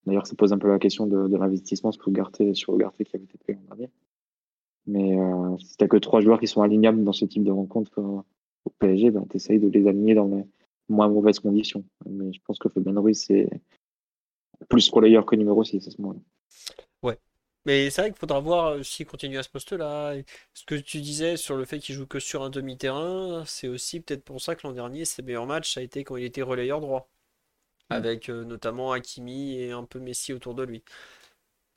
Speaker 2: d'ailleurs, ça pose un peu la question de, l'investissement sur Ugarte, sur Ugarte qui avait été pris l'an dernier. Mais euh, si t'as que trois joueurs qui sont alignables dans ce type de rencontre euh, au PSG, ben, tu essayes de les aligner dans les moins mauvaises conditions. Mais je pense que Fabien Ruiz, c'est plus relayeur que numéro 6 à ce moment-là.
Speaker 1: Ouais. Mais c'est vrai qu'il faudra voir euh, s'il continue à ce poste-là. Ce que tu disais sur le fait qu'il joue que sur un demi-terrain, c'est aussi peut-être pour ça que l'an dernier, ses meilleurs matchs, ça a été quand il était relayeur droit. Avec euh, notamment Hakimi et un peu Messi autour de lui.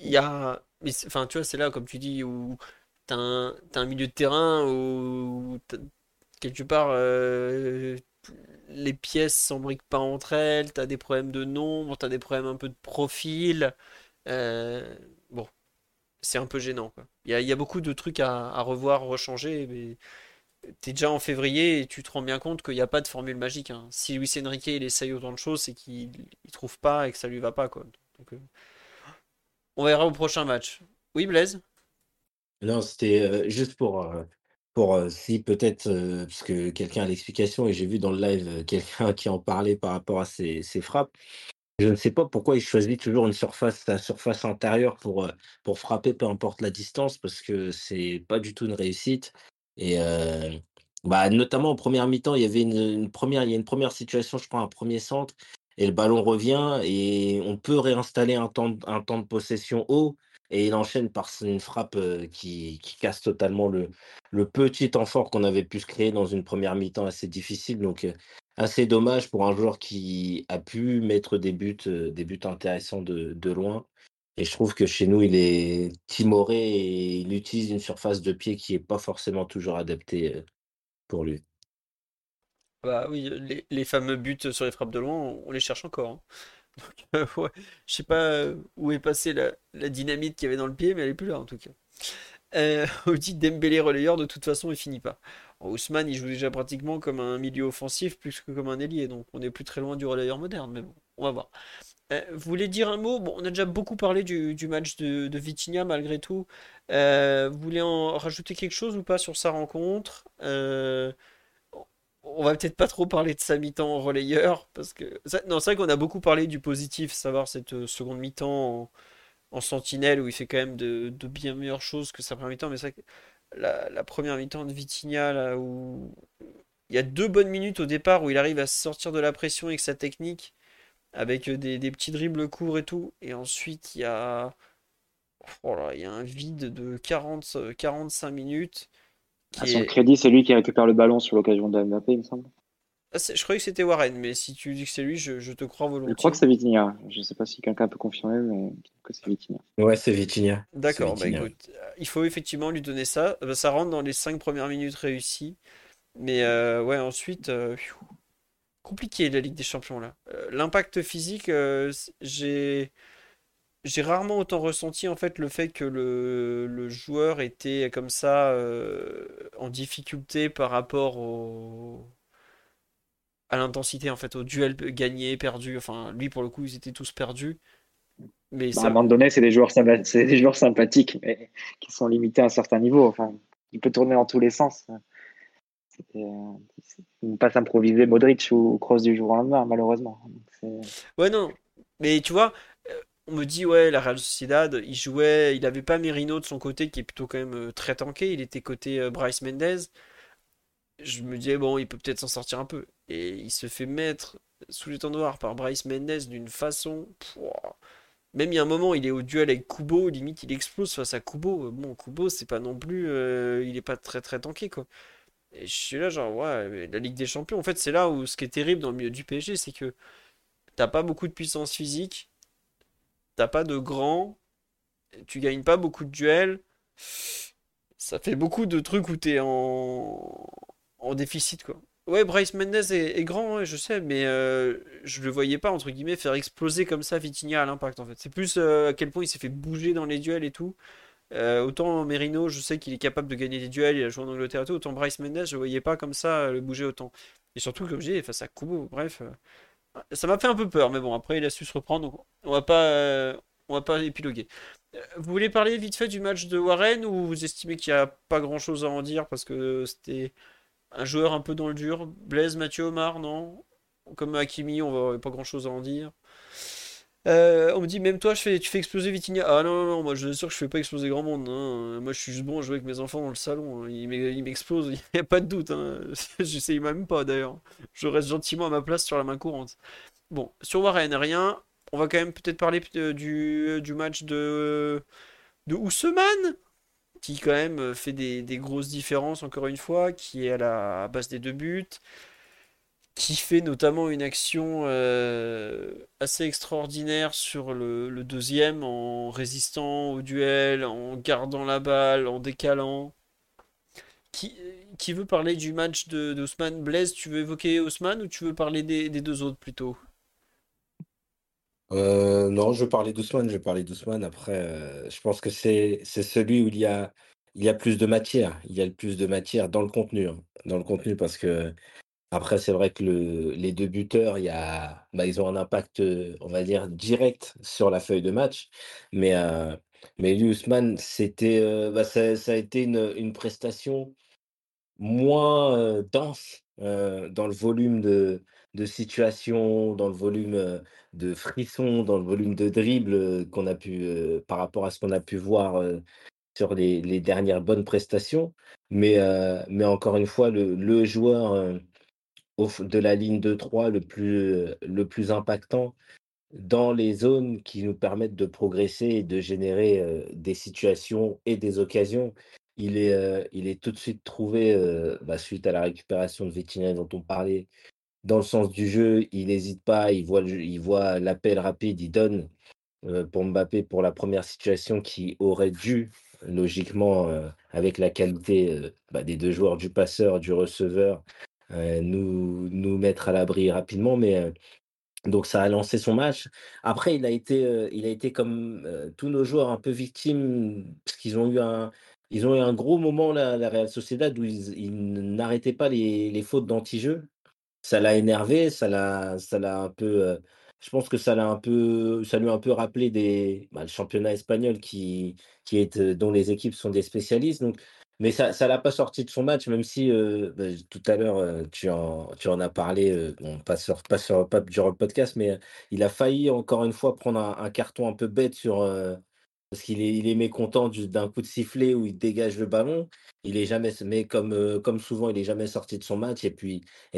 Speaker 1: Il y a. Enfin, tu vois, c'est là, comme tu dis, où t'as un, t'as un milieu de terrain où quelque part les pièces s'embriquent pas entre elles, t'as des problèmes de nombre, t'as des problèmes un peu de profil. Euh, bon, c'est un peu gênant. Il, y a, beaucoup de trucs à, revoir, rechanger, mais t'es déjà en février et tu te rends bien compte qu'il n'y a pas de formule magique. Hein. Si Luis Enrique il essaye autant de choses, c'est qu'il ne trouve pas et que ça lui va pas. Quoi. Euh, on verra au prochain match. Oui, Blaise?
Speaker 4: Non, c'était euh, juste pour, euh, pour si peut-être, parce que quelqu'un a l'explication et j'ai vu dans le live quelqu'un <laughs> qui en parlait par rapport à ses, frappes. Je ne sais pas pourquoi il choisit toujours une surface, la surface intérieure pour, pour frapper, peu importe la distance, parce que c'est pas du tout une réussite. Et bah, notamment en première mi-temps, il y avait une, première, il y a une première situation, je crois, un premier centre, et le ballon revient et on peut réinstaller un temps, un temps de possession haut. Et il enchaîne par une frappe qui, qui casse totalement le, le petit temps fort qu'on avait pu se créer dans une première mi-temps assez difficile. Donc, assez dommage pour un joueur qui a pu mettre des buts, des buts intéressants de, de loin. Et je trouve que chez nous, il est timoré et il utilise une surface de pied qui n'est pas forcément toujours adaptée pour lui.
Speaker 1: Bah oui, les, fameux buts sur les frappes de loin, on, les cherche encore. Hein. <laughs> Donc, ouais, je sais pas où est passée la, dynamite qu'il y avait dans le pied, mais elle est plus là en tout cas. Euh, <laughs> dit Dembélé relayeur, de toute façon, il finit pas. Ousmane, il joue déjà pratiquement comme un milieu offensif plus que comme un ailier, donc on est plus très loin du relayeur moderne, mais bon, on va voir. Euh, vous voulez dire un mot? Bon, on a déjà beaucoup parlé du, match de, de Vitinha malgré tout. Euh, vous voulez en rajouter quelque chose ou pas sur sa rencontre? Euh, On va peut-être pas trop parler de sa mi-temps relayeur parce que non, c'est vrai qu'on a beaucoup parlé du positif, savoir cette seconde mi-temps en, sentinelle où il fait quand même de, bien meilleures choses que sa première mi-temps. Mais c'est vrai que la, première mi-temps de Vitinha là où il y a deux bonnes minutes au départ où il arrive à sortir de la pression avec sa technique avec des, petits dribbles courts et tout. Et ensuite, il y a, oh il y a un vide de 40, 45 minutes.
Speaker 2: à son crédit, c'est lui qui récupère le ballon sur l'occasion de Mbappé, il me semble.
Speaker 1: Ah, je croyais que c'était Warren, mais si tu dis que c'est lui, je, te crois volontiers.
Speaker 2: Je crois que c'est Vitinha. Je ne sais pas si quelqu'un peut confirmer, mais que c'est Vitinha.
Speaker 4: Ouais, c'est Vitinha.
Speaker 1: D'accord, bah écoute, il faut effectivement lui donner ça. Bah, ça rentre dans les 5 premières minutes réussies. Mais euh, ouais, ensuite, euh, compliqué la Ligue des Champions là. Euh, l'impact physique, euh, j'ai j'ai rarement autant ressenti en fait le fait que le, joueur était comme ça euh, en difficulté par rapport au à l'intensité en fait au duel gagné perdu. Enfin lui pour le coup ils étaient tous perdus.
Speaker 2: Mais bah, à un moment donné c'est des joueurs c'est des joueurs sympathiques mais qui sont limités à un certain niveau. Enfin il peut tourner dans tous les sens ne pas s'improviser Modric ou Kroos du jour au lendemain, malheureusement.
Speaker 1: ouais, non. Mais tu vois, euh, on me dit, ouais, la Real Sociedad, il jouait, il avait pas Merino de son côté, qui est plutôt quand même euh, très tanké. Il était côté Bryce Mendez. Je me disais, bon, il peut peut-être s'en sortir un peu. Et il se fait mettre sous les temps noirs par Bryce Mendez d'une façon. Même il y a un moment, il est au duel avec Kubo, limite il explose face à Kubo. Bon, Kubo, c'est pas non plus. il est pas très très tanké, quoi. Et je suis là, genre, ouais, la Ligue des Champions, en fait, c'est là où ce qui est terrible dans le milieu du PSG, c'est que t'as pas beaucoup de puissance physique, t'as pas de grand, tu gagnes pas beaucoup de duels. Ça fait beaucoup de trucs où t'es en... en déficit, quoi. Ouais, Bryce Mendez est, grand, je sais, mais euh, je le voyais pas, entre guillemets, faire exploser comme ça Vitinha à l'impact, en fait. C'est plus euh, à quel point il s'est fait bouger dans les duels et tout. Euh, autant Merino, je sais qu'il est capable de gagner des duels, il a joué en Angleterre et tout. Autant Bryce Mendes, je voyais pas comme ça euh, le bouger autant. Et surtout, comme je dis, face à Kubo, bref. Euh, ça m'a fait un peu peur, mais bon, après il a su se reprendre, donc on va pas, on va pas épiloguer. Vous voulez parler vite fait du match de Warren ou vous estimez qu'il n'y a pas grand chose à en dire parce que c'était un joueur un peu dans le dur? Blaise, Mathieu, Omar, non? Comme Hakimi, on va pas grand chose à en dire. Euh, on me dit, même toi, tu fais exploser Vitinha. Ah non, non, non, moi je suis sûr que je fais pas exploser grand monde. Hein. Moi je suis juste bon à jouer avec mes enfants dans le salon. Hein. Ils il n'y <laughs> a pas de doute. Hein. <laughs> J'essaye même pas d'ailleurs. Je reste gentiment à ma place sur la main courante. Bon, sur Warren, rien. On va quand même peut-être parler du, du match de, de qui quand même fait des, grosses différences encore une fois, qui est à la base des deux buts qui fait notamment une action euh, assez extraordinaire sur le, deuxième en résistant au duel, en gardant la balle, en décalant. Qui, qui veut parler du match d'Ousmane Blaise Tu veux évoquer Ousmane ou tu veux parler des, deux autres plutôt?
Speaker 4: Euh, non, je parlais d'Ousmane, je parlais d'Ousmane. Après, euh, je pense que c'est c'est celui où il y a il y a plus de matière. Il y a le plus de matière dans le contenu, hein. Dans le contenu, parce que après, c'est vrai que le, les deux buteurs, bah, ils ont un impact, euh, on va dire, direct sur la feuille de match. Mais, euh, mais c'était, euh, bah, ça, a été une, prestation moins euh, dense dans le volume de, de situations, dans le volume de frissons, dans le volume de dribbles qu'on a pu, par rapport à ce qu'on a pu voir sur les, dernières bonnes prestations. Mais, mais encore une fois, le, joueur de la ligne de 3 le plus, le plus impactant dans les zones qui nous permettent de progresser et de générer euh, des situations et des occasions. Il est, euh, il est tout de suite trouvé, euh, bah, suite à la récupération de Vitinha dont on parlait, dans le sens du jeu. Il n'hésite pas, il voit, il voit l'appel rapide, il donne pour Mbappé pour la première situation qui aurait dû, logiquement, avec la qualité bah, des deux joueurs, du passeur, du receveur, euh, nous, nous mettre à l'abri rapidement. Mais euh, donc ça a lancé son match. Après, il a été, heu, il a été comme, tous nos joueurs un peu victimes, parce qu'ils ont eu un ils ont eu un gros moment la la Real Sociedad où ils n'arrêtaient pas les les fautes d'anti-jeu. Ça l'a énervé, ça l'a ça l'a un peu, je pense que ça l'a un peu ça lui a un peu rappelé des bah, le championnat espagnol qui qui est, dont les équipes sont des spécialistes donc mais ça ça l'a pas sorti de son match même si, heu, bah, tout à l'heure, heu, tu en as parlé, heu, bon pas sur durant le podcast, mais, heu, il a failli encore une fois prendre un carton un peu bête sur, parce qu'il est mécontent du d'un coup de sifflet où il dégage le ballon. Il est jamais mais comme, souvent, il est jamais sorti de son match et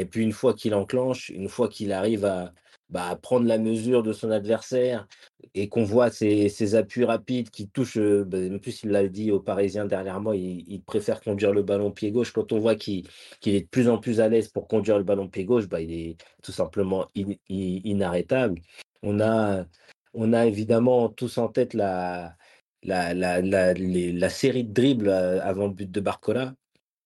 Speaker 4: puis une fois qu'il enclenche, une fois qu'il arrive à, bah, prendre la mesure de son adversaire et qu'on voit ses ses appuis rapides qui touchent, heu, bah, en plus il l'a dit aux Parisiens dernièrement, il il préfère conduire le ballon pied gauche. Quand on voit qu'il qu'il est de plus en plus à l'aise pour conduire le ballon pied gauche, bah, il est tout simplement inarrêtable. On a on a évidemment tous en tête la la la la la série de dribbles, heu, avant le but de Barcola,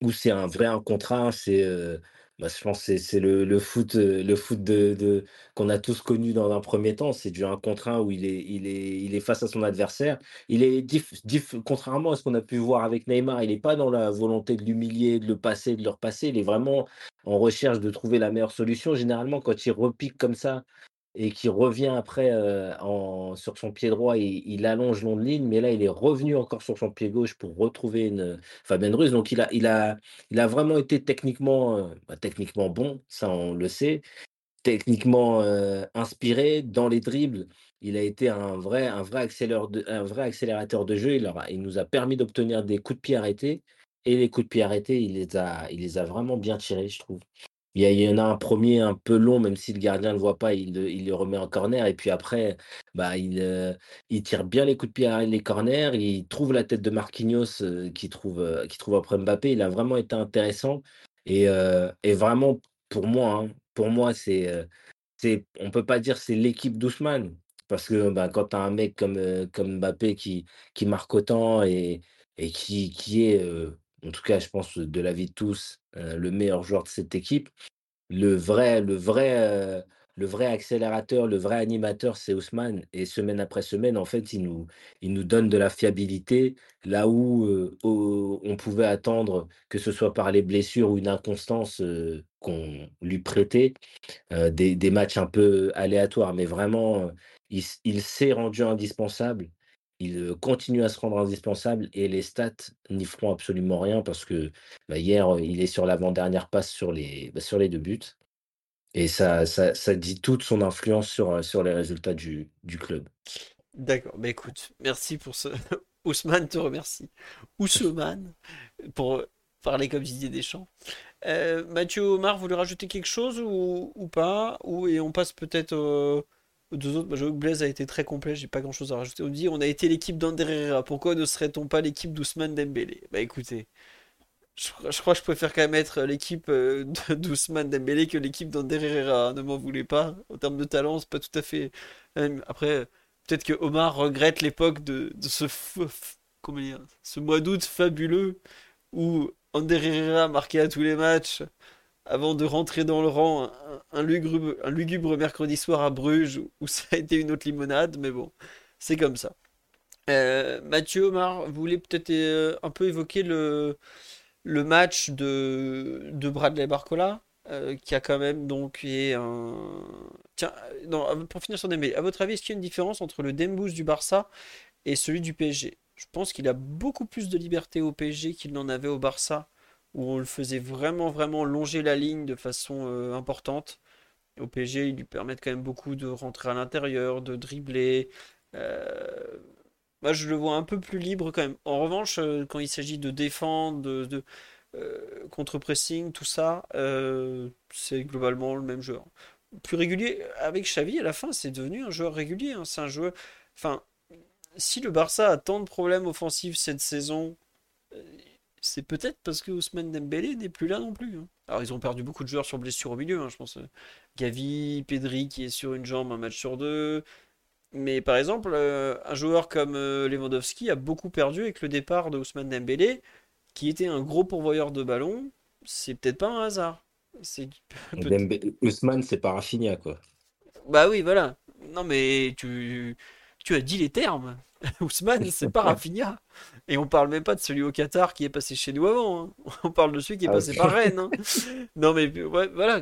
Speaker 4: où c'est un vrai 1 contre 1, c'est, heu, bah, je pense c'est c'est le foot, de qu'on a tous connu dans un premier temps. C'est du 1 contre 1 où il est face à son adversaire. Il est diff diff contrairement à ce qu'on a pu voir avec Neymar, il est pas dans la volonté de l'humilier, de le passer, de le repasser. Il est vraiment en recherche de trouver la meilleure solution. Généralement, quand il repique comme ça et qu'il revient après, sur son pied droit, il il allonge long de ligne, mais là, il est revenu encore sur son pied gauche pour retrouver une, Fabien. Donc il a il a il a vraiment été techniquement, bah, techniquement bon, ça on le sait. Techniquement, inspiré dans les dribbles, il a été un vrai un vrai accélérateur de jeu. Il il nous a permis d'obtenir des coups de pied arrêtés et les coups de pied arrêtés, il les a il les a vraiment bien tirés, je trouve. Il y en a un premier un peu long, même si le gardien ne le voit pas, il le il le remet en corner et puis après, bah, il, heu, il tire bien les coups de pied à les corners, il trouve la tête de Marquinhos, heu, qui trouve, heu, qui trouve après Mbappé. Il a vraiment été intéressant et heu et vraiment pour moi, hein, pour moi, c'est, c'est on peut pas dire c'est l'équipe d'Ousmane parce que, bah, quand tu as un mec comme, comme Mbappé qui qui marque autant et et qui qui est, en tout cas, je pense, de l'avis de tous, heu, le meilleur joueur de cette équipe. Le vrai le vrai, heu, le vrai accélérateur, le vrai animateur, c'est Ousmane et semaine après semaine, en fait, il nous donne de la fiabilité là où, au on pouvait attendre que ce soit par les blessures ou une inconstance, qu'on lui prêtait, des matchs un peu aléatoires. Mais vraiment, il s'est rendu indispensable. Il, continue à se rendre indispensable et les stats n'y feront absolument rien parce que, bah, hier, il est sur l'avant-dernière passe sur les, bah, sur les 2 buts et ça ça ça dit toute son influence sur, sur les résultats du du club.
Speaker 1: D'accord, bah écoute, merci pour ce. <laughs> Ousmane te remercie. Ousmane, pour parler comme Didier Deschamps. Euh, Mathieu Omar, vous voulez rajouter quelque chose ou, ou pas? Ou, et on passe peut-être deux autres. Bah, j'avoue que Blaise a été très complet, j'ai pas grand chose à rajouter. On dit on a été l'équipe d'Ander Herrera, pourquoi ne serait-on pas l'équipe d'Ousmane Dembélé? Bah écoutez, je, je crois que je préfère quand même être l'équipe euh, d'Ousmane Dembélé que l'équipe d'Ander Herrera, hein, ne m'en voulez pas. En termes de talent, c'est pas tout à fait. même. Après, peut-être que Omar regrette l'époque de, ce, comment dire, ce mois d'août fabuleux où Ander Herrera marquait à tous les matchs avant de rentrer dans le rang un, lugubre, mercredi soir à Bruges où ça a été une autre limonade, mais bon, c'est comme ça. Euh, Mathieu, Omar, voulez peut-être euh, un peu évoquer le, match de, Bradley Barcola, euh, qui a quand même donc un. Tiens, non, pour finir sur Dembélé, à votre avis, est-ce qu'il y a une différence entre le Dembous du Barça et celui du PSG Je pense qu'il a beaucoup plus de liberté au PSG qu'il n'en avait au Barça, où on le faisait vraiment, vraiment longer la ligne de façon importante. Au PSG, ils lui permettent quand même beaucoup de rentrer à l'intérieur, de dribbler. Moi, je le vois un peu plus libre quand même. En revanche, euh, quand il s'agit de défendre, de, euh, contre-pressing, tout ça, euh, c'est globalement le même joueur. Plus régulier, avec Xavi, à la fin, c'est devenu un joueur régulier. Hein. C'est un joueur. Enfin, si le Barça a tant de problèmes offensifs cette saison, c'est peut-être parce que Ousmane Dembélé n'est plus là non plus. Hein. Alors, ils ont perdu beaucoup de joueurs sur blessure au milieu, hein, je pense. Gavi, Pedri qui est sur une jambe un match sur deux. Mais par exemple, euh, un joueur comme euh, Lewandowski a beaucoup perdu avec le départ de Ousmane Dembélé, qui était un gros pourvoyeur de ballon. C'est peut-être pas un hasard.
Speaker 4: C'est <laughs> Ousmane, c'est pas Rafinha, quoi.
Speaker 1: Bah oui, voilà. Non, mais tu, tu as dit les termes. <laughs> Ousmane, c'est pas Rafinha. Et on parle même pas de celui au Qatar qui est passé chez nous avant. Hein. <laughs> On parle de celui qui est ah, passé par Rennes. Hein. <laughs> non, mais voilà.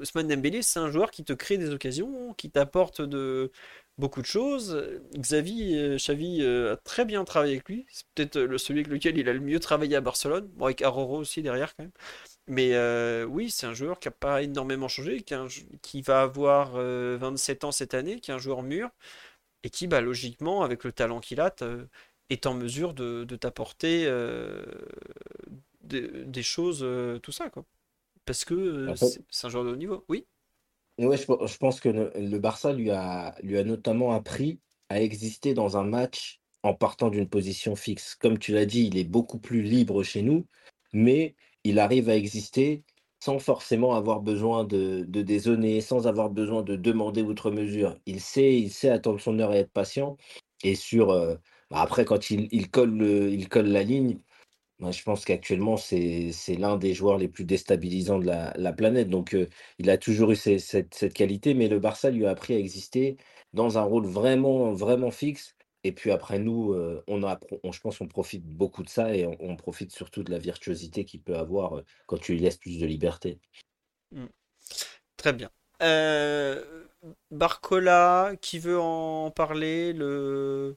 Speaker 1: Ousmane Dembélé, c'est un joueur qui te crée des occasions, qui t'apporte de, beaucoup de choses. Xavi, euh, Xavi euh, a très bien travaillé avec lui. C'est peut-être euh, celui avec lequel il a le mieux travaillé à Barcelone. Bon, avec Aroro aussi derrière quand même. Mais oui, c'est un joueur qui n'a pas énormément changé, qui, va avoir 27 ans cette année, qui est un joueur mûr, et qui, bah, logiquement, avec le talent qu'il a, est en mesure de, t'apporter des, choses, tout ça, quoi. Parce que c'est un joueur de haut niveau. Oui
Speaker 4: Ouais, je, pense que le, Barça lui a, lui a notamment appris à exister dans un match en partant d'une position fixe. Comme tu l'as dit, il est beaucoup plus libre chez nous, mais il arrive à exister sans forcément avoir besoin de, de dézonner, sans avoir besoin de demander outre mesure. Il sait, il sait attendre son heure et être patient. Et sur euh, bah, après, quand il, colle il colle la ligne, je pense qu'actuellement, c'est l'un des joueurs les plus déstabilisants de la, planète. Donc, euh, il a toujours eu cette, qualité, mais le Barça lui a appris à exister dans un rôle vraiment, vraiment fixe. Et puis après, nous, euh, on a, je pense qu'on profite beaucoup de ça et on, profite surtout de la virtuosité qu'il peut avoir euh, quand tu lui laisses plus de liberté.
Speaker 1: Mmh. Très bien. Barcola, qui veut en parler le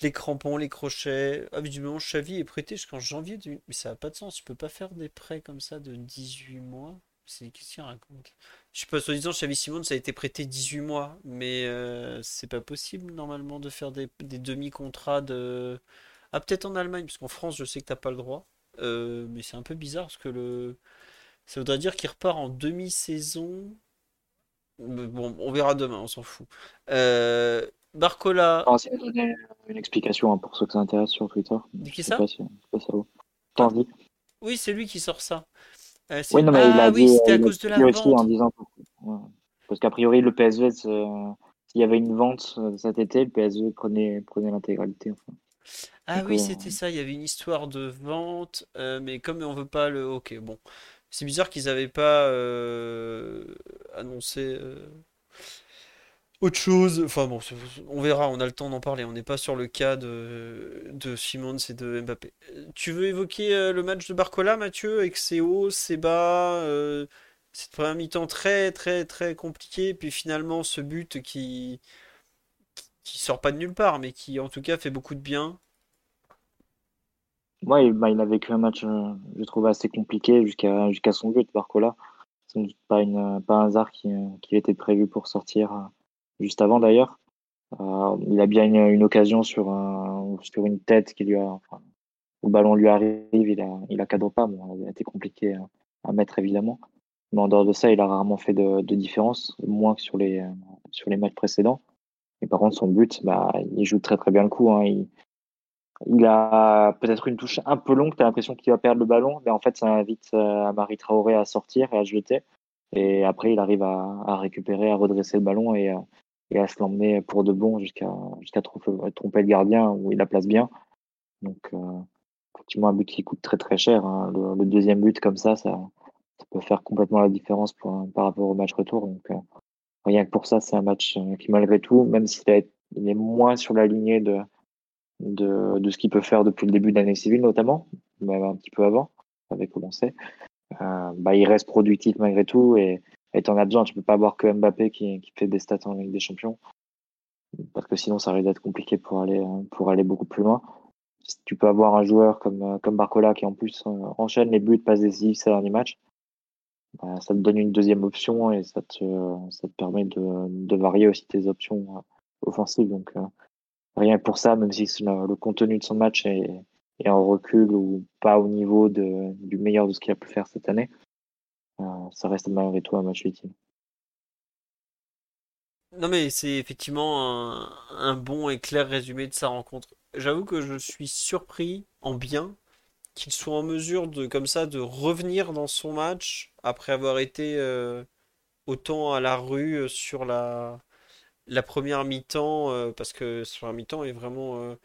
Speaker 1: les crampons, les crochets? Ah, visiblement, Chavi est prêté jusqu'en janvier. Mais ça n'a pas de sens. Je peux pas faire des prêts comme ça de 18 mois? C'est qu'est-ce qu'il raconte? Je sais pas, soi-disant, Chavi Simon, ça a été prêté 18 mois. Mais euh, c'est pas possible, normalement, de faire des, demi-contrats de. Ah, peut-être en Allemagne, parce qu'en France, je sais que t'as pas le droit. Euh, mais c'est un peu bizarre, parce que le. Ça voudrait dire qu'il repart en demi-saison. Bon, on verra demain, on s'en fout. Euh, Barcola.
Speaker 2: Ah, une explication hein, pour ceux que ça intéresse sur Twitter.
Speaker 1: qui ça, Oui, c'est lui qui sort ça.
Speaker 2: Euh, oui, non, mais il a ah dit, c'était à cause de la vente. en disant parce qu'a priori le PSV, s'il y avait une vente euh, cet été, le PSV prenait, prenait l'intégralité.
Speaker 1: Ah oui, euh, c'était ça. Il y avait une histoire de vente, mais comme on veut pas le, ok, bon, c'est bizarre qu'ils n'avaient pas annoncé autre chose, enfin bon, on verra, on a le temps d'en parler. On n'est pas sur le cas de, de Simons et de Mbappé. Tu veux évoquer euh, le match de Barcola, Mathieu, avec ses hauts, ses bas, euh, cette première mi-temps très très très compliquée, puis finalement ce but qui qui sort pas de nulle part, mais qui en tout cas fait beaucoup de bien.
Speaker 2: Ouais, bah, il a vécu un match, euh, je trouve, assez compliqué jusqu'à son but, Barcola. C'est pas, une, pas un hasard qui, qui était prévu pour sortir juste avant d'ailleurs. Euh, il a bien une, occasion sur, un, sur une tête qui lui a. Enfin, le ballon lui arrive, il a, il a cadre pas. Bon, il a été compliqué à, mettre évidemment. Mais en dehors de ça, il a rarement fait de, différence, moins que sur les, sur les matchs précédents. Et par contre, son but, bah, il joue très très bien le coup. Hein. Il, il a peut-être une touche un peu longue, tu as l'impression qu'il va perdre le ballon, mais en fait, ça invite euh, Marie Traoré à sortir et à jeter. Et après, il arrive à, à récupérer, à redresser le ballon et, et à se l'emmener pour de bon jusqu'à jusqu'à tromper, le gardien où il la place bien. Donc, euh, effectivement, un but qui coûte très très cher. Hein. Le, deuxième but comme ça, ça, peut faire complètement la différence par rapport au match retour. Donc, rien que pour ça, c'est un match qui, malgré tout, même s'il il est moins sur la lignée de, de, de ce qu'il peut faire depuis le début de l'année civile, notamment, même un petit peu avant, ça avait commencé, bah, il reste productif malgré tout et tu en as besoin. Tu peux pas avoir que Mbappé qui, fait des stats en Ligue des Champions parce que sinon ça risque d'être compliqué pour aller, aller beaucoup plus loin. Tu peux avoir un joueur comme, comme Barcola qui en plus euh, enchaîne les buts, passe décisifs ces derniers matchs, bah, ça te donne une deuxième option et ça te, permet de, varier aussi tes options euh, offensives. Donc euh, rien pour ça, même si le, contenu de son match est, en recul ou pas au niveau du meilleur de ce qu'il a pu faire cette année, ça reste malgré tout un match utile.
Speaker 1: Non mais c'est effectivement un, bon et clair résumé de sa rencontre. J'avoue que je suis surpris en bien qu'il soit en mesure de comme ça de revenir dans son match après avoir été euh, autant à la rue euh, sur la première mi-temps euh, parce que sur la mi-temps est vraiment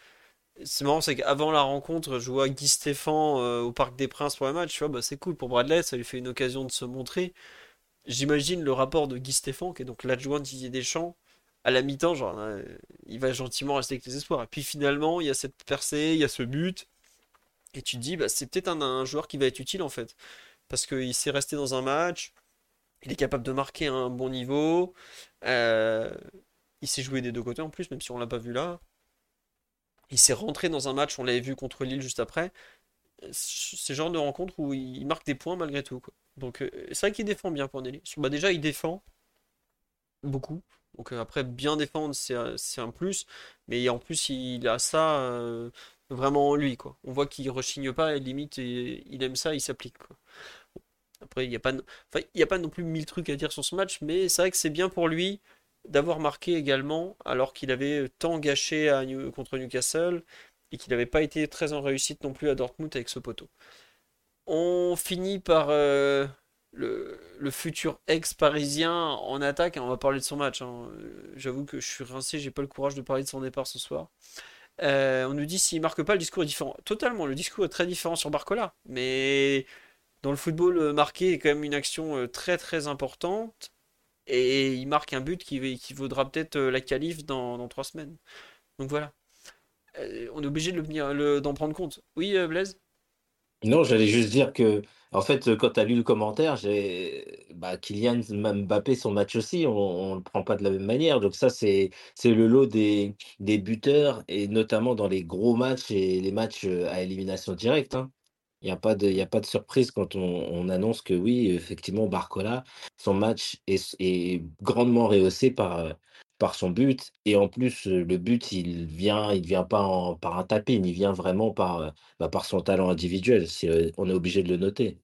Speaker 1: c'est marrant c'est qu'avant la rencontre je vois Guy Stéphane au Parc des Princes pour le match vois bah c'est cool pour Bradley ça lui fait une occasion de se montrer j'imagine le rapport de Guy Stéphane, qui est donc l'adjoint de Didier à la mi-temps, genre, euh, il va gentiment rester avec les espoirs. Et puis finalement, il y a cette percée, il y a ce but, et tu te dis, bah, c'est peut-être un, joueur qui va être utile en fait. Parce qu'il s'est resté dans un match, il est capable de marquer un bon niveau, euh, il s'est joué des deux côtés en plus, même si on l'a pas vu là. Il s'est rentré dans un match, on l'avait vu contre Lille juste après. C'est le genre de rencontre où il marque des points malgré tout. Donc euh, c'est vrai qu'il défend bien pour Nelly. Bah, déjà, il défend beaucoup. Donc euh, après, bien défendre, c'est un plus. Mais en plus, il a ça euh, vraiment en lui. Quoi. On voit qu'il rechigne pas et limite, il aime ça, il s'applique. Après, il n'y a, pas, a pas non plus mille trucs à dire sur ce match, mais c'est vrai que c'est bien pour lui d'avoir marqué également, alors qu'il avait tant gâché contre Newcastle et qu'il n'avait pas été très en réussite non plus à Dortmund avec ce poteau. On finit par euh, le, futur ex-parisien en attaque. on va parler de son match. Hein. J'avoue que je suis rincé, j'ai pas le courage de parler de son départ ce soir. Euh, on nous dit s'il marque pas, le discours est différent. Totalement, le discours est très différent sur Barcola. Mais dans le football, euh, marquer est quand même une action très très importante. Et il marque un but qui, vaudra peut-être la qualif dans, trois semaines. Donc voilà. on est obligé d'en prendre compte. Oui, Blaise?
Speaker 4: Non, j'allais juste dire que, en fait, quand tu as lu le commentaire, j'ai bah, Kylian Mbappé, son match aussi, on ne le prend pas de la même manière. Donc ça, c'est le lot des, des buteurs, et notamment dans les gros matchs et les matchs à élimination directe. hein. Il n'y a pas de, a pas de surprise quand on, on annonce que oui, effectivement, Barcola, son match est, est grandement rehaussé par, par son but. Et en plus, le but, il vient, il vient pas par un tapis, il vient vraiment par, bah, par son talent individuel. on est obligé de le noter.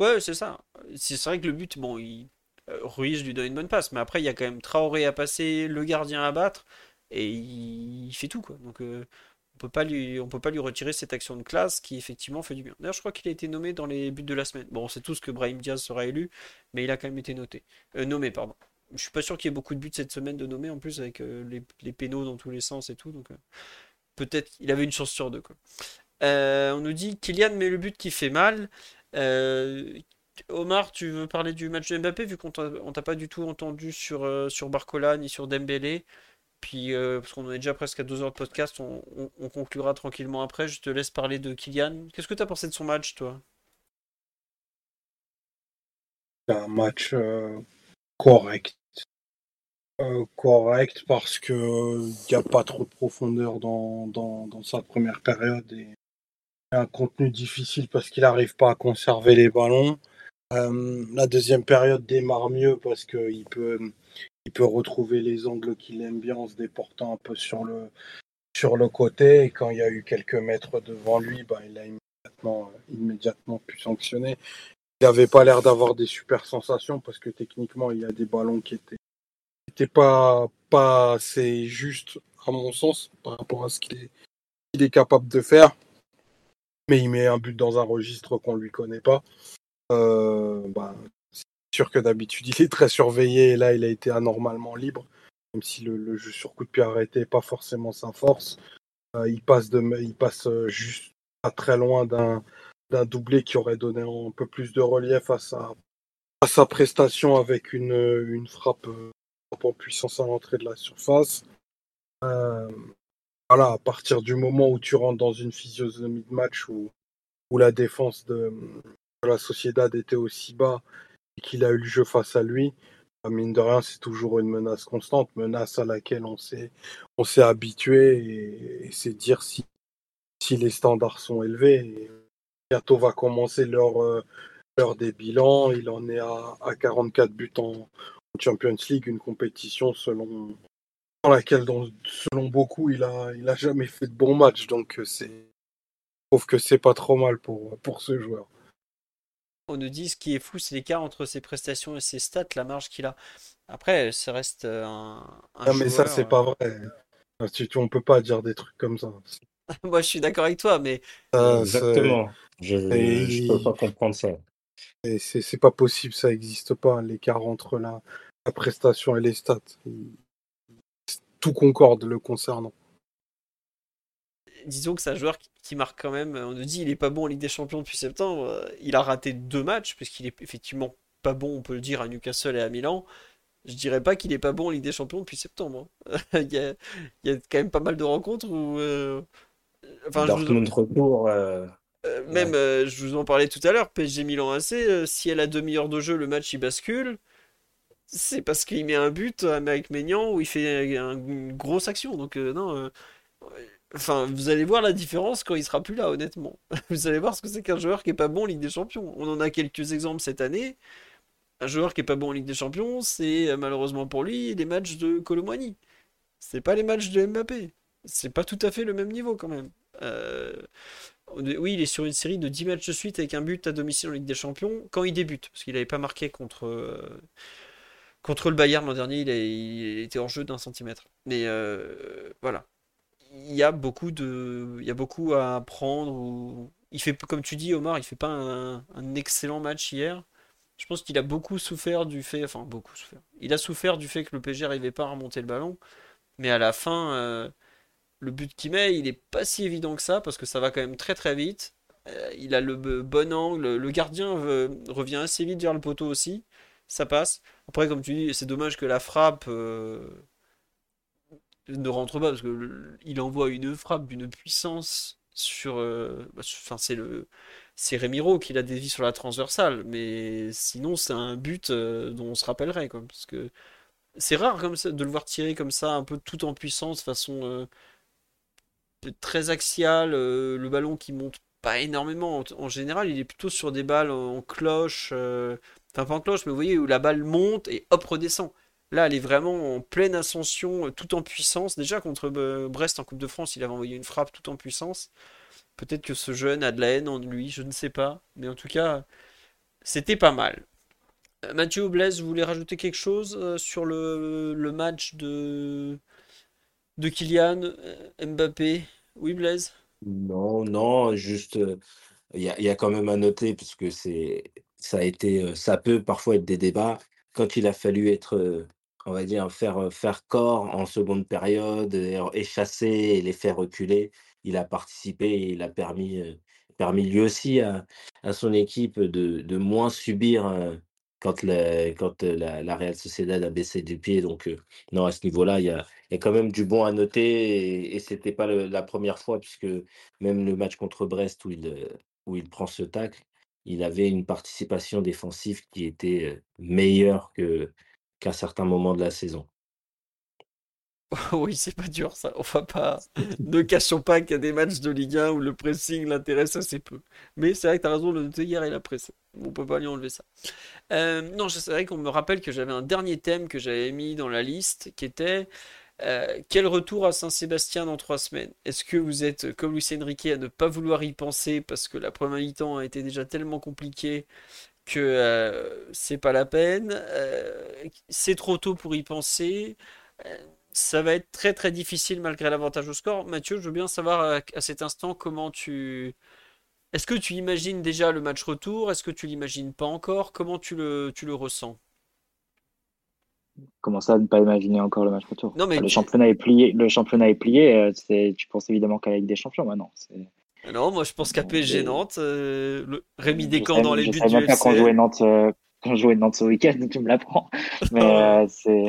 Speaker 1: Ouais, c'est ça. C'est vrai que le but, bon, il... Ruiz lui donne une bonne passe, mais après, il y a quand même Traoré à passer, le gardien à battre, et il, fait tout, quoi. Donc, on peut pas lui, on peut pas lui retirer cette action de classe qui, effectivement, fait du bien. D'ailleurs, je crois qu'il a été nommé dans les buts de la semaine. Bon, c'est tout ce que Brahim Diaz sera élu, mais il a quand même été noté. nommé, pardon je suis pas sûr qu'il y ait beaucoup de buts cette semaine de nommer en plus avec euh, les, les pénaux dans tous les sens et tout. Donc euh, peut-être il avait une chance sur deux. Euh, on nous dit Kylian met le but qui fait mal. Omar, tu veux parler du match de Mbappé vu qu'on t'a pas du tout entendu sur, sur Barcola ni sur Dembélé? Puis, parce qu'on est déjà presque à deux heures de podcast, on, conclura tranquillement après. Je te laisse parler de Kylian. Qu'est-ce que tu as pensé de son match, toi?
Speaker 3: Un match correct. Euh, correct parce que il n'y a pas trop de profondeur dans, dans, dans sa première période et un contenu difficile parce qu'il n'arrive pas à conserver les ballons. Euh, la deuxième période démarre mieux parce qu'il peut, il peut retrouver les angles qu'il aime bien en se déportant un peu sur le, sur le côté. Et quand il y a eu quelques mètres devant lui, bah, il a immédiatement, immédiatement pu sanctionner. Il n'avait pas l'air d'avoir des super sensations parce que techniquement, il y a des ballons qui étaient, pas, pas assez justes, à mon sens, par rapport à ce qu'il est, est, capable de faire. Mais il met un but dans un registre qu'on ne lui connaît pas. Euh, bah, sûr que d'habitude, <laughs> il est très surveillé et là, il a été anormalement libre. Même si le, jeu sur coup de pied arrêté n'est pas forcément sa force. Euh, il, passe de, il passe juste pas très loin d'un doublé qui aurait donné un peu plus de relief à sa, à sa prestation avec une, une frappe, en puissance à l'entrée de la surface. voilà, à partir du moment où tu rentres dans une physionomie de match où, où la défense de, de la Sociedad était aussi bas et qu'il a eu le jeu face à lui, bah, mine de rien, c'est toujours une menace constante, menace à laquelle on s'est, on s'est habitué et, c'est dire si, les standards sont élevés. bientôt va commencer l'heure, euh, des bilans. Il en est à, à 44 buts en, Champions League, une compétition selon dans laquelle, selon beaucoup, il a, il a jamais fait de bons matchs. Donc, euh, c'est, je trouve que c'est pas trop mal pour, pour ce joueur
Speaker 1: on nous dit ce qui est fou, c'est l'écart entre ses prestations et ses stats, la marge qu'il a. Après, ça reste euh, un.
Speaker 3: non, mais ça, c'est pas euh, vrai. On peut pas dire des trucs comme ça. <laughs>
Speaker 1: Moi, je suis d'accord avec toi, mais.
Speaker 4: Exactement. Je, ne peux pas comprendre ça.
Speaker 3: C'est pas possible, ça n'existe pas, l'écart entre la, la prestation et les stats. Tout concorde le concernant
Speaker 1: disons que c'est un joueur qui, marque quand même. On nous dit il est pas bon en Ligue des Champions depuis septembre. Euh, il a raté deux matchs, puisqu'il est effectivement pas bon, on peut le dire, à Newcastle et à Milan. Je dirais pas qu'il est pas bon en Ligue des Champions depuis septembre. Hein. <laughs> il, y a, quand même pas mal de rencontres où. Euh,
Speaker 4: enfin, Dortmund retour. Euh,
Speaker 1: même, je vous en parlais tout à l'heure, PSG Milan AC, si elle a demi-heure de jeu, le match il bascule. C'est parce qu'il met un but à Mike Maignan où il fait une grosse action. Donc, non Enfin, vous allez voir la différence quand il sera plus là, honnêtement. <laughs> Vous allez voir ce que c'est qu'un joueur qui est pas bon en Ligue des Champions. On en a quelques exemples cette année. Un joueur qui est pas bon en Ligue des Champions, c'est euh, malheureusement pour lui les matchs de Colomani. C'est pas les matchs de Mbappé. C'est pas tout à fait le même niveau quand même. Euh, oui, il est sur une série de 10 matchs de suite avec un but à domicile en Ligue des Champions quand il débute, parce qu'il n'avait pas marqué contre, euh, contre le Bayern l'an dernier, il, était en jeu d'un centimètre. Mais voilà il y a beaucoup de, il y a beaucoup à apprendre. Il fait, comme tu dis, Omar, il fait pas un, excellent match hier. Je pense qu'il a beaucoup souffert du fait, enfin beaucoup souffert. Il a souffert du fait que le PSG n'arrivait pas à remonter le ballon, mais à la fin, euh, le but qu'il met, il est pas si évident que ça parce que ça va quand même très très vite. Euh, il a le bon angle, le gardien revient assez vite vers le poteau aussi, ça passe. Après, comme tu dis, c'est dommage que la frappe. Ne rentre pas parce que il envoie une frappe d'une puissance sur. Euh, bah, c'est le. C'est Remiro qui l'a dévié sur la transversale, mais sinon c'est un but euh, dont on se rappellerait, quoi, parce c'est rare comme de le voir tirer comme ça, un peu tout en puissance, façon euh, très axiale, le ballon qui monte pas énormément. En, général, il est plutôt sur des balles en, cloche, enfin pas en cloche, mais vous voyez où la balle monte et hop redescend. Là, elle est vraiment en pleine ascension, euh, tout en puissance. Déjà, contre euh, Brest en Coupe de France, il avait envoyé une frappe tout en puissance. Peut-être que ce jeune a de la haine en lui, je ne sais pas. Mais en tout cas, c'était pas mal. Euh, Mathieu Blaise, vous voulez rajouter quelque chose sur le, match de, de Kylian Mbappé? Oui, Blaise?
Speaker 4: Non, non, juste, il y, a quand même à noter, parce que c'est, ça ça peut parfois être des débats. Quand il a fallu être on va dire, faire, faire corps en seconde période et, chasser et les faire reculer. Il a participé et il a permis, permis lui aussi à, son équipe de, de moins subir quand, la, quand la, Real Sociedad a baissé du pied. Donc, non, à ce niveau-là, il y a, y a, quand même du bon à noter. Et, ce n'était pas la première fois, puisque même le match contre Brest où il, où il prend ce tacle, il avait une participation défensive qui était meilleure que, qu'à certains moments de la saison. <laughs>
Speaker 1: oui, c'est pas dur ça. Va pas. ne cachons pas qu'il y a des matchs de Ligue 1 où le pressing l'intéresse assez peu. Mais c'est vrai que tu as raison, le noter hier, il a pressé. On peut pas lui enlever ça. Non, c'est vrai qu'on me rappelle que j'avais un dernier thème que j'avais mis dans la liste qui était quel retour à Saint-Sébastien dans trois semaines? Est-ce que vous êtes comme Luis Enrique à ne pas vouloir y penser parce que la première mi-temps a été déjà tellement compliquée que euh, c'est pas la peine, euh, c'est trop tôt pour y penser. Euh, ça va être très très difficile malgré l'avantage au score. Mathieu, je veux bien savoir à, cet instant comment tu... Est-ce que tu imagines déjà le match retour? Est-ce que tu l'imagines pas encore? Comment tu le, tu le ressens?
Speaker 2: Comment ça, ne pas imaginer encore le match retour? Non, mais Le championnat est plié. Le championnat est plié. tu penses évidemment qu'à la Ligue des Champions maintenant.
Speaker 1: Non, moi je pense qu'à PSG Nantes, euh, le- Rémi
Speaker 2: Je
Speaker 1: Descamps dans les
Speaker 2: je
Speaker 1: buts
Speaker 2: savais
Speaker 1: du
Speaker 2: même
Speaker 1: FC.
Speaker 2: jouait Nantes, euh, qu'on jouait Nantes ce week-end, <laughs> tu me l'apprends. <laughs> Mais euh, c'est,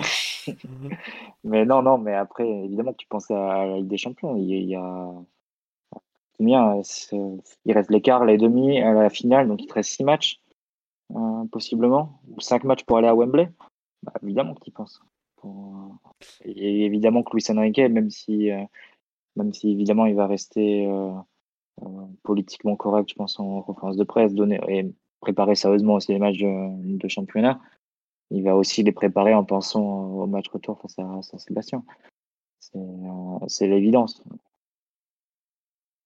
Speaker 2: <laughs> mais non, non, mais après, évidemment tu penses à la Ligue des Champions. Il y a, il y a- combien? Il reste l'écart, les demi, à la finale, donc il te reste six matchs, possiblement, ou cinq matchs pour aller à Wembley. Bah, évidemment que tu penses. Pour- Et évidemment que Luis Enrique, même si, même si évidemment il va rester politiquement correct, je pense, en conférence de presse, donner et préparer sérieusement aussi les matchs de, championnat, il va aussi les préparer en pensant au match retour face à Saint-Sébastien. C'est euh, c'est l'évidence.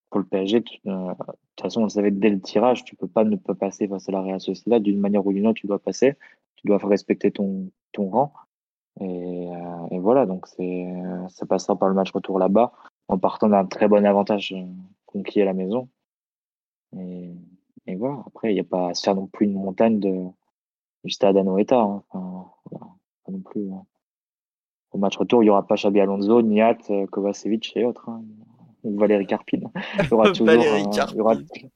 Speaker 2: Pour le PSG, euh, de toute façon, on le savait dès le tirage, tu peux pas ne pas passer face à la Real Sociedad. D'une manière ou d'une autre, tu dois passer. Tu dois respecter ton, rang. Et, euh, et voilà, donc ça passera par le match retour là-bas, en partant d'un très bon avantage euh, conquis à la maison. Et, et voilà, après, il n'y a pas à se faire non plus une montagne de, du stade à Noeta. Hein. Enfin, voilà, pas non plus. hein. Au match retour, il n'y aura pas Xabi Alonso, Niat, euh, Kovacevic et autres. hein. Ou Valérie Carpine. Il y aura <laughs> toujours, euh, il y aura,
Speaker 1: Carpine.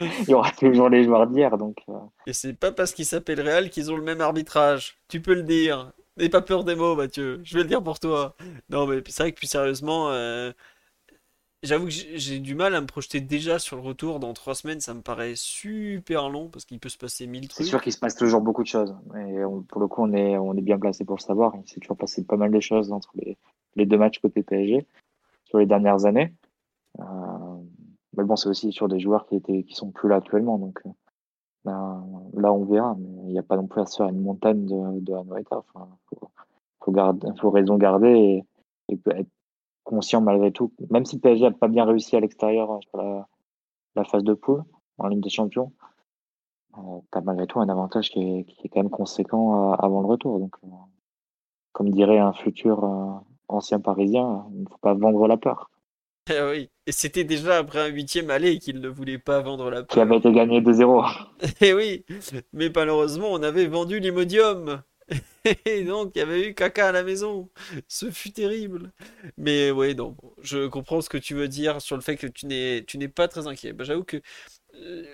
Speaker 1: <laughs>
Speaker 2: il y aura toujours les joueurs d'hier. Donc,
Speaker 1: Et c'est pas parce qu'ils s'appellent Real qu'ils ont le même arbitrage. Tu peux le dire. N'aie pas peur des mots, Mathieu. Je vais le dire pour toi. Non, mais c'est vrai que plus sérieusement, euh, j'avoue que j'ai du mal à me projeter déjà sur le retour. Dans trois semaines, ça me paraît super long parce qu'il peut se passer mille
Speaker 2: c'est
Speaker 1: trucs.
Speaker 2: sûr qu'il se passe toujours beaucoup de choses. Et on- pour le coup, on est, on est bien placé pour le savoir. Il s'est toujours passé pas mal de choses entre les, les deux matchs côté PSG sur les dernières années. Euh, mais bon, c'est aussi sur des joueurs qui étaient, qui sont plus là actuellement. Donc euh, là, là, on verra. Mais il n'y a pas non plus à se faire une montagne de, de Anoeta. Enfin, faut, faut, garder, faut raison garder et, et être conscient malgré tout. Même si le PSG n'a pas bien réussi à l'extérieur euh, sur la, la phase de poule en Ligue des Champions, euh, tu as malgré tout un avantage qui est, qui est quand même conséquent euh, avant le retour. Donc, euh, comme dirait un futur ancien parisien, il ne faut pas vendre la peur.
Speaker 1: Eh <laughs> oui. Et c'était déjà après un huitième aller qu'il ne voulait pas vendre la
Speaker 2: Qui
Speaker 1: peur.
Speaker 2: avait été gagné 2-0. <laughs>
Speaker 1: Eh oui, mais malheureusement, on avait vendu l'Imodium. <laughs> Et donc, il y avait eu caca à la maison. Ce fut terrible. Mais ouais, non, je comprends ce que tu veux dire sur le fait que tu n'es, pas très inquiet. Bah, j'avoue que euh,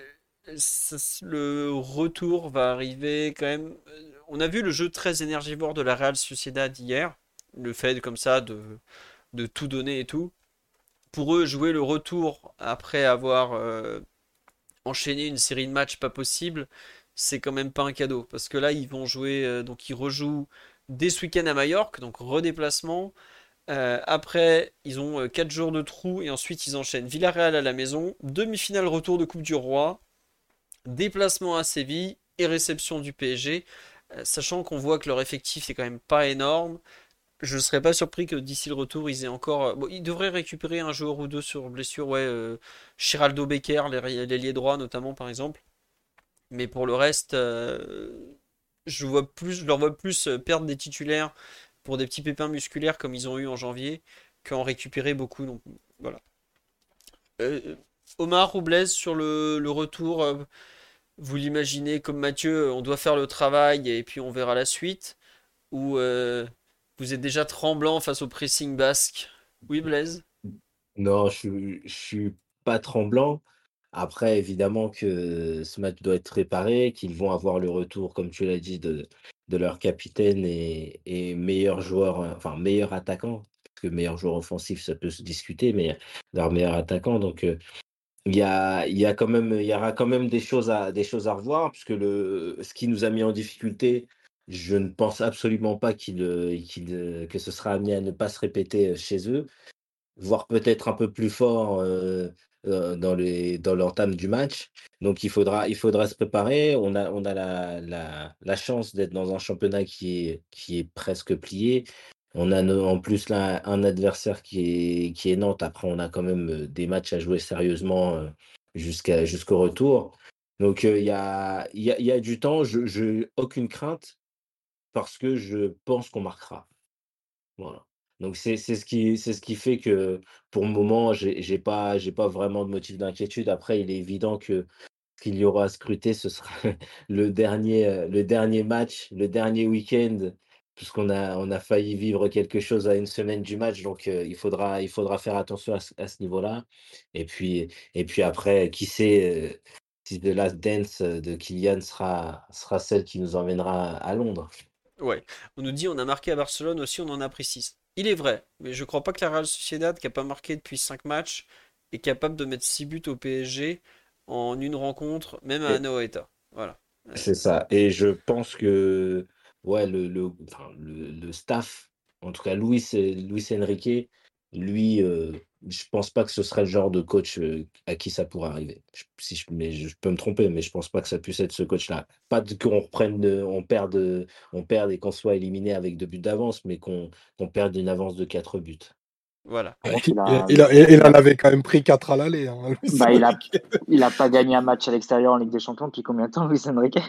Speaker 1: le retour va arriver quand même. Euh, On a vu le jeu très énergivore de la Real Sociedad hier. Le fait comme ça de, de tout donner et tout. Pour eux, jouer le retour après avoir euh, enchaîné une série de matchs pas possible, c'est quand même pas un cadeau. Parce que là, ils vont jouer, euh, donc ils rejouent dès ce week-end à Majorque, donc redéplacement. Euh, après, ils ont euh, 4 jours de trou et ensuite ils enchaînent Villarreal à la maison, demi-finale retour de Coupe du Roi, déplacement à Séville et réception du PSG. Euh, sachant qu'on voit que leur effectif est quand même pas énorme, je ne serais pas surpris que d'ici le retour, ils aient encore. euh, ils devraient récupérer un joueur ou deux sur blessure, ouais. Euh, Giraldo Becker, l'ailier droit notamment, par exemple. Mais pour le reste, euh, je vois plus, je leur vois plus euh, perdre des titulaires pour des petits pépins musculaires comme ils ont eu en janvier qu'en récupérer beaucoup. Donc voilà. Euh, Omar ou Blaise sur le, retour, euh, vous l'imaginez comme Mathieu, on doit faire le travail et puis on verra la suite. Ou vous êtes déjà tremblant face au pressing basque. Oui, Blaise?
Speaker 4: Non, je je suis pas tremblant. Après, évidemment que ce match doit être préparé, qu'ils vont avoir le retour, comme tu l'as dit, de, de leur capitaine et, et meilleur joueur, euh, enfin meilleur attaquant, parce que meilleur joueur offensif, ça peut se discuter, mais leur meilleur attaquant. Donc, euh, il y a, y a quand même, il y aura quand même des choses à, des choses à revoir, puisque le, ce qui nous a mis en difficulté, je ne pense absolument pas qu'il, euh, que ce sera amené à ne pas se répéter chez eux, voire peut-être un peu plus fort euh, dans les, dans l'entame du match. Donc il faudra, il faudra se préparer. On a, on a la, la, chance d'être dans un championnat qui est, qui est presque plié. On a en plus là un adversaire qui est, qui est Nantes. Après, on a quand même euh, des matchs à jouer sérieusement euh, jusqu'à, jusqu'au retour. Donc il y a, y, a, y a du temps. Je, je, aucune crainte parce que je pense qu'on marquera. Voilà. Donc c'est ce qui fait que pour le moment, j'ai j'ai pas j'ai pas vraiment de motif d'inquiétude. Après, il est évident que ce qu'il y aura à scruter, ce sera <laughs> le dernier, heu, le dernier match, le dernier week-end puisqu'on a, on a failli vivre quelque chose à une semaine du match, donc il, faudra, il faudra faire attention à, ce niveau-là. Et puis, après, qui sait si The Last Dance de Kylian sera, sera celle qui nous emmènera à Londres.
Speaker 1: Ouais, on nous dit on a marqué à Barcelone aussi, on en a pris 6. Il est vrai, mais je crois pas que la Real Sociedad, qui n'a pas marqué depuis 5 matchs, est capable de mettre 6 buts au PSG en une rencontre, même à Anoeta. Voilà.
Speaker 4: C'est ça. Et je pense que ouais, le, le, le, staff, en tout cas Luis, Luis Enrique, lui, euh, je pense pas que ce serait le genre de coach euh, à qui ça pourrait arriver. Je, si je, mais je peux me tromper, mais je pense pas que ça puisse être ce coach-là. Pas qu'on reprenne, on perde, on perde et qu'on soit éliminé avec deux buts d'avance, mais qu'on perde une avance de quatre buts.
Speaker 1: Voilà.
Speaker 3: Il, il, en avait quand même pris quatre à l'aller. Hein,
Speaker 2: bah, il, a, <laughs> il a pas gagné un match à l'extérieur en Ligue des Champions depuis combien de temps, Luis Enrique?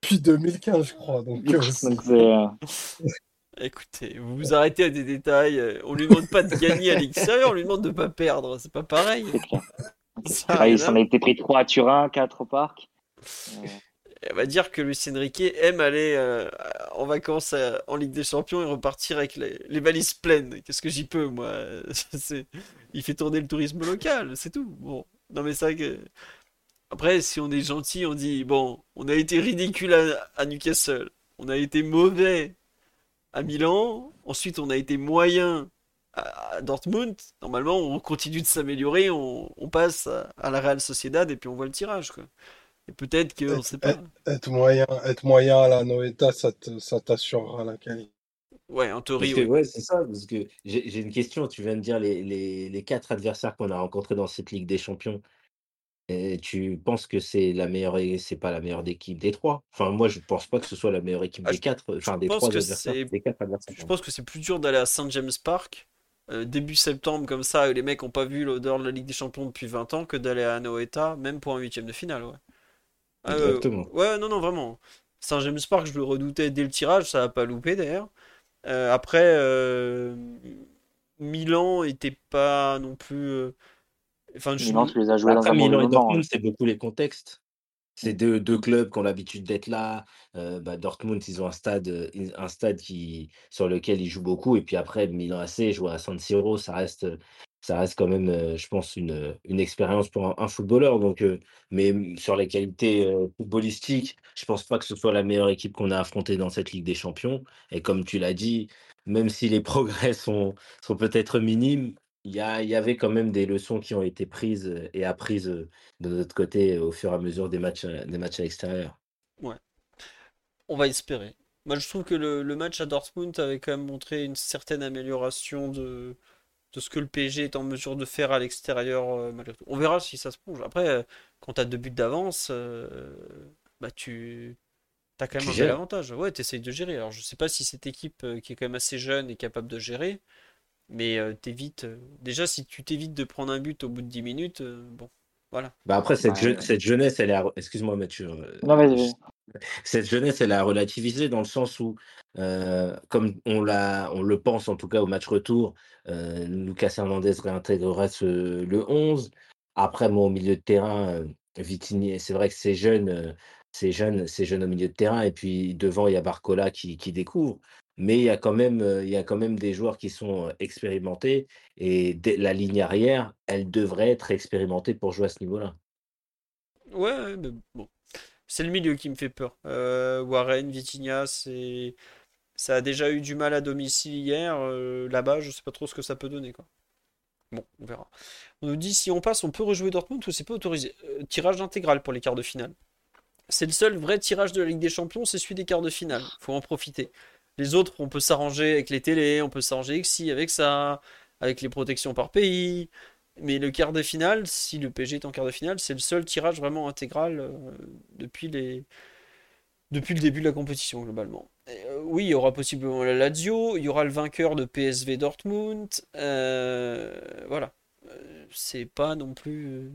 Speaker 3: Depuis 2015, je crois. Donc,
Speaker 2: euh,
Speaker 1: Écoutez, vous vous arrêtez à des détails. Euh, on lui demande pas de gagner à l'extérieur, on lui demande de pas perdre. C'est pas pareil. <laughs>
Speaker 2: il s'en a été pris 3 à Turin, 4 au parc.
Speaker 1: On va dire que Luis Enrique aime aller euh, en vacances euh, en Ligue des Champions et repartir avec les, valises pleines. Qu'est-ce que j'y peux, moi? <laughs> Il fait tourner le tourisme local, c'est tout. Bon, non mais ça que. Après, si on est gentil, on dit bon, on a été ridicule à Newcastle, on a été mauvais à Milan. Ensuite, on a été moyen à Dortmund. Normalement, on continue de s'améliorer, on, passe à, la Real Sociedad et puis on voit le tirage. Quoi. Et peut-être qu'on ne sait pas.
Speaker 3: Être, moyen, être moyen à la Noeta, ça t'assurera la qualité.
Speaker 1: Ouais, en théorie.
Speaker 4: ouais, c'est ça. Parce que j'ai une question. Tu viens de dire les, les, les quatre adversaires qu'on a rencontrés dans cette Ligue des Champions. Et tu penses que c'est la meilleure c'est pas la meilleure équipe des trois? Enfin, moi, je pense pas que ce soit la meilleure équipe ah, des quatre, enfin des trois adversaires, des quatre adversaires,
Speaker 1: je pense que c'est plus dur d'aller à Saint James Park euh, début septembre comme ça, où les mecs ont pas vu l'odeur de la Ligue des Champions depuis 20 ans, que d'aller à Anoeta, même pour un huitième de finale. Ouais.
Speaker 4: Ah, Exactement.
Speaker 1: ouais, non, non, vraiment. Saint James Park, je le redoutais dès le tirage, ça a pas loupé d'ailleurs. Euh, après, euh, Milan était pas non plus
Speaker 2: Enfin, je... Milan, tu les as joués dans un
Speaker 4: Milan et Dortmund, c'est beaucoup les contextes. C'est deux, deux, clubs qui ont l'habitude d'être là. Euh, bah, Dortmund, ils ont un stade, euh, un stade qui, sur lequel ils jouent beaucoup. Et puis après, Milan AC, jouer à San Siro, ça reste, ça reste quand même, euh, je pense, une, une expérience pour un, footballeur. Donc, mais sur les qualités footballistiques, je pense pas que ce soit la meilleure équipe qu'on a affrontée dans cette Ligue des Champions. Et comme tu l'as dit, même si les <laughs> progrès sont, sont peut-être minimes, il y, y avait quand même des leçons qui ont été prises et apprises de notre côté au fur et à mesure des matchs, des matchs à l'extérieur.
Speaker 1: Ouais. On va espérer. Moi, je trouve que le, match à Dortmund avait quand même montré une certaine amélioration de, de ce que le PSG est en mesure de faire à l'extérieur. On verra si ça se plonge. Après, quand tu as deux buts d'avance, bah tu as quand même un bel avantage. Ouais, tu essayes de gérer. Alors, je sais pas si cette équipe qui est quand même assez jeune est capable de gérer. Mais euh, t'évites. Euh, déjà, si tu t'évites de prendre un but au bout de 10 minutes, euh, bon, voilà.
Speaker 4: Bah après, cette, cette jeunesse, elle est. Excuse-moi, Mathieu. <laughs> Cette jeunesse, elle a relativisé dans le sens où, comme on, l'a, on le pense en tout cas au match retour, Lucas Hernandez réintégrerait le 11. Après, moi, au milieu de terrain, Vitigny, c'est vrai que c'est jeune, c'est jeune, c'est jeune au milieu de terrain. Et puis devant, il y a Barcola qui, qui découvre mais il y a quand même, il y a quand même des joueurs qui sont expérimentés et la ligne arrière, elle devrait être expérimentée pour jouer à ce niveau-là.
Speaker 1: Ouais, mais bon. C'est le milieu qui me fait peur. Warren, Vitinha, c'est... ça a déjà eu du mal à domicile hier. Là-bas, je sais pas trop ce que ça peut donner. Quoi. Bon, on verra. On nous dit si on passe, on peut rejouer Dortmund ou c'est pas autorisé. tirage intégral pour les quarts de finale. C'est le seul vrai tirage de la Ligue des Champions, c'est celui des quarts de finale. Faut en profiter. Les autres, on peut s'arranger avec les télés, on peut s'arranger avec ci, avec ça, avec les protections par pays. Mais le quart de finale, si le PG est en quart de finale, c'est le seul tirage vraiment intégral euh, depuis, le début de la compétition, globalement. Euh, oui, il y aura possiblement la Lazio, il y aura le vainqueur de PSV Dortmund. Euh, voilà. c'est pas non plus.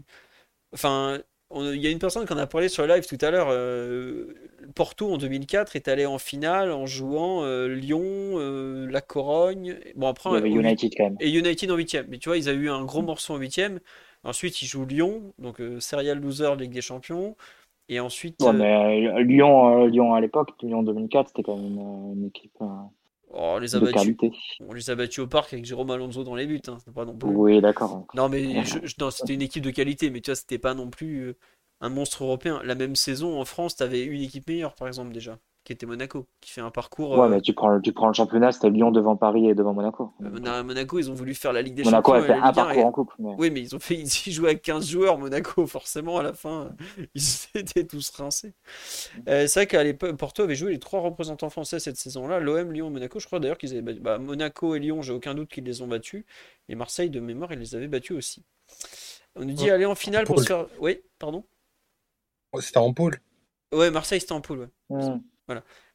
Speaker 1: Enfin, il y a une personne qui en a parlé sur le live tout à l'heure. Euh, Porto en 2004 est allé en finale en jouant euh, Lyon, euh, la Corogne.
Speaker 2: Bon après. United quand même.
Speaker 1: Et United en 8 Mais tu vois, ils ont eu un gros morceau en 8 Ensuite, ils jouent Lyon, donc serial loser Ligue des Champions. Et ensuite.
Speaker 2: mais Lyon, Lyon à l'époque, Lyon 2004, c'était quand même une, équipe
Speaker 1: Oh, on les a battus. On les a battus au parc avec Jérôme Alonso dans les buts. Hein. Pas non plus.
Speaker 2: Oui, d'accord.
Speaker 1: Non, mais <laughs> je- c'était une équipe de qualité, mais tu vois, c'était pas non plus euh, un monstre européen. La même saison en France, t'avais une équipe meilleure, par exemple, déjà, qui était Monaco, qui fait un parcours.
Speaker 2: Ouais,
Speaker 1: euh,
Speaker 2: mais tu prends, le- tu prends le championnat, c'était Lyon devant Paris et devant Monaco.
Speaker 1: euh, Mona- Monaco, ils ont voulu faire la Ligue des
Speaker 2: Monaco a
Speaker 1: Champions
Speaker 2: fait un
Speaker 1: Ligue 1,
Speaker 2: parcours
Speaker 1: et-
Speaker 2: en coupe. Mais...
Speaker 1: Oui, mais ils ont fait, <laughs> ils jouaient avec 15 joueurs, Monaco, forcément, à la fin, <laughs> ils étaient tous rincés. Euh, c'est vrai qu'à l'époque, Porto avait joué les trois représentants français cette saison-là, l'OM, Lyon, Monaco. Je crois d'ailleurs qu'ils avaient battu. bah, Monaco et Lyon, j'ai aucun doute qu'ils les ont battus. Et Marseille, de mémoire, ils les avaient battus aussi. On nous dit
Speaker 3: Ouais.
Speaker 1: aller en finale pour se faire. Oui, pardon.
Speaker 3: C'était en pôle.
Speaker 1: Ouais, Marseille, c'était en poule, ouais.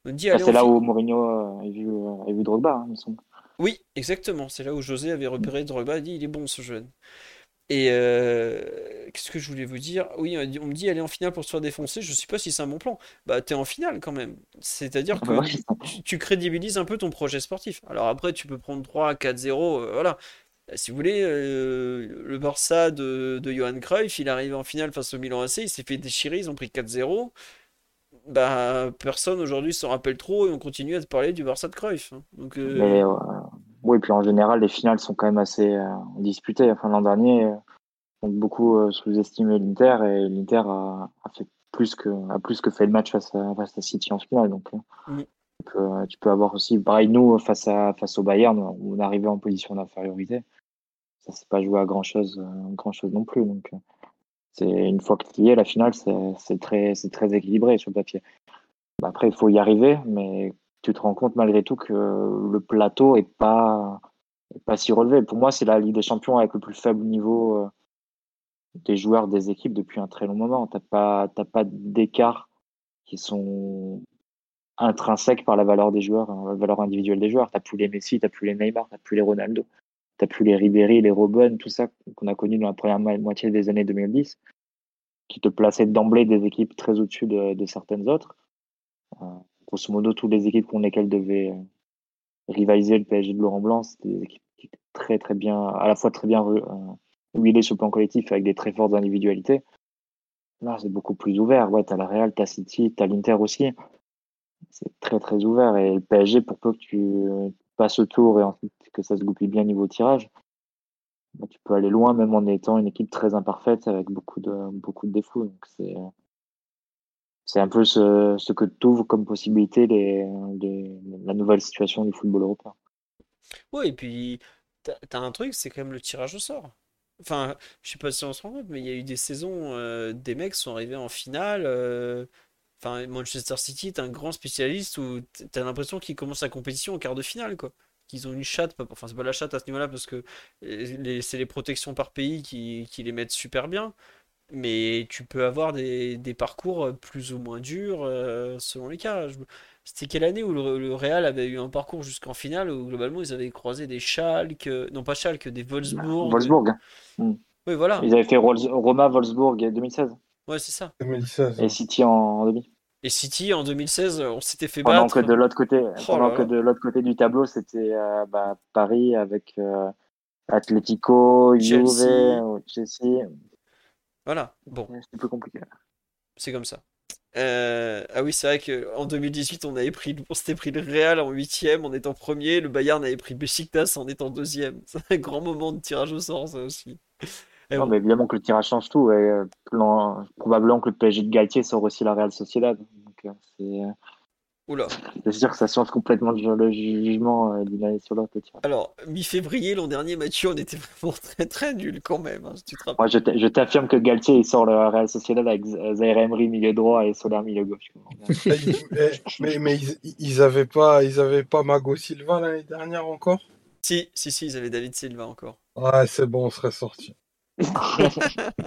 Speaker 1: On dit
Speaker 2: Bah, c'est là où Mourinho euh, a vu, euh, a vu Drogba, hein, il me semble.
Speaker 1: Oui, exactement. C'est là où José avait repéré Drogba et dit il est bon ce jeune. Et euh, qu'est-ce que je voulais vous dire? Oui, on me dit aller en finale pour se faire défoncer. Je sais pas si c'est un bon plan. Bah, t'es en finale quand même. C'est-à-dire
Speaker 2: Ah
Speaker 1: que
Speaker 2: bah
Speaker 1: tu, tu crédibilises un peu ton projet sportif. Alors après, tu peux prendre 3 4-0. euh, voilà. Si vous voulez, euh, le Barça de, de Johan Cruyff, il est arrivé en finale face au Milan AC, il s'est fait déchirer, ils ont pris 4-0. Bah, personne aujourd'hui s'en rappelle trop et on continue à te parler du Barça de Cruyff. hein. Donc, euh,
Speaker 2: Mais euh, oui, puis en général, les finales sont quand même assez euh, disputées. Enfin, l'an dernier, euh, on a beaucoup sous-estimé l'Inter et l'Inter a, a fait plus que a plus que fait le match face à, face à City en finale. Donc,
Speaker 1: Mm.
Speaker 2: tu, peux, tu peux avoir aussi, pareil, nous face à face au Bayern, on arrivait en position d'infériorité. Ça s'est pas joué à grand chose, grand chose non plus. Donc, c'est une fois que tu y es, la finale, c'est très équilibré sur le papier. Bah, après, il faut y arriver, mais tu te rends compte malgré tout que le plateau est pas, est pas si relevé. Pour moi, c'est la Ligue des Champions avec le plus faible niveau euh, des joueurs des équipes depuis un très long moment. Pas, t'as pas d'écart qui sont intrinsèques par la valeur des joueurs, hein, la valeur individuelle des joueurs. T'as plus les Messi, t'as plus les Neymar, t'as plus les Ronaldo, t'as plus les Ribéry, les Robben, tout ça qu'on a connu dans la première mo- moitié des années 2010, qui te plaçaient d'emblée des équipes très au-dessus de, certaines autres. Euh, grosso modo, toutes les équipes contre lesquelles devait euh, rivaliser le PSG de Laurent Blanc, c'était des équipes qui étaient très très bien, à la fois très bien euh, huilées sur le plan collectif avec des très fortes individualités. Là, c'est beaucoup plus ouvert. Ouais, t'as la Real, t'as City, t'as l'Inter aussi. C'est très très ouvert. Et le PSG, pour peu que tu euh, passes le tour et ensuite que ça se goupille bien niveau tirage, bah, tu peux aller loin même en étant une équipe très imparfaite avec beaucoup de beaucoup de défauts. Donc c'est c'est un peu ce, que t'ouvre comme possibilité la nouvelle situation du football européen.
Speaker 1: Ouais, et puis, t'as, un truc, c'est quand même le tirage au sort. Enfin, je sais pas si on se rend compte, mais il y a eu des saisons, euh, des mecs sont arrivés en finale. euh, Enfin, Manchester City est un grand spécialiste où t'as l'impression qu'ils commencent la compétition en quart de finale, quoi. Qu'ils ont une chatte, enfin, c'est pas la chatte à ce niveau-là parce que euh, c'est les protections par pays qui, qui les mettent super bien. Mais tu peux avoir des, des parcours plus ou moins durs euh, selon les cas. C'était quelle année où le, le Real avait eu un parcours jusqu'en finale où globalement ils avaient croisé des Schalke, non pas Schalke, des Wolfsburg.
Speaker 2: Wolfsburg. hein.
Speaker 1: Oui, voilà.
Speaker 2: Ils avaient fait Rolls- Roma, Wolfsburg 2016
Speaker 1: Ouais, c'est ça.
Speaker 3: 2016.
Speaker 2: et City en, en demi.
Speaker 1: Et City en 2016, on s'était fait
Speaker 2: Pendant
Speaker 1: battre.
Speaker 2: que de l'autre côté,
Speaker 1: Oh
Speaker 2: pendant
Speaker 1: là
Speaker 2: que de l'autre côté du tableau, c'était euh, bah, Paris avec euh, Atlético, Juve,
Speaker 1: Chelsea.
Speaker 2: Chelsea.
Speaker 1: Voilà. Bon,
Speaker 2: C'était plus compliqué.
Speaker 1: c'est comme ça. Euh, Ah oui, c'est vrai qu'en 2018, on avait pris, on s'était pris le Real en huitième en étant premier. Le Bayern avait pris Besiktas en étant deuxième. <laughs> C'est un grand moment de tirage au sort, ça aussi. Et
Speaker 2: Non,
Speaker 1: bon.
Speaker 2: mais évidemment que le tirage change tout. Et, euh, probablement que le PSG de Galtier sort aussi la Real Sociedad. Donc, euh, c'est euh,
Speaker 1: Oula.
Speaker 2: c'est sûr que ça change complètement le jugement euh, d'une année sur l'autre.
Speaker 1: Alors, mi-février, l'an dernier, Mathieu, on était vraiment très très nuls quand même, hein, si tu te rappelles.
Speaker 2: Moi, je t'affirme que Galtier il sort le Real Sociedad avec Zaire Emery milieu droit et Soler milieu gauche. <laughs>
Speaker 3: Eh, eh, mais mais ils, ils avaient pas, ils avaient pas Mago Silva l'année dernière encore?
Speaker 1: Si, si, si, ils avaient David Silva encore.
Speaker 3: Ouais, c'est bon, on serait sorti. <laughs>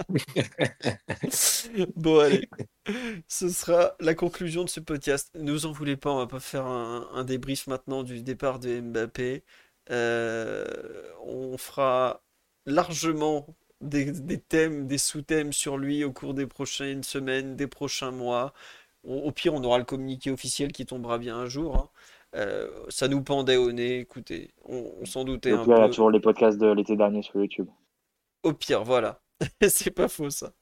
Speaker 1: Bon, allez. Ce sera la conclusion de ce podcast. Ne vous en voulez pas, on va pas faire un, un débrief maintenant du départ de Mbappé. Euh, on fera largement des, des thèmes, des sous-thèmes sur lui au cours des prochaines semaines, des prochains mois. Au, au pire, on aura le communiqué officiel qui tombera bien un jour. hein. Euh, ça nous pendait au nez, écoutez, on, on s'en doutait
Speaker 2: Et
Speaker 1: un
Speaker 2: puis, il y a
Speaker 1: peu.
Speaker 2: toujours les podcasts de l'été dernier sur YouTube.
Speaker 1: Au pire, voilà. <laughs> C'est pas faux ça.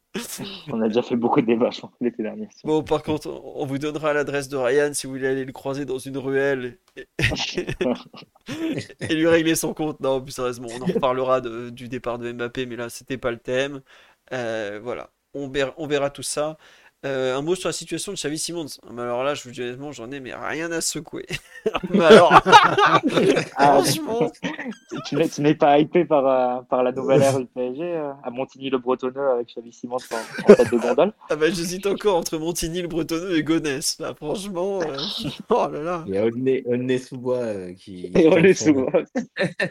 Speaker 2: On a déjà fait beaucoup de débats, je pense, l'été dernier.
Speaker 1: Bon, par contre, on vous donnera l'adresse de Ryan si vous voulez aller le croiser dans une ruelle et, <laughs> et lui régler son compte. Non, plus sérieusement, on en reparlera de- du départ de Mbappé, mais là, c'était pas le thème. Euh, voilà, on verra, on verra tout ça. Euh, un mot sur la situation de Xavi Simons. Mais alors là, je vous dis honnêtement, j'en ai mais rien à secouer. <laughs> mais alors, <laughs>
Speaker 2: Ah,
Speaker 1: franchement,
Speaker 2: tu n'es, tu n'es pas hypé par, euh, par la nouvelle ère du PSG euh, à Montigny le Bretonneux avec Xavi Simons en, en tête de gondole?
Speaker 1: Ah bah, j'hésite encore entre Montigny, le Bretonneux et Gonesse. Là, franchement, euh, <laughs> oh là là,
Speaker 4: Il y a Onne Sous-Bois euh, qui.
Speaker 2: Et on
Speaker 4: tente
Speaker 2: est
Speaker 4: son-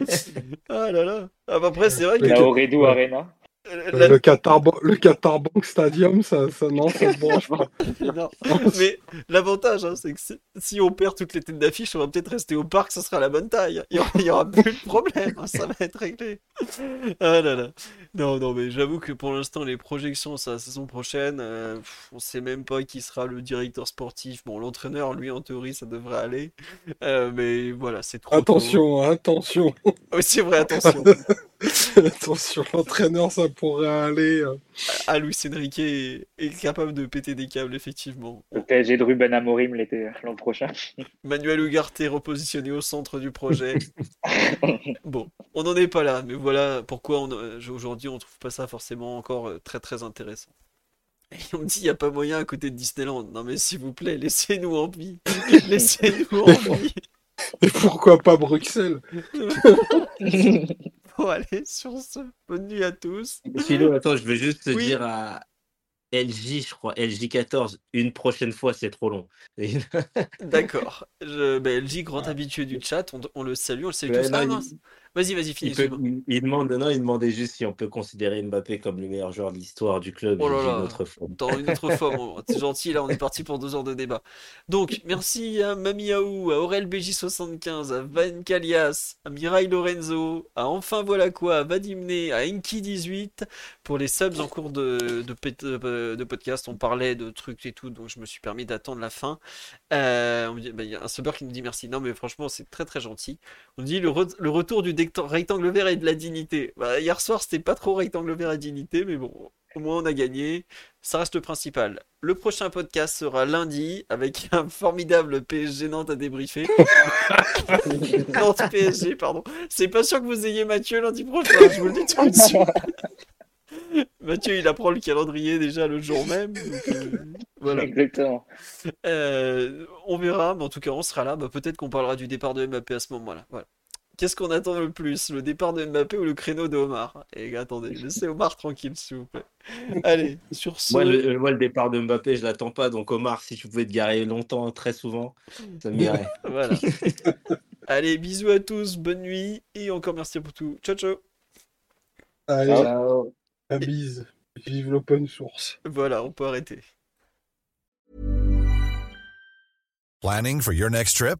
Speaker 2: sous
Speaker 1: ah là là. Ah bah après, c'est vrai que
Speaker 2: la Oredo
Speaker 3: Ouais.
Speaker 2: Arena.
Speaker 1: La-
Speaker 3: Le Qatar, le Qatar Bank Stadium, ça, ça, non, ça se branche pas. <laughs>
Speaker 1: Non, mais l'avantage, hein, c'est que si, si on perd toutes les têtes d'affiche, on va peut-être rester au parc, ça sera la bonne taille. Il y aura, aura plus de problème, hein, <laughs> ça va être réglé. Ah là là. Non, non, mais j'avoue que pour l'instant, les projections, c'est la saison prochaine. euh, pff, on sait même pas qui sera le directeur sportif. Bon, l'entraîneur, lui, en théorie, ça devrait aller. Euh, mais voilà, c'est trop.
Speaker 3: Attention, hein, attention,
Speaker 1: Oui, c'est vrai, attention. <laughs>
Speaker 3: attention, l'entraîneur, ça pourrait aller. euh.
Speaker 1: Ah, Luis Enrique est, est capable de péter des câbles, effectivement.
Speaker 2: Le PSG de Ruben Amorim l'été l'an prochain. <laughs>
Speaker 1: Manuel Ugarte est repositionné au centre du projet. <laughs> Bon, on n'en est pas là, mais voilà pourquoi euh, aujourd'hui on trouve pas ça forcément encore euh, très très intéressant. Et on me dit, il n'y a pas moyen à côté de Disneyland. Non mais s'il vous plaît, laissez-nous en vie. <laughs> Laissez-nous en vie.
Speaker 3: Et pourquoi pas Bruxelles?
Speaker 1: Bon, allez, sur ce, bonne nuit à tous.
Speaker 4: Philo, attends, je veux juste te
Speaker 1: Oui.
Speaker 4: dire à LJ, je crois, LJ14, une prochaine fois, c'est trop long. <laughs>
Speaker 1: D'accord. Je, ben, LJ, grand habitué du chat, on, on le salue, on le salue
Speaker 4: Ouais,
Speaker 1: tous. Ah,
Speaker 4: il-
Speaker 1: Vas-y, vas-y, finis.
Speaker 4: Il, peut- il- demande, non, il demandait juste si on peut considérer Mbappé comme le meilleur joueur de l'histoire du club.
Speaker 1: Oh là là.
Speaker 4: une autre fois.
Speaker 1: Dans une autre forme, c'est <laughs> gentil, là on est parti pour deux heures de débat. Donc, merci à Mamiaou, à Aurel BJ75, à Van Kalias, à Mirai Lorenzo, à Enfin Voilà Quoi, à Vadimné, à Enki18 pour les subs en cours de, de, pét- de podcast. On parlait de trucs et tout, donc je me suis permis d'attendre la fin. Euh, bah, Il y a un subber qui nous dit merci. Non, mais franchement, c'est très très gentil. On dit le, re- le retour du decto- rectangle vert et de la dignité. Bah, hier soir, c'était pas trop rectangle vert et dignité, mais bon, au moins on a gagné. Ça reste le principal. Le prochain podcast sera lundi avec <laughs> un formidable PSG Nantes à débriefer. <laughs> Nantes PSG, pardon. C'est pas sûr que vous ayez Mathieu lundi prochain, je vous le dis tout de suite. <laughs> Mathieu, il apprend le calendrier déjà le jour même. donc, euh, voilà.
Speaker 2: Exactement.
Speaker 1: Euh, on verra, mais en tout cas, on sera là. Bah, peut-être qu'on parlera du départ de Mbappé à ce moment-là. Voilà. Qu'est-ce qu'on attend le plus, le départ de Mbappé ou le créneau de Omar? Et attendez, laissez Omar tranquille, s'il vous plaît. <laughs> Allez, sur ce.
Speaker 4: Moi le, moi, le départ de Mbappé, je l'attends pas. Donc, Omar, si tu pouvais te garer longtemps, très souvent, ça m'irait. <laughs>
Speaker 1: Voilà. <laughs> Allez, bisous à tous, bonne nuit et encore merci pour tout. Ciao, ciao.
Speaker 3: Allez,
Speaker 4: Ciao.
Speaker 3: la bise. Vive l'open source.
Speaker 1: Voilà, on peut arrêter.
Speaker 6: Planning for your next trip?